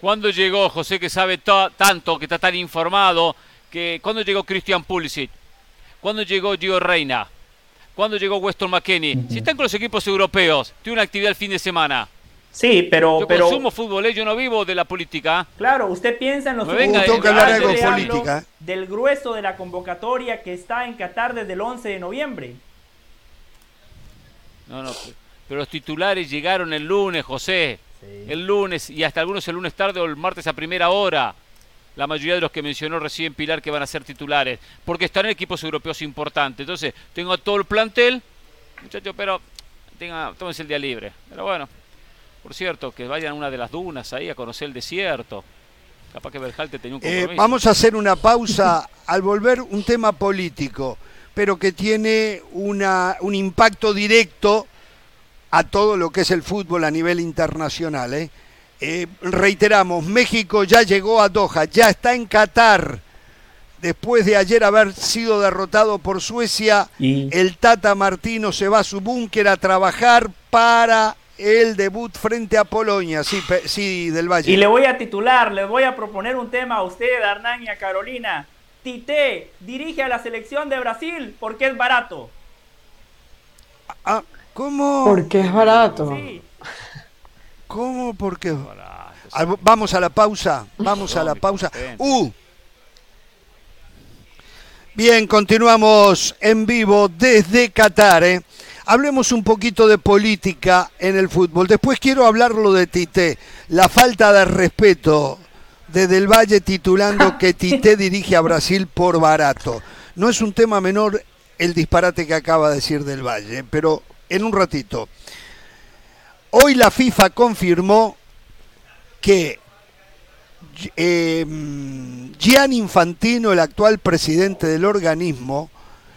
¿Cuándo llegó José que sabe ta- tanto, que está tan informado? Que ¿Cuándo llegó Christian Pulisic? ¿Cuándo llegó Gio Reina? ¿Cuándo llegó Weston McKennie? Si están con los equipos europeos, tiene una actividad el fin de semana. Sí, pero, Yo pero consumo fútbol, ¿eh? yo no vivo de la política. claro, usted piensa en los venga, tengo que hablar algo de política. Del grueso de la convocatoria que está en Qatar desde el 11 de noviembre. No, no, pero los titulares llegaron el lunes, José. El lunes y hasta algunos el lunes tarde o el martes a primera hora. La mayoría de los que mencionó recién Pilar que van a ser titulares. Porque están en equipos europeos importantes. Entonces, tengo a todo el plantel. Muchachos, pero tenga, tómense el día libre. Pero bueno, por cierto, que vayan a una de las dunas ahí a conocer el desierto. Capaz que Berjalte tenía un Eh, compromiso. vamos a hacer una pausa al volver un tema político, pero que tiene una, un impacto directo a todo lo que es el fútbol a nivel internacional. ¿eh? Eh, reiteramos, México ya llegó a Doha, ya está en Qatar. Después de ayer haber sido derrotado por Suecia, Y- el Tata Martino se va a su búnker a trabajar para el debut frente a Polonia. Sí, sí del Valle. Y le voy a titular, les voy a proponer un tema a usted, a Hernán y a Carolina. Tite dirige a la selección de Brasil porque es barato. Ah, ¿Cómo? Porque es barato. Sí. ¿Cómo? ¿Por qué? Ah, Vamos a la pausa, vamos a la pausa. Uh. Bien, continuamos en vivo desde Qatar. ¿eh? Hablemos un poquito de política en el fútbol. Después quiero hablarlo de Tite. La falta de respeto de Del Valle titulando que Tite dirige a Brasil por barato. No es un tema menor el disparate que acaba de decir Del Valle, ¿eh? pero en un ratito. Hoy la FIFA confirmó que eh, Gian Infantino, el actual presidente del organismo,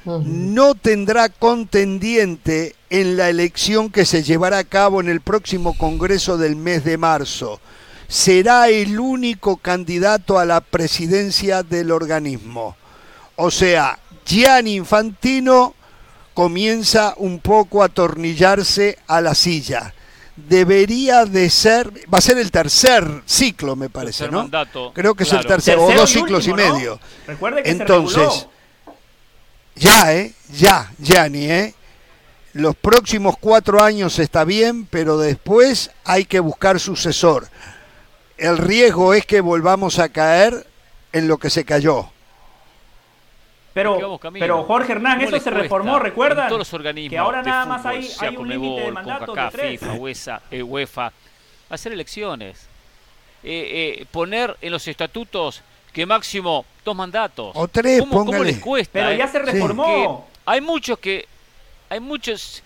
no tendrá contendiente en la elección que se llevará a cabo en el próximo Congreso del mes de marzo. Será el único candidato a la presidencia del organismo. O sea, Gian Infantino comienza un poco a atornillarse a la silla. Debería de ser, va a ser el tercer ciclo, me parece, Tercer ¿no? mandato, Creo que es el tercer, o Tercero dos y ciclos último, y ¿no? medio. Recuerde que Entonces, se ya, ¿eh? Ya, Gianni, ¿eh? los próximos cuatro años está bien, pero después hay que buscar sucesor. El riesgo es que volvamos a caer en lo que se cayó. Pero, pero Jorge Hernán, eso se reformó, ¿recuerdan? todos los organismos que ahora nada fútbol, más hay, hay un límite de mandato de tres. FIFA, UEFA, eh, UEFA, hacer elecciones. Eh, eh, poner en los estatutos que máximo dos mandatos. O tres, ¿Cómo, cómo les cuesta? Pero eh? ya se reformó. Hay muchos que... Hay muchos...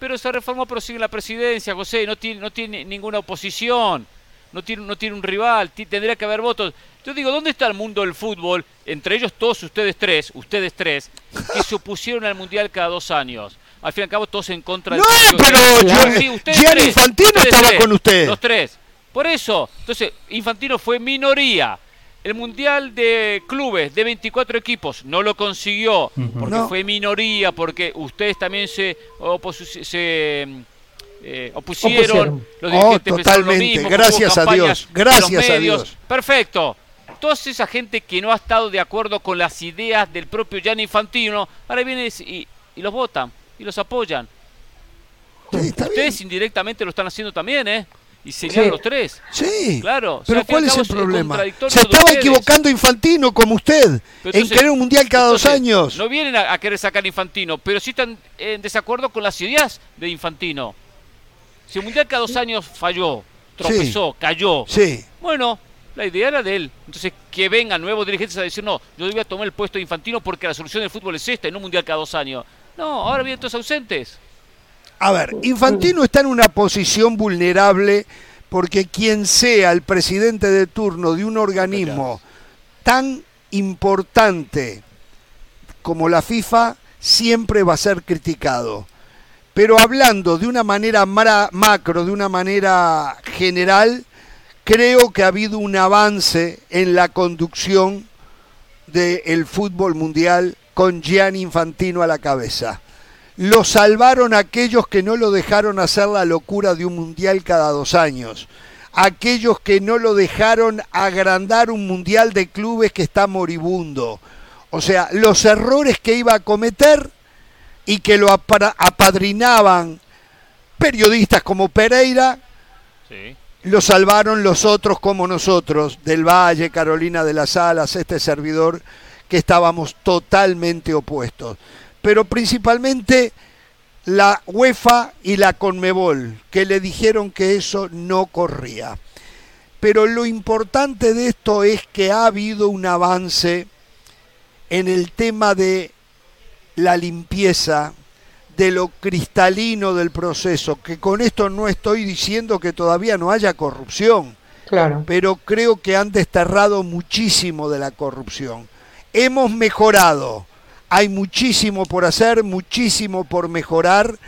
Pero se reformó, pero sigue la presidencia, José. No tiene, no tiene ninguna oposición. No tiene, no tiene un rival. Tendría que haber votos. Yo digo, ¿dónde está el mundo del fútbol? Entre ellos todos ustedes tres, ustedes tres, que se opusieron al Mundial cada dos años. Al fin y al cabo, todos en contra No, del pero Claro. yo- Sí, ustedes Gianni Infantino ustedes estaba tres, con usted. Los tres. Por eso, entonces, Infantino fue minoría. El Mundial de Clubes de 24 equipos no lo consiguió porque No. fue minoría, porque ustedes también se, se eh, opusieron. Opusieron. Los Oh, lo totalmente. mismo, Gracias a Dios. Gracias a. Dios. Perfecto. Toda esa gente que no ha estado de acuerdo con las ideas del propio Gianni Infantino, ahora vienen y, y los votan y los apoyan. Ustedes indirectamente lo están haciendo también, ¿eh? Y señalan Sí. los tres. Sí. Claro. o sea, Pero ¿cuál es el problema? Se estaba equivocando Infantino como usted Pero en entonces- querer un mundial cada dos años. No vienen a, a querer sacar Infantino, pero sí están en desacuerdo con las ideas de Infantino. Si el mundial cada dos años falló, tropezó, cayó. Sí. Bueno, la idea era de él. Entonces, que vengan nuevos dirigentes a decir, no, yo voy a tomar el puesto de Infantino porque la solución del fútbol es esta y no un mundial cada dos años. No, ahora vienen todos ausentes. A ver, Infantino está en una posición vulnerable porque quien sea el presidente de turno de un organismo tan importante como la FIFA siempre va a ser criticado. Pero hablando de una manera macro, de una manera general, creo que ha habido un avance en la conducción del fútbol mundial con Gianni Infantino a la cabeza. Lo salvaron aquellos que no lo dejaron hacer la locura de un mundial cada dos años. Aquellos que no lo dejaron agrandar un mundial de clubes que está moribundo. O sea, los errores que iba a cometer y que lo apadrinaban periodistas como Pereira, Sí. lo salvaron los otros como nosotros, del Valle, Carolina de las Alas, este servidor, que estábamos totalmente opuestos. Pero principalmente la UEFA y la Conmebol, que le dijeron que eso no corría. Pero lo importante de esto es que ha habido un avance en el tema de la limpieza, de lo cristalino del proceso, que con esto no estoy diciendo que todavía no haya corrupción, Claro. pero creo que han desterrado muchísimo de la corrupción. Hemos mejorado, hay muchísimo por hacer, muchísimo por mejorar.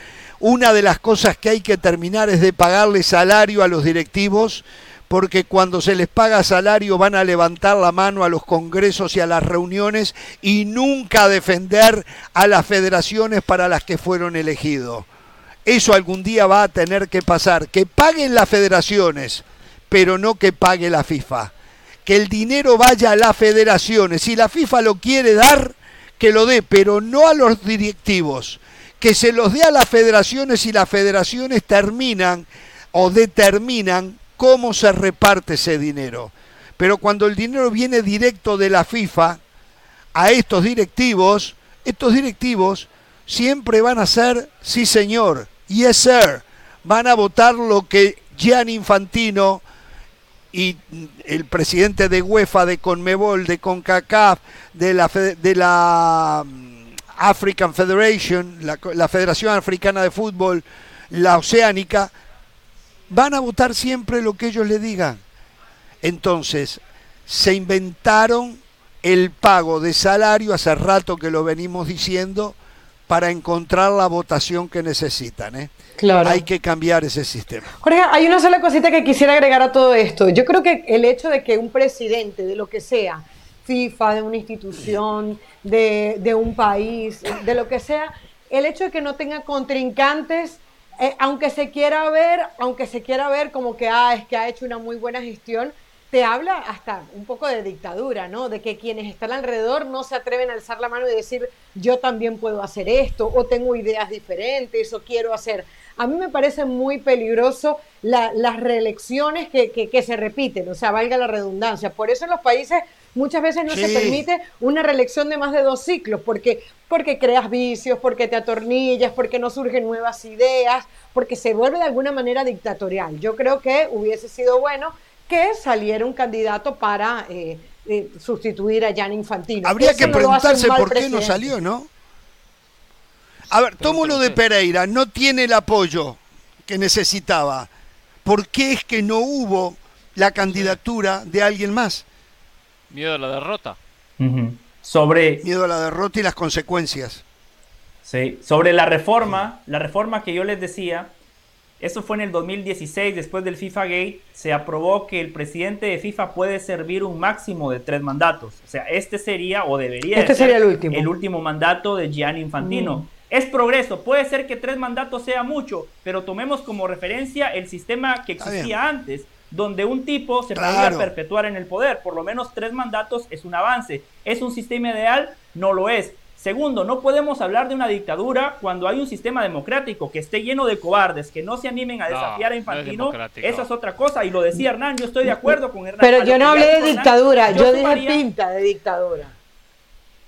Una de las cosas que hay que terminar es de pagarle salario a los directivos, porque cuando se les paga salario van a levantar la mano a los congresos y a las reuniones y nunca a defender a las federaciones para las que fueron elegidos. Eso algún día va a tener que pasar. Que paguen las federaciones, pero no que pague la FIFA. Que el dinero vaya a las federaciones. Si la FIFA lo quiere dar, que lo dé, pero no a los directivos. Que se los dé a las federaciones y las federaciones terminan o determinan cómo se reparte ese dinero. Pero cuando el dinero viene directo de la FIFA a estos directivos, estos directivos siempre van a ser, sí señor, yes sir, van a votar lo que Gianni Infantino y el presidente de UEFA, de Conmebol, de CONCACAF, de la, de la mm, African Federation, la Federación Africana de Fútbol, la Oceánica, van a votar siempre lo que ellos le digan. Entonces, se inventaron el pago de salario, hace rato que lo venimos diciendo, para encontrar la votación que necesitan. ¿eh? Claro. Hay que cambiar ese sistema. Jorge, hay una sola cosita que quisiera agregar a todo esto. Yo creo que el hecho de que un presidente de lo que sea, FIFA, de una institución, de, de un país, de lo que sea, el hecho de que no tenga contrincantes, eh, aunque se quiera ver, aunque se quiera ver como que ah, es que ha hecho una muy buena gestión, te habla hasta un poco de dictadura, ¿no? De que quienes están alrededor no se atreven a alzar la mano y decir, yo también puedo hacer esto, o tengo ideas diferentes, o quiero hacer. A mí me parece muy peligroso las reelecciones que, que, se repiten, o sea, valga la redundancia. Por eso en los países muchas veces no se permite una reelección de más de dos ciclos, porque, porque creas vicios, porque te atornillas, porque no surgen nuevas ideas, porque se vuelve de alguna manera dictatorial. Yo creo que hubiese sido bueno que saliera un candidato para eh, eh, sustituir a Jan Infantino. Habría que preguntarse por qué no salió, ¿no? A ver, tomo lo de Pereira, no tiene el apoyo que necesitaba. ¿Por qué es que no hubo la candidatura de alguien más? Miedo a la derrota. Sobre. Miedo a la derrota y las consecuencias. Sí, sobre la reforma, la reforma que yo les decía, eso fue en el 2016, después del FIFA Gate, se aprobó que el presidente de FIFA puede servir un máximo de tres mandatos. O sea, este sería o debería este ser el último. el último mandato de Gianni Infantino. Mm. Es progreso, puede ser que tres mandatos sea mucho, pero tomemos como referencia el sistema que existía antes, donde un tipo se podía perpetuar en el poder. Por lo menos tres mandatos es un avance. ¿Es un sistema ideal? No lo es. Segundo, no podemos hablar de una dictadura cuando hay un sistema democrático que esté lleno de cobardes, que no se animen a desafiar a Infantino. Esa es otra cosa. Y lo decía Hernán, yo estoy de acuerdo con Hernán. Pero yo no hablé de dictadura, yo, dije pinta de dictadura.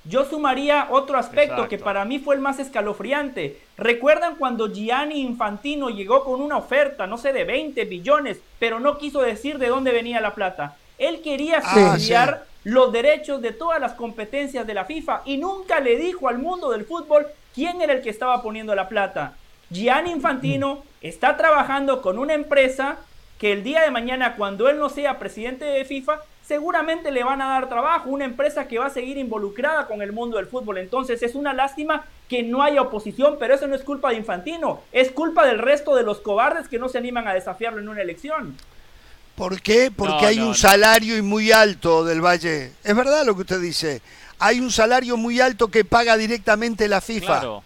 Yo sumaría otro aspecto que para mí fue el más escalofriante. ¿Recuerdan cuando Gianni Infantino llegó con una oferta, no sé, de 20 billones, pero no quiso decir de dónde venía la plata? Él quería ah, subsidiar los derechos de todas las competencias de la FIFA y nunca le dijo al mundo del fútbol quién era el que estaba poniendo la plata. Gianni Infantino está trabajando con una empresa que el día de mañana, cuando él no sea presidente de FIFA, seguramente le van a dar trabajo, una empresa que va a seguir involucrada con el mundo del fútbol. Entonces es una lástima que no haya oposición, pero eso no es culpa de Infantino, es culpa del resto de los cobardes que no se animan a desafiarlo en una elección. ¿Por qué? Porque hay un salario muy alto del Valle. Es verdad lo que usted dice. Hay un salario muy alto que paga directamente la FIFA.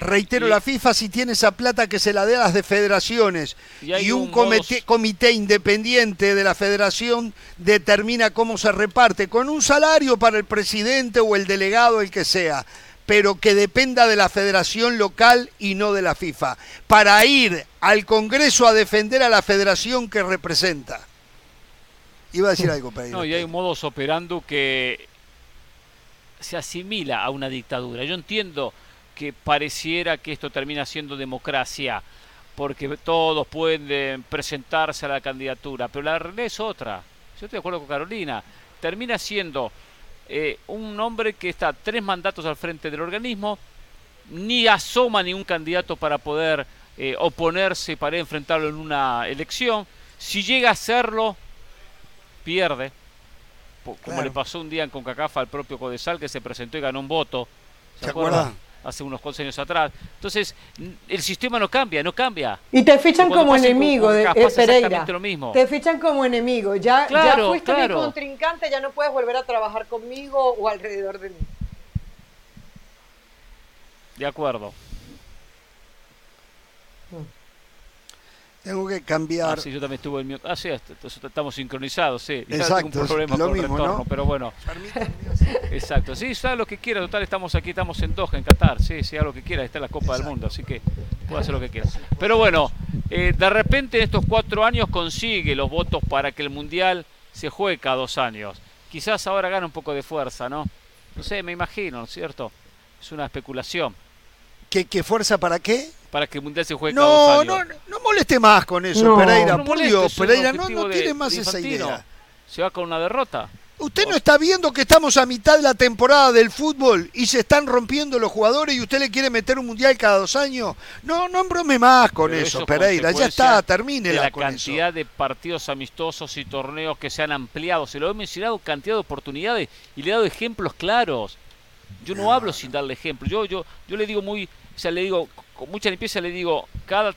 Reitero, la FIFA si tiene esa plata que se la dé a las de federaciones y, un, comité, comité, independiente de la federación determina cómo se reparte, con un salario para el presidente o el delegado, el que sea pero que dependa de la federación local y no de la FIFA, para ir al Congreso a defender a la federación que representa. Iba a decir algo, Pedro. No, y hay un modus operando que se asimila a una dictadura. Yo entiendo que pareciera que esto termina siendo democracia, porque todos pueden presentarse a la candidatura, pero la realidad es otra. Yo estoy de acuerdo con Carolina. Termina siendo eh, un hombre que está tres mandatos al frente del organismo, ni asoma ningún candidato para poder eh, oponerse, para enfrentarlo en una elección. Si llega a hacerlo, pierde, como le pasó un día en Concacafa al propio Codesal, que se presentó y ganó un voto. ¿Se, acuerdan? Hace unos cuantos años atrás. Entonces, el sistema no cambia, no cambia. Y te fichan como enemigo de eh, Pereira. Lo mismo. Te fichan como enemigo. Ya, ya fuiste mi contrincante, ya no puedes volver a trabajar conmigo o alrededor de mí. De acuerdo. Tengo que cambiar. Ah, sí, yo también estuve en mi. Ah, sí, estamos sincronizados, sí. Exacto, un problema lo mismo, ¿no? pero bueno. Exacto, sí, haga lo que quiera, total, estamos aquí, estamos en Doha, en Qatar, sí, sí, haga lo que quiera, está la Copa del Mundo, así que puede hacer lo que quiera. Pero bueno, eh, de repente en estos cuatro años consigue los votos para que el Mundial se juegue cada dos años. Quizás ahora gana un poco de fuerza, ¿no? No sé, me imagino, ¿no es cierto? Es una especulación. ¿Qué, qué fuerza para qué? Para que el Mundial se juegue no, No, no moleste más con eso, Pereira. por Dios, Pereira, no, no tiene más esa idea. Se va con una derrota. Usted no está viendo que estamos a mitad de la temporada del fútbol y se están rompiendo los jugadores y usted le quiere meter un mundial cada dos años. No, no brome más con eso, Pereira. Ya está, termine la cantidad de partidos amistosos y torneos que se han ampliado. Se lo he mencionado cantidad de oportunidades y le he dado ejemplos claros. Yo no, hablo sin darle ejemplos. Yo, yo, yo le digo muy, o sea, le digo con mucha limpieza le digo, cada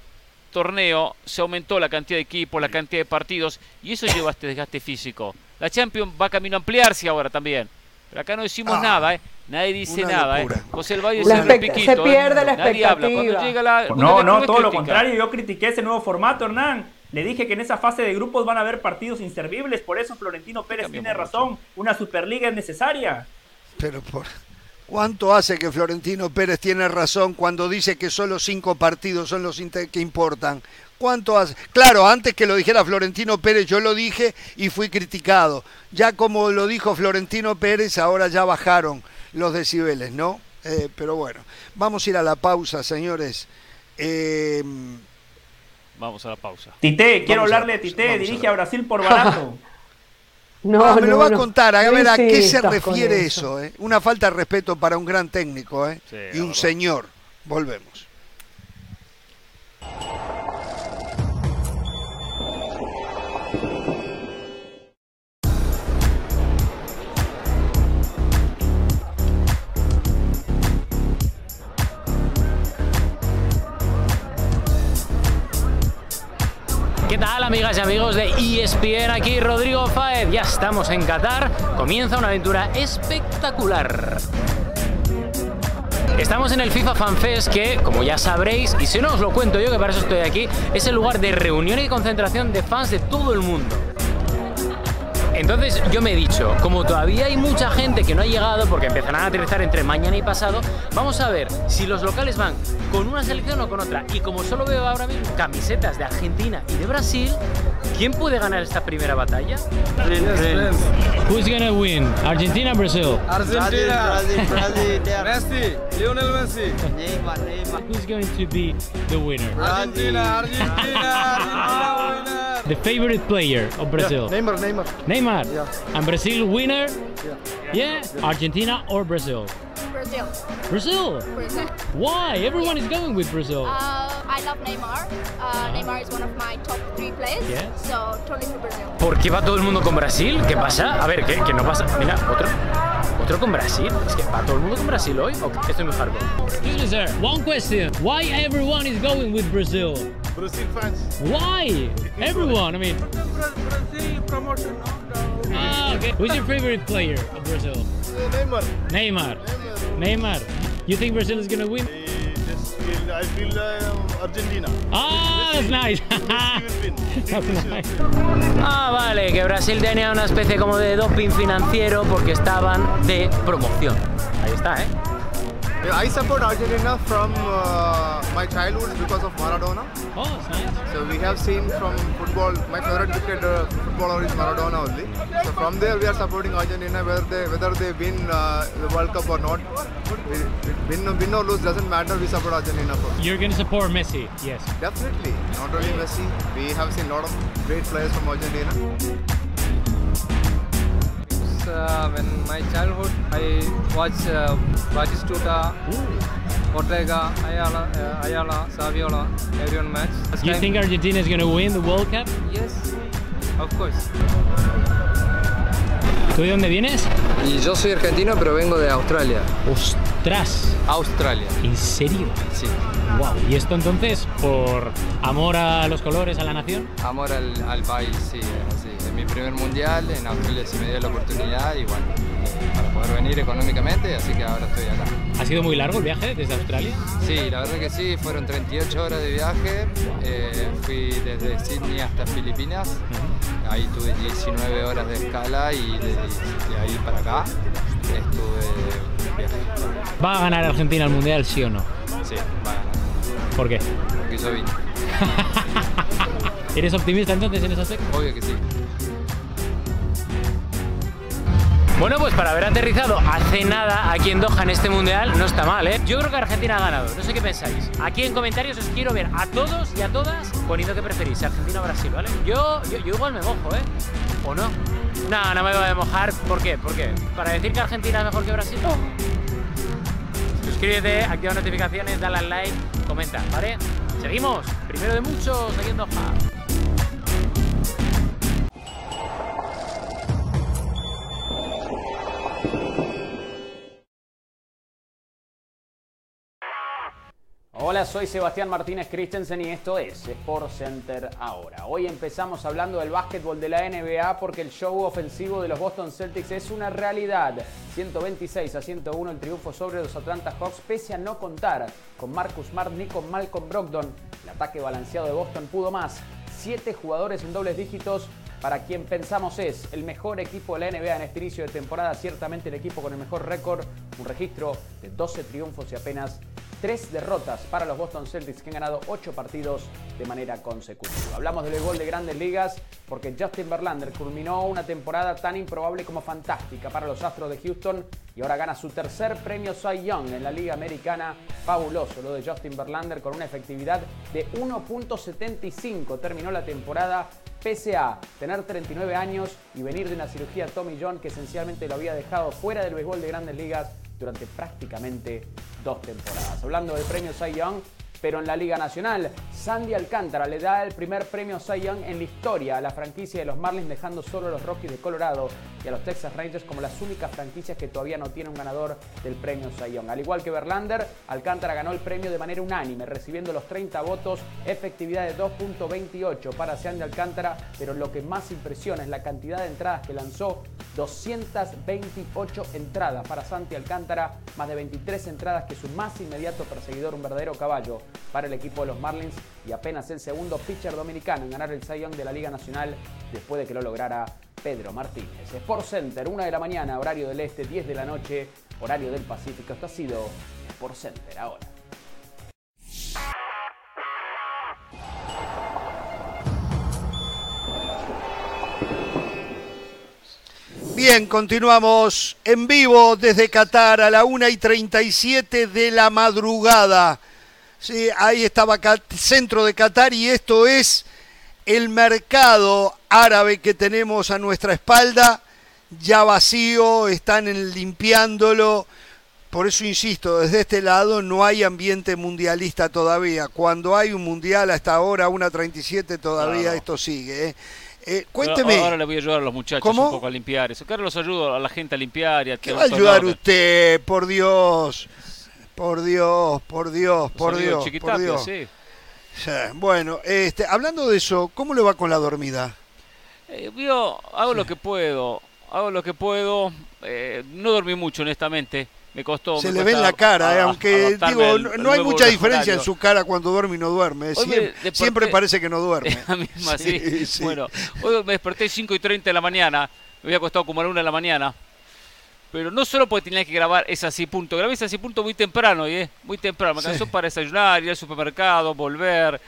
torneo se aumentó la cantidad de equipos, la cantidad de partidos, y eso lleva a este desgaste físico. La Champions va camino a ampliarse ahora también. Pero acá no decimos ah, nada, ¿eh? Nadie dice nada, ¿eh? José el Valle se, piquito, se ¿eh? pierde la expectativa. Llega la, no, no, todo lo contrario. Yo critiqué ese nuevo formato, Hernán. Le dije que en esa fase de grupos van a haber partidos inservibles, por eso Florentino Pérez tiene razón, una Superliga es necesaria. Pero por... ¿Cuánto hace que Florentino Pérez tiene razón cuando dice que solo cinco partidos son los que importan? ¿Cuánto hace? Claro, antes que lo dijera Florentino Pérez, yo lo dije y fui criticado. Ya como lo dijo Florentino Pérez, ahora ya bajaron los decibeles, ¿no? Eh, pero bueno, vamos a ir a la pausa, señores. Eh, vamos a la pausa. Tite, quiero hablarle de Tite, dirige a, Brasil por barato. no, ah, me lo va a contar, a ver a qué se refiere eso. eh? Una falta de respeto para un gran técnico ¿eh? y un señor. Volvemos. ¿Qué tal amigas y amigos de ESPN? Aquí Rodrigo Faez, ya estamos en Qatar, comienza una aventura espectacular. Estamos en el FIFA Fan Fest que, como ya sabréis, y si no os lo cuento yo que para eso estoy aquí, es el lugar de reunión y concentración de fans de todo el mundo. Entonces yo me he dicho, como todavía hay mucha gente que no ha llegado porque empezarán a aterrizar entre mañana y pasado, vamos a ver si los locales van con una selección o con otra. Y como solo veo ahora mismo camisetas de Argentina y de Brasil, ¿quién puede ganar esta primera batalla? Who's gonna win? Argentina, Brasil. Argentina. Brazil, Brazil, Messi, Lionel Messi. Neymar, Neymar. Who's going to be the winner? Argentina, Argentina, Argentina winner. The favorite player of Brazil? Yeah, Neymar, Neymar. Neymar. Yeah. And Brazil winner? Yeah. Yeah. Argentina or Brazil? Brazil. Brazil. Brazil. Why? Everyone is going with Brazil. Uh, I love Neymar. Uh, Neymar is one of my top three players. Yeah. So totally for Brazil. ¿Por qué va todo el mundo con Brasil? ¿Qué pasa? A ver, ¿qué, qué no pasa? Mira, otro. ¿Otro con Brasil? ¿Es que va todo el mundo con Brasil hoy? Estoy muy. Excuse me, sir. One question. Why everyone is going with Brazil? Brazil fans. Why? Everyone, I mean. Brazil promotion. Ah, okay. Who's your favorite player of Brazil? Neymar. Neymar. Neymar. You think Brazil is gonna win? Just feel, I feel uh, Argentina. Ah, win. That's nice. Ah, vale, que Brasil tenía una especie como de doping financiero porque estaban de promoción. Ahí está, ¿eh? I support Argentina from uh, my childhood because of Maradona. Oh, nice. So we have seen from football, my favorite cricketer footballer is Maradona only. So from there we are supporting Argentina whether they whether they win uh, the World Cup or not. We- Win, win or lose doesn't matter. We support Argentina first. You're gonna support Messi, yes. Definitely, not only Messi. We have seen a lot of great players from Argentina. Uh, when my childhood I watched uh, Batistuta, Ortega, Ayala, uh, Ayala, Saviola, everyone match. You time- think Argentina is gonna win the World Cup? Yes, of course. ¿Tú de dónde vienes? Y yo soy argentino, pero vengo de Australia. ¡Ostras! Australia. ¿En serio? Sí. Wow. ¿Y esto entonces por amor a los colores, a la nación? Amor al, al país, sí. Es mi primer mundial, en Australia se me dio la oportunidad y bueno, para poder venir económicamente, así que ahora estoy acá. ¿Ha sido muy largo el viaje desde Australia? Sí, la verdad que sí, fueron 38 horas de viaje. eh, fui desde Sydney hasta Filipinas. Ahí tuve 19 horas de escala y de, de ahí para acá estuve viaje. ¿Va a ganar Argentina el Mundial, sí o no? Sí, va a ganar. ¿Por qué? Porque vine. ¿Eres optimista entonces en ese aspecto? Obvio que sí. Bueno, pues para haber aterrizado hace nada aquí en Doha en este mundial, no está mal, ¿eh? Yo creo que Argentina ha ganado, no sé qué pensáis. Aquí en comentarios os quiero ver a todos y a todas poniendo que preferís, Argentina o Brasil, ¿vale? Yo, yo, igual me mojo, ¿eh? ¿O no? No, no me voy a mojar. ¿Por qué? ¿Por qué? ¿Para decir que Argentina es mejor que Brasil? Suscríbete, activa notificaciones, dale al like, comenta, ¿vale? Seguimos, primero de muchos, aquí en Doha. Soy Sebastián Martínez Christensen y esto es Sport Center ahora. Hoy empezamos hablando del básquetbol de la NBA porque el show ofensivo de los Boston Celtics es una realidad. 126 a 101 el triunfo sobre los Atlanta Hawks pese a no contar con Marcus Smart ni con Malcolm Brogdon. El ataque balanceado de Boston pudo más. siete jugadores en dobles dígitos para quien pensamos es el mejor equipo de la NBA en este inicio de temporada, ciertamente el equipo con el mejor récord, un registro de 12 triunfos y apenas 3 derrotas para los Boston Celtics que han ganado 8 partidos de manera consecutiva. Hablamos del gol de grandes ligas porque Justin Verlander culminó una temporada tan improbable como fantástica para los Astros de Houston y ahora gana su tercer premio Cy Young en la Liga Americana. Fabuloso lo de Justin Verlander con una efectividad de 1.75. Terminó la temporada pese a tener 39 años y venir de una cirugía Tommy John que esencialmente lo había dejado fuera del béisbol de grandes ligas durante prácticamente dos temporadas. Hablando del premio Cy Young, pero en la Liga Nacional, Sandy Alcántara le da el primer premio Cy Young en la historia a la franquicia de los Marlins, dejando solo a los Rockies de Colorado y a los Texas Rangers como las únicas franquicias que todavía no tienen un ganador del premio Cy Young. Al igual que Verlander, Alcántara ganó el premio de manera unánime, recibiendo los 30 votos, efectividad de 2.28 para Sandy Alcántara, pero lo que más impresiona es la cantidad de entradas que lanzó, 228 entradas para Santi Alcántara, más de 23 entradas que su más inmediato perseguidor, un verdadero caballo para el equipo de los Marlins y apenas el segundo pitcher dominicano en ganar el Cy Young de la Liga Nacional después de que lo lograra Pedro Martínez. Sport Center, 1 de la mañana, horario del este, 10 de la noche, horario del Pacífico. Esto ha sido Sport Center ahora. Bien, continuamos en vivo desde Qatar a la 1 y 37 de la madrugada. Sí, ahí estaba centro de Qatar y esto es el mercado árabe que tenemos a nuestra espalda, ya vacío, están limpiándolo. Por eso insisto, desde este lado no hay ambiente mundialista todavía. Cuando hay un mundial hasta ahora, 1.37 todavía Claro. esto sigue. ¿eh? Eh, cuénteme, Ahora le voy a ayudar a los muchachos ¿Cómo? un poco a limpiar eso. Claro, los ayudo a la gente a limpiar y a ¿qué va a ayudar usted? Por Dios, por Dios, por Dios, por Dios, por Dios. sí. Sí, Bueno, este, hablando de eso, ¿cómo le va con la dormida? Eh, yo hago lo que puedo, hago lo que puedo. eh, no dormí mucho, honestamente. Me costó. Se me le ve en la cara, eh, aunque digo, no, hay mucha diferencia en su cara cuando duerme y no duerme. Siempre, desperté- siempre parece que no duerme. La misma, sí. Sí, sí. Bueno, hoy me desperté 5 y 30 de la mañana. Me había acostado como a la 1 de la mañana. Pero no solo porque tenía que grabar ese así punto. Grabé ese así punto muy temprano, ¿eh? Muy temprano. Me Sí. cansó para desayunar, ir al supermercado, volver,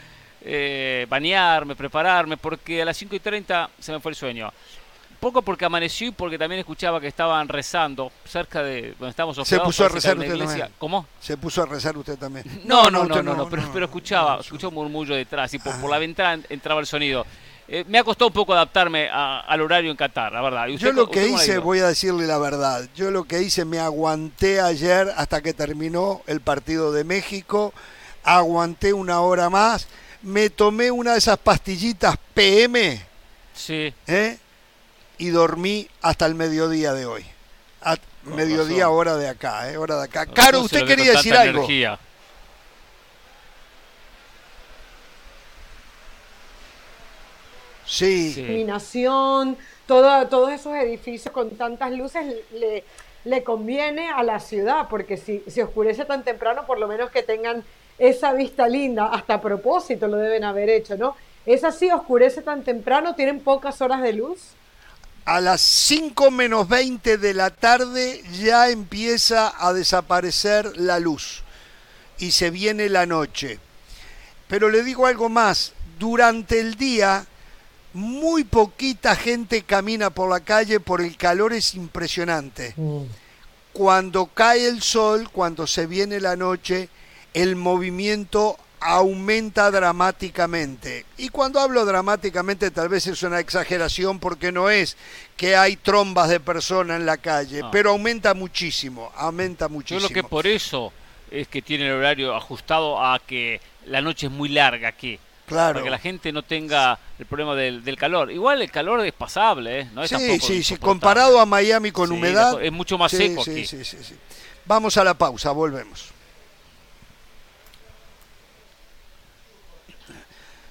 eh, bañarme, prepararme, porque a las 5 y 30 se me fue el sueño. Poco porque amaneció y porque también escuchaba que estaban rezando cerca de donde estábamos Se puso a rezar usted también. ¿Cómo? Se puso a rezar usted también. No, no, no, usted no, no, pero, pero escuchaba, escuchaba un murmullo detrás y por, por la ventana entraba el sonido. Eh, me ha costado un poco adaptarme a- al horario en Qatar, la verdad. ¿Y usted Yo lo que hice, voy a decirle la verdad, yo lo que hice, me aguanté ayer hasta que terminó el partido de México, aguanté una hora más, me tomé una de esas pastillitas PM Sí. ¿eh? y dormí hasta el mediodía de hoy. A- mediodía razón. hora de acá, ¿eh? hora de acá. Caro, usted quería decir algo. energía. Sí. iluminación, todo- todos esos edificios con tantas luces le, le conviene a la ciudad, porque si se oscurece tan temprano, por lo menos que tengan esa vista linda, hasta a propósito lo deben haber hecho, ¿no? Es así, oscurece tan temprano, tienen pocas horas de luz. A las 5 menos 20 de la tarde ya empieza a desaparecer la luz y se viene la noche. Pero le digo algo más, durante el día muy poquita gente camina por la calle por el calor es impresionante. Cuando cae el sol, cuando se viene la noche, el movimiento aumenta dramáticamente. Y cuando hablo dramáticamente tal vez es una exageración porque no es que hay trombas de personas en la calle, No. pero aumenta muchísimo, aumenta Yo muchísimo. lo que por eso es que tiene el horario ajustado a que la noche es muy larga aquí. Claro. Para que la gente no tenga el problema del, del calor. Igual el calor es pasable, ¿eh? No es Sí, sí, sí, comparado a Miami con Sí, humedad. es mucho más sí, seco sí, aquí. sí, sí, sí. Vamos a la pausa, volvemos.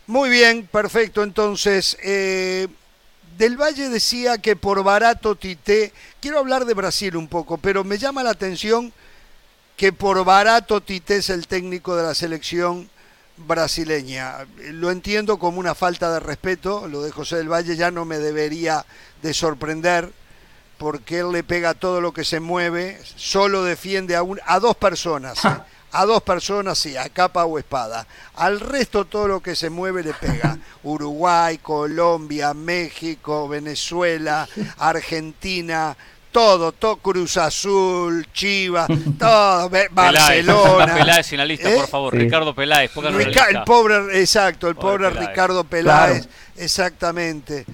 Muy bien, perfecto. Entonces, eh, Del Valle decía que por barato Tite, quiero hablar de Brasil un poco, pero me llama la atención que por barato Tite es el técnico de la selección brasileña. Lo entiendo como una falta de respeto, lo de José del Valle ya no me debería de sorprender porque él le pega todo lo que se mueve, solo defiende a, un, a dos personas, ¿eh? a dos personas sí, a capa o espada. Al resto todo lo que se mueve le pega. Uruguay, Colombia, México, Venezuela, Argentina, todo, todo Cruz Azul, Chivas, todo, Be- Peláez, Barcelona. Peláez en la lista, ¿Eh? por favor. Sí. Ricardo Peláez, pónganlo en la Rica- lista. el pobre, exacto, el Pobre pobre, Peláez. Ricardo Peláez, Claro. exactamente.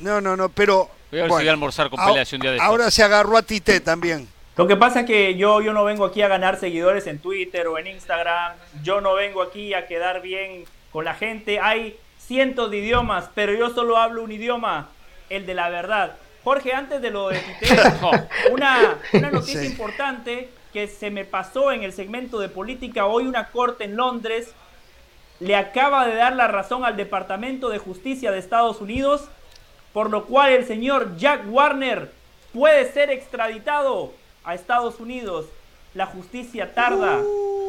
No, no, no, pero Voy a ver si voy a almorzar con Peláez un día de estos. ahora se agarró a Tite también. Lo que pasa es que yo, yo no vengo aquí a ganar seguidores en Twitter o en Instagram. Yo no vengo aquí a quedar bien con la gente. Hay cientos de idiomas, pero yo solo hablo un idioma, el de la verdad. Jorge, antes de lo de Tite, una, una noticia Sí. importante que se me pasó en el segmento de política. Hoy una corte en Londres le acaba de dar la razón al Departamento de Justicia de Estados Unidos, por lo cual el señor Jack Warner puede ser extraditado a Estados Unidos. La justicia tarda,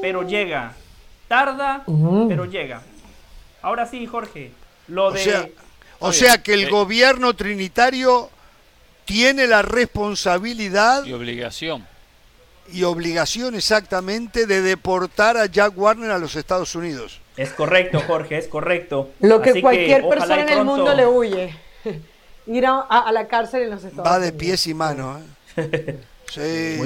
pero llega. Tarda, Uh. pero llega. Ahora sí, Jorge, lo O de... sea, o Oye, sea que el eh. gobierno trinitario tiene la responsabilidad Y obligación. y obligación exactamente de deportar a Jack Warner a los Estados Unidos. Es correcto, Jorge, es correcto. Lo que Así cualquier persona en el pronto- mundo le huye. Ir a, a- a la cárcel en los Estados Va de Unidos. pies y manos. ¿eh? Sí,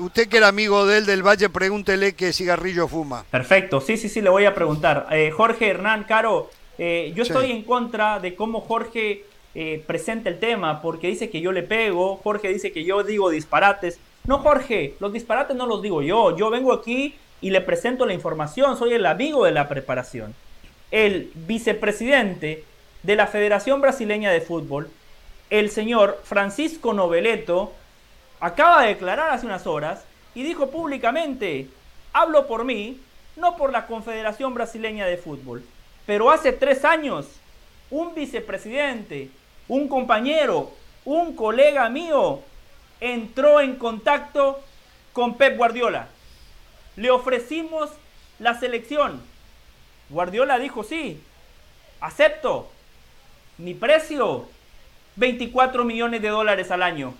usted que era amigo de él del Valle, pregúntele qué cigarrillo fuma. Perfecto, sí, sí, sí, le voy a preguntar. Eh, Jorge Hernán, Caro, eh, yo Sí. estoy en contra de cómo Jorge eh, presenta el tema, porque dice que yo le pego, Jorge dice que yo digo disparates. No, Jorge, los disparates no los digo yo, yo vengo aquí y le presento la información, soy el amigo de la preparación. El vicepresidente de la Federación Brasileña de Fútbol, el señor Francisco Noveleto, acaba de declarar hace unas horas y dijo públicamente, hablo por mí, no por la Confederación Brasileña de Fútbol, pero hace tres años, un vicepresidente, un compañero, un colega mío, entró en contacto con Pep Guardiola. Le ofrecimos la selección. Guardiola dijo sí, acepto. Mi precio, 24 millones de dólares al año.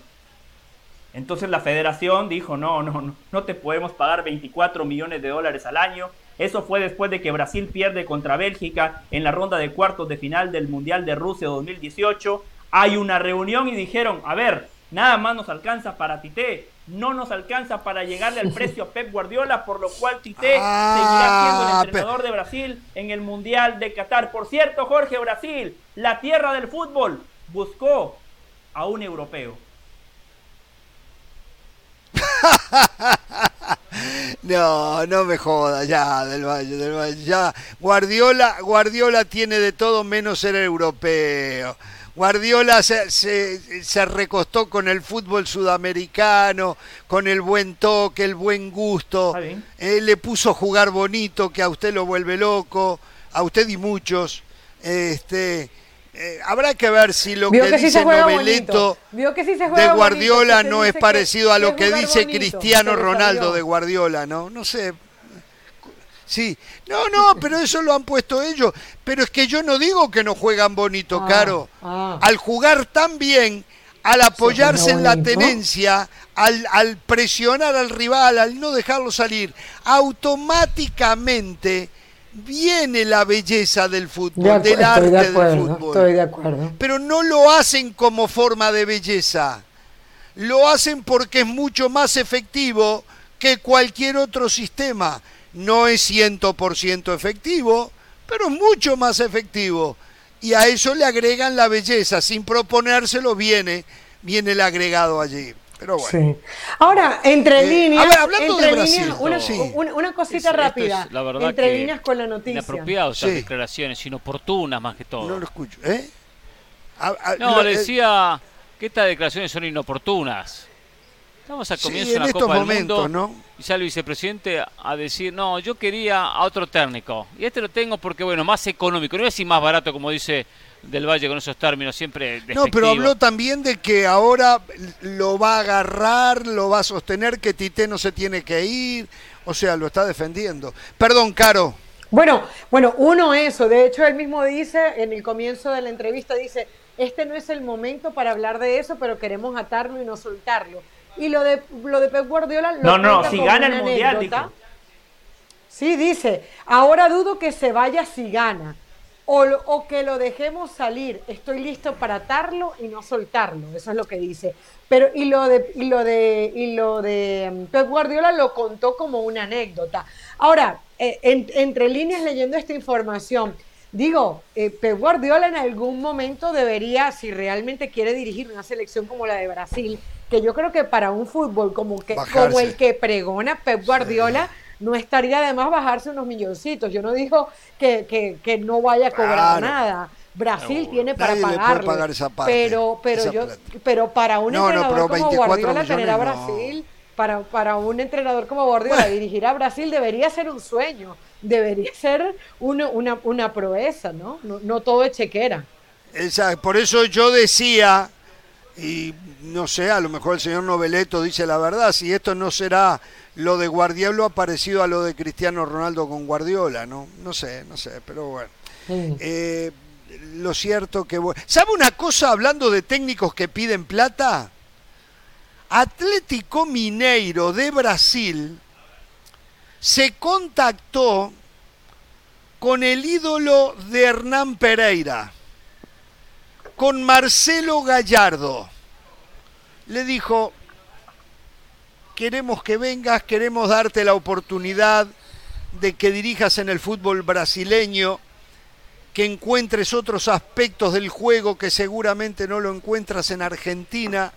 Entonces la federación dijo, no, no, no, no te podemos pagar 24 millones de dólares al año. Eso fue después de que Brasil pierde contra Bélgica en la ronda de cuartos de final del Mundial de Rusia 2018. Hay una reunión y dijeron, a ver, nada más nos alcanza para Tite, no nos alcanza para llegarle al precio a Pep Guardiola, por lo cual Tite seguirá siendo Ah, el entrenador de Brasil en el Mundial de Qatar. Por cierto, Jorge, Brasil, la tierra del fútbol, buscó a un europeo. No, no me joda, ya, del Valle, del Valle, ya. Guardiola, Guardiola tiene de todo menos ser europeo. Guardiola se, se- se recostó con el fútbol sudamericano, con el buen toque, el buen gusto. Eh, le puso jugar bonito, que a usted lo vuelve loco, a usted y muchos. Este, eh, habrá que ver si lo Vio que, dice Noveleto que sí juega de Guardiola no es parecido a lo que dice bonito, Cristiano Ronaldo de Guardiola, ¿no? No sé. Sí, no, no, pero eso lo han puesto ellos. Pero es que yo no digo que no juegan bonito, Ah, Caro. ah. Al jugar tan bien, al apoyarse en la tenencia, al, al presionar al rival, al no dejarlo salir, automáticamente viene la belleza del De fútbol, del arte de del fútbol estoy de acuerdo. pero no lo hacen como forma de belleza. Lo hacen porque es mucho más efectivo que cualquier otro sistema. No es 100% efectivo, pero es mucho más efectivo. Y a eso le agregan la belleza. Sin proponérselo viene, viene el agregado allí. Pero bueno. Sí. Ahora, entre Eh, líneas, a ver, hablando entre de Brasil, líneas, una, sí. una- una cosita es, rápida, la verdad entre que líneas con la noticia. Inapropiado esas Sí. declaraciones, inoportunas más que todo. No lo escucho. ¿eh? A- a- No, lo- le eh, decía que estas declaraciones son inoportunas. Estamos al Sí, comienzo en de la estos Copa del Mundo ¿no? y sale el vicepresidente a decir, no, yo quería a otro técnico. Y este lo tengo porque, bueno, más económico. No voy a decir más barato, como dice Del Valle con esos términos siempre No, pero habló también de que ahora lo va a agarrar, lo va a sostener, que Tite no se tiene que ir. O sea, lo está defendiendo. Perdón, Caro. Bueno, bueno, uno eso, de hecho él mismo dice en el comienzo de la entrevista, dice, este no es el momento para hablar de eso, pero queremos atarlo y no soltarlo. Y lo de, lo de Pep Guardiola... Lo No, no, si gana el Mundial, dijo. Sí, dice, ahora dudo que se vaya si gana. O, que lo dejemos salir. Estoy listo para atarlo y no soltarlo. Eso es lo que dice. Pero, y lo de, y lo de, y lo de mm, Pep Guardiola lo contó como una anécdota. Ahora, eh, en- entre líneas leyendo esta información, digo, eh, Pep Guardiola en algún momento debería, si realmente quiere dirigir una selección como la de Brasil, que yo creo que para un fútbol como, que, como el que pregona Pep Guardiola, no estaría de más bajarse unos milloncitos. Yo no digo que, que- que no vaya a cobrar Claro. nada. Brasil tiene para pagarle, pagar esa parte, pero pero esa yo plata. pero para un No, entrenador como 24 Guardiola tener a. Brasil para, para un entrenador como Guardiola dirigir a Brasil debería ser un sueño, debería ser una, una, una proeza, ¿no? ¿no? No todo es chequera. Por eso yo decía, y no sé, a lo mejor el señor Noveleto dice la verdad, si esto no será lo de Guardiola parecido a lo de Cristiano Ronaldo con Guardiola, ¿no? No sé, no sé, pero bueno. Eh, lo cierto que... ¿Sabe una cosa hablando de técnicos que piden plata? Atlético Mineiro de Brasil se contactó con el ídolo de Hernán Pereira, con Marcelo Gallardo. Le dijo, queremos que vengas, queremos darte la oportunidad de que dirijas en el fútbol brasileño, que encuentres otros aspectos del juego que seguramente no lo encuentras en Argentina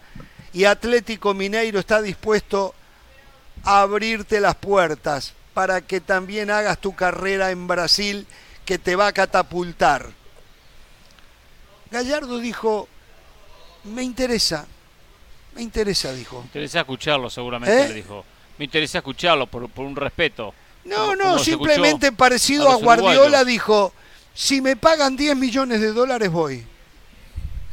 y Atlético Mineiro está dispuesto a abrirte las puertas para que también hagas tu carrera en Brasil que te va a catapultar. Gallardo dijo, me interesa, me interesa, dijo. Me interesa escucharlo, seguramente, ¿Eh? le dijo. Me interesa escucharlo por, por un respeto. No, Como- no, como simplemente parecido a Guardiola uruguayos. dijo, si me pagan 10 millones de dólares voy.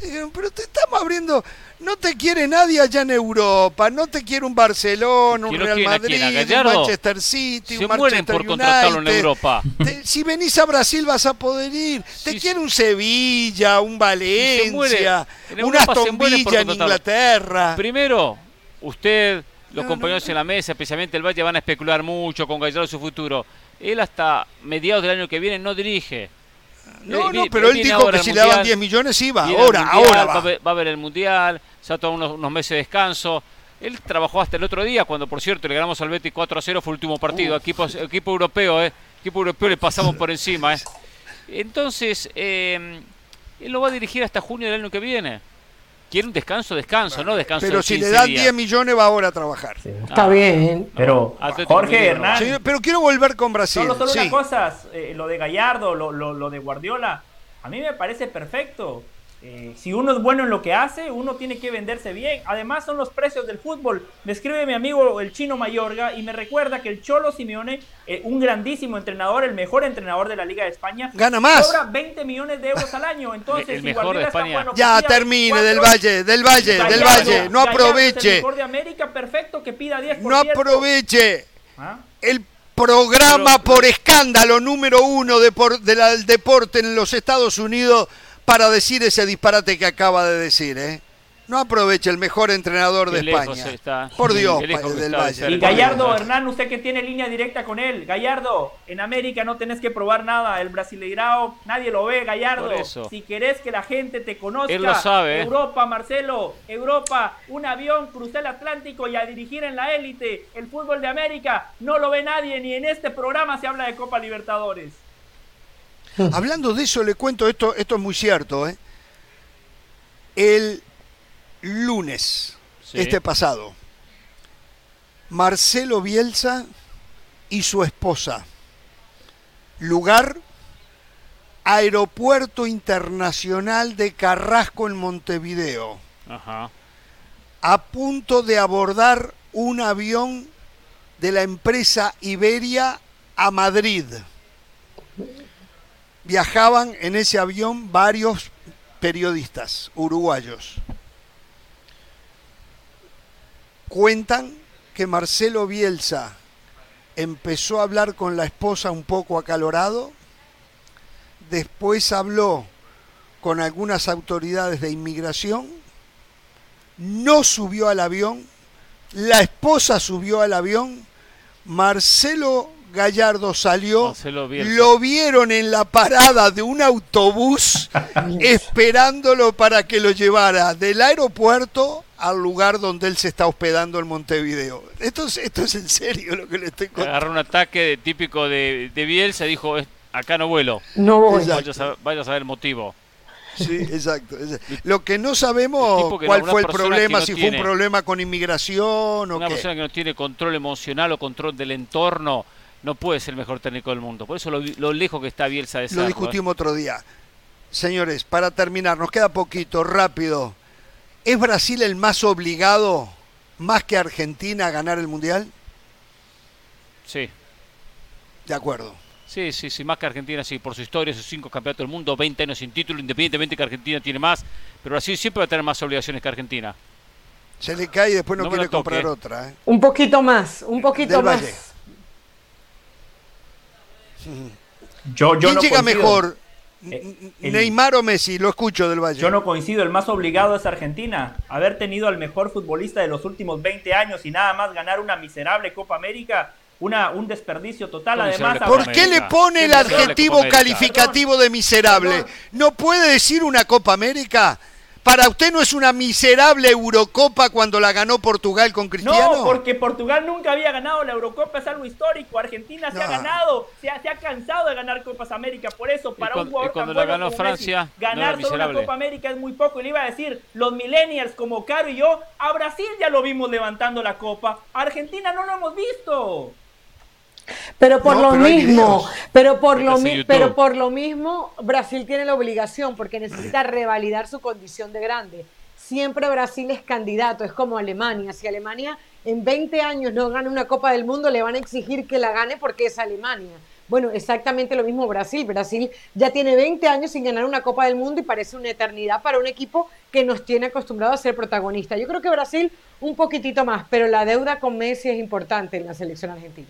Dijeron, pero te estamos abriendo, no te quiere nadie allá en Europa, no te quiere un Barcelona, un ¿Que no Real Madrid, un? Manchester City, Se un mueren Manchester por contratarlo en United. Europa. Te- si venís a Brasil vas a poder ir. Te quiere un Sevilla, un Valencia, en un Aston Villa en. Inglaterra. Primero, usted, los compañeros en la mesa, especialmente el Valle, van a especular mucho con Gallardo su futuro. Él hasta mediados del año que viene no dirige. No, Eh, no, pero él dijo que si le daban Mundial, 10 millones iba, ahora, Mundial, ahora va. va. a ver- Va a ver el Mundial, se ha tomado unos, unos meses de descanso. Él trabajó hasta el otro día, cuando por cierto le ganamos al Betis 4 a 0, fue el último partido. Equipo, equipo europeo, ¿eh? Equipo europeo le pasamos por encima, ¿eh? Entonces, eh, él lo va a dirigir hasta junio del año que viene. Quiere un descanso, descanso, no descanso Pero de si le 15 dan días. 10 millones va ahora a trabajar. Está Ah, bien. Pero, Atlético Jorge Hernán. Sí, pero quiero volver con Brasil. Solo, solo sí. una cosa, eh, lo de Gallardo, lo, lo- lo de Guardiola, a mí me parece perfecto. Eh, si uno es bueno en lo que hace, uno tiene que venderse bien. Además son los precios del fútbol. Me escribe mi amigo el chino Mayorga y me recuerda que el Cholo Simeone, eh, un grandísimo entrenador, el mejor entrenador de la Liga de España, Gana más. cobra 20 millones de euros al año. Entonces, El si mejor de Guardiola está España. bueno, Ya termine 24, del Valle, del Valle, del Valle. No el aproveche. mejor de América, perfecto, que pida 10 No aproveche ¿Ah? el programa por escándalo número uno de por- de la- del deporte en los Estados Unidos para decir ese disparate que acaba de decir, ¿eh? No aproveche el mejor entrenador de Qué España. está. Por Dios, del Valle. Y Gallardo. Hernán, usted que tiene línea directa con él. Gallardo, en América no tenés que probar nada. El Brasileirao, nadie lo ve, Gallardo. Si querés que la gente te conozca. Él lo sabe, ¿eh? Europa, Marcelo, Europa, un avión, crucé el Atlántico y a dirigir en la élite. El fútbol de América no lo ve nadie, ni en este programa se habla de Copa Libertadores. Hablando de eso, le cuento esto, esto es muy cierto, ¿eh? El lunes, Sí. este pasado, Marcelo Bielsa y su esposa. Lugar, Aeropuerto Internacional de Carrasco en Montevideo. Ajá. A punto de abordar un avión de la empresa Iberia a Madrid. Viajaban en ese avión varios periodistas uruguayos. Cuentan que Marcelo Bielsa empezó a hablar con la esposa un poco acalorado, después habló con algunas autoridades de inmigración, no subió al avión, la esposa subió al avión, Marcelo Gallardo salió, Marcelo Bielsa. lo vieron en la parada de un autobús esperándolo para que lo llevara del aeropuerto al lugar donde él se está hospedando en Montevideo. Esto es, esto es en serio lo que le estoy contando. Agarró un ataque típico de, de Bielsa y dijo, "Es- acá no vuelo. No voy. Vaya a saber, vaya a saber el motivo. Sí, exacto. Lo que no sabemos que cuál fue el problema, no si fue un problema con inmigración o Una qué. persona que no tiene control emocional o control del entorno no puede ser el mejor técnico del mundo. Por eso lo, lo lejos que está Bielsa de Lo serlo, ¿eh? discutimos otro día. Señores, para terminar, nos queda poquito, rápido. ¿Es Brasil el más obligado, más que Argentina, a ganar el Mundial? Sí, De acuerdo. sí, sí, sí, más que Argentina, sí, por su historia, sus cinco campeonatos del mundo, 20 años sin título, independientemente que Argentina tiene más, pero Brasil siempre va a tener más obligaciones que Argentina. Se le cae y después no, quiere comprar otra. ¿eh? Un poquito más, un poquito Del más. Valle. Yo, yo ¿Quién no llega coincido. mejor? Eh, el- ¿Neymar o Messi? Lo escucho del Valle. Yo no coincido, el más obligado es Argentina. Haber tenido al mejor futbolista de los últimos 20 años y nada más ganar una miserable Copa América, una, un desperdicio total. ¿Cómo Además, ¿Por qué le pone el adjetivo calificativo de miserable? Perdón. ¿No puede decir una Copa América? ¿Para usted no es una miserable Eurocopa cuando la ganó Portugal con Cristiano? No, porque Portugal nunca había ganado la Eurocopa, es algo histórico. Argentina se ha ganado, se ha, se ha cansado de ganar Copas América. Por eso, para cuando- un jugador y cuando tan la bueno ganó como Messi, Francia, no ganar solo una. Copa América es muy poco. Y le iba a decir, los millennials como Caro y yo, a Brasil ya lo vimos levantando la Copa. A Argentina no lo hemos visto. Pero por No, lo pero mismo, pero por lo mi- pero por lo mismo Brasil tiene la obligación porque necesita revalidar su condición de grande. Siempre Brasil es candidato, es como Alemania. Si Alemania en 20 años no gana una Copa del Mundo, le van a exigir que la gane porque es Alemania. Bueno, exactamente lo mismo Brasil. Brasil ya tiene 20 años sin ganar una Copa del Mundo y parece una eternidad para un equipo que nos tiene acostumbrado a ser protagonista. Yo creo que Brasil un poquitito más, pero la deuda con Messi es importante en la selección argentina.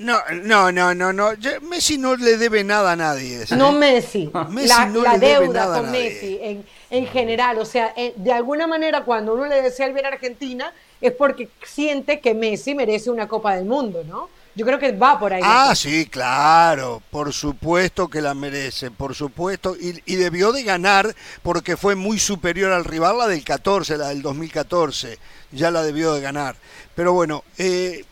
No, no, no, no, no. Messi no le debe nada a nadie. ¿sí? No Messi, Messi la, no la le debe deuda a con nadie. Messi en, en general. O sea, eh, de alguna manera cuando uno le desea el bien a Argentina es porque siente que Messi merece una Copa del Mundo, ¿no? Yo creo que va por ahí. Ah, sí, claro, por supuesto que la merece, por supuesto, y, y debió de ganar porque fue muy superior al rival, la del 14, la del 2014, ya la debió de ganar. Pero bueno, eh,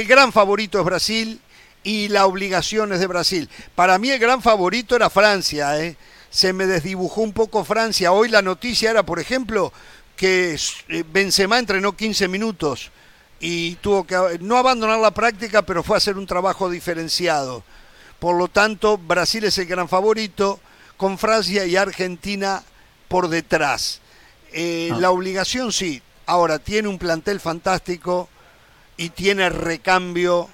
el gran favorito es Brasil y la obligación es de Brasil. Para mí el gran favorito era Francia, ¿eh? se me desdibujó un poco Francia. Hoy la noticia era, por ejemplo, que eh, Benzema entrenó 15 minutos y tuvo que no abandonar la práctica, pero fue a hacer un trabajo diferenciado. Por lo tanto, Brasil es el gran favorito, con Francia y Argentina por detrás. Eh, Ah. La obligación sí, ahora tiene un plantel fantástico y tiene recambio.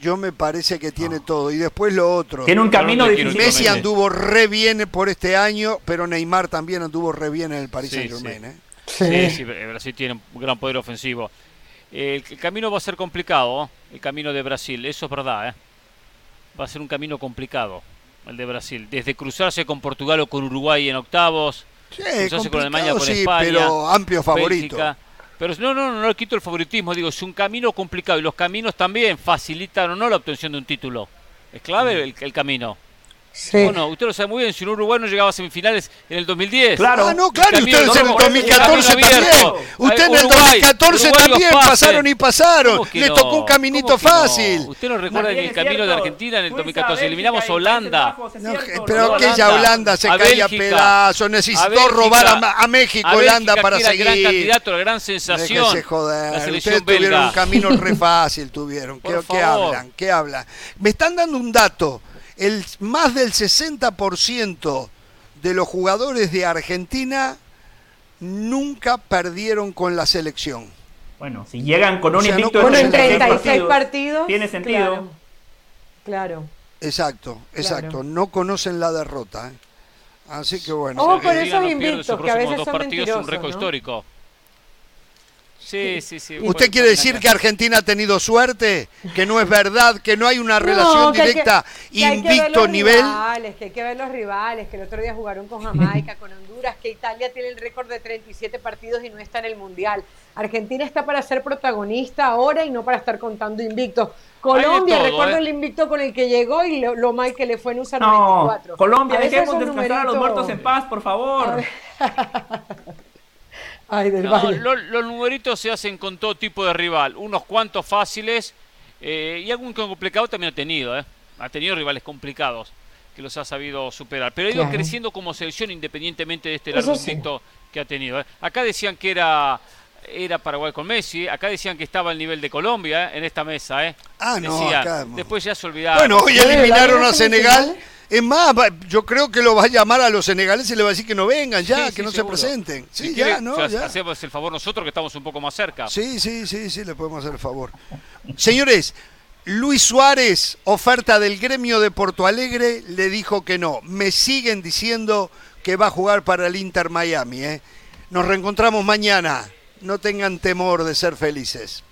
Yo me parece que tiene todo. Y después lo otro. Tiene un camino no difícil. Messi anduvo re bien por este año, pero Neymar también anduvo re bien en el Paris Sí, Saint Germain. sí. ¿eh? Sí, sí, Br- Brasil tiene un gran poder ofensivo. El, el camino va a ser complicado, ¿eh? el camino de Brasil, eso es verdad. ¿eh? Va a ser un camino complicado el de Brasil. Desde cruzarse con Portugal o con Uruguay en octavos, Sí, cruzarse con Alemania, con sí, España. pero amplio favorito. Bélgica. Pero no, no, no, no le quito el favoritismo, digo, es un camino complicado y los caminos también facilitan o no la obtención de un título. Es clave el, el camino. Sí. Bueno, usted lo sabe muy bien, si un Uruguay no llegaba a semifinales en el 2010. Claro. Ah, no, claro, y ustedes en el no, 2014 camino también. Usted en el Uruguay, 2014 Uruguay también pasaron y pasaron. ¿Cómo que Le no? tocó un caminito ¿Cómo que no? fácil. Usted no recuerda bien el camino de. Argentina en el Suiza, 2014. Bélgica Eliminamos Holanda. No, pero aquella Holanda, se a caía a pedazos. Necesitó Bélgica, robar a, a México a Holanda para que era el gran seguir. candidato, la gran sensación. Déjese joder. La selección Ustedes tuvieron belga. un camino re fácil, tuvieron. ¿Qué, qué hablan? ¿Qué hablan? Me están dando un dato. El, más del 60% de los jugadores de Argentina nunca perdieron con la selección. Bueno, si llegan con un O sea, no invicto de Bueno, en 36 36 partidos. tiene sentido. Claro. claro. Exacto, exacto. Claro. No conocen la derrota. ¿eh? Así que bueno. Ojo con esos no invictos, que a veces dos son partidos, es un mentirosos, récord ¿no? histórico. Sí, sí, sí. ¿Usted quiere decir que Argentina ha tenido suerte? ¿Que no es verdad? ¿Que no hay una relación que que- directa que que invicto los nivel? Rivales, que hay que ver los rivales, que el otro día jugaron con Jamaica, con Honduras, que Italia tiene el récord de 37 partidos y no está en el Mundial. Argentina está para ser protagonista ahora y no para estar contando invictos. Colombia, todo, recuerdo ¿eh? el invicto con el que llegó y lo, lo mal que le fue en USA No, 94. Colombia, dejemos descansar a los numeritos- muertos en paz, por favor. Ay, del No, Valle. lo- los numeritos se hacen con todo tipo de rival. Unos cuantos fáciles eh, y algún que complicado también ha tenido. ¿eh? Ha tenido rivales complicados que los ha sabido superar. Pero ha ido Claro. creciendo como selección independientemente de este largo sí. que ha tenido. ¿eh? Acá decían que era era Paraguay con Messi. Acá decían que estaba al nivel de Colombia ¿eh? en esta mesa. ¿eh? Ah, no, Decían. acá- Después ya se olvidaron. Bueno, hoy eliminaron a Senegal. Es más, va- yo creo que lo va a llamar a los senegaleses y le va a decir que no vengan ya, Sí, que sí, no seguro. se presenten. Sí, Si ya, quiere, ¿no? o sea, Ya. Hacemos el favor nosotros que estamos un poco más cerca. Sí, sí, sí, sí, le podemos hacer el favor. Señores, Luis Suárez, oferta del gremio de Porto Alegre, le dijo que no. Me siguen diciendo que va a jugar para el Inter Miami. ¿eh? Nos reencontramos mañana. No tengan temor de ser felices.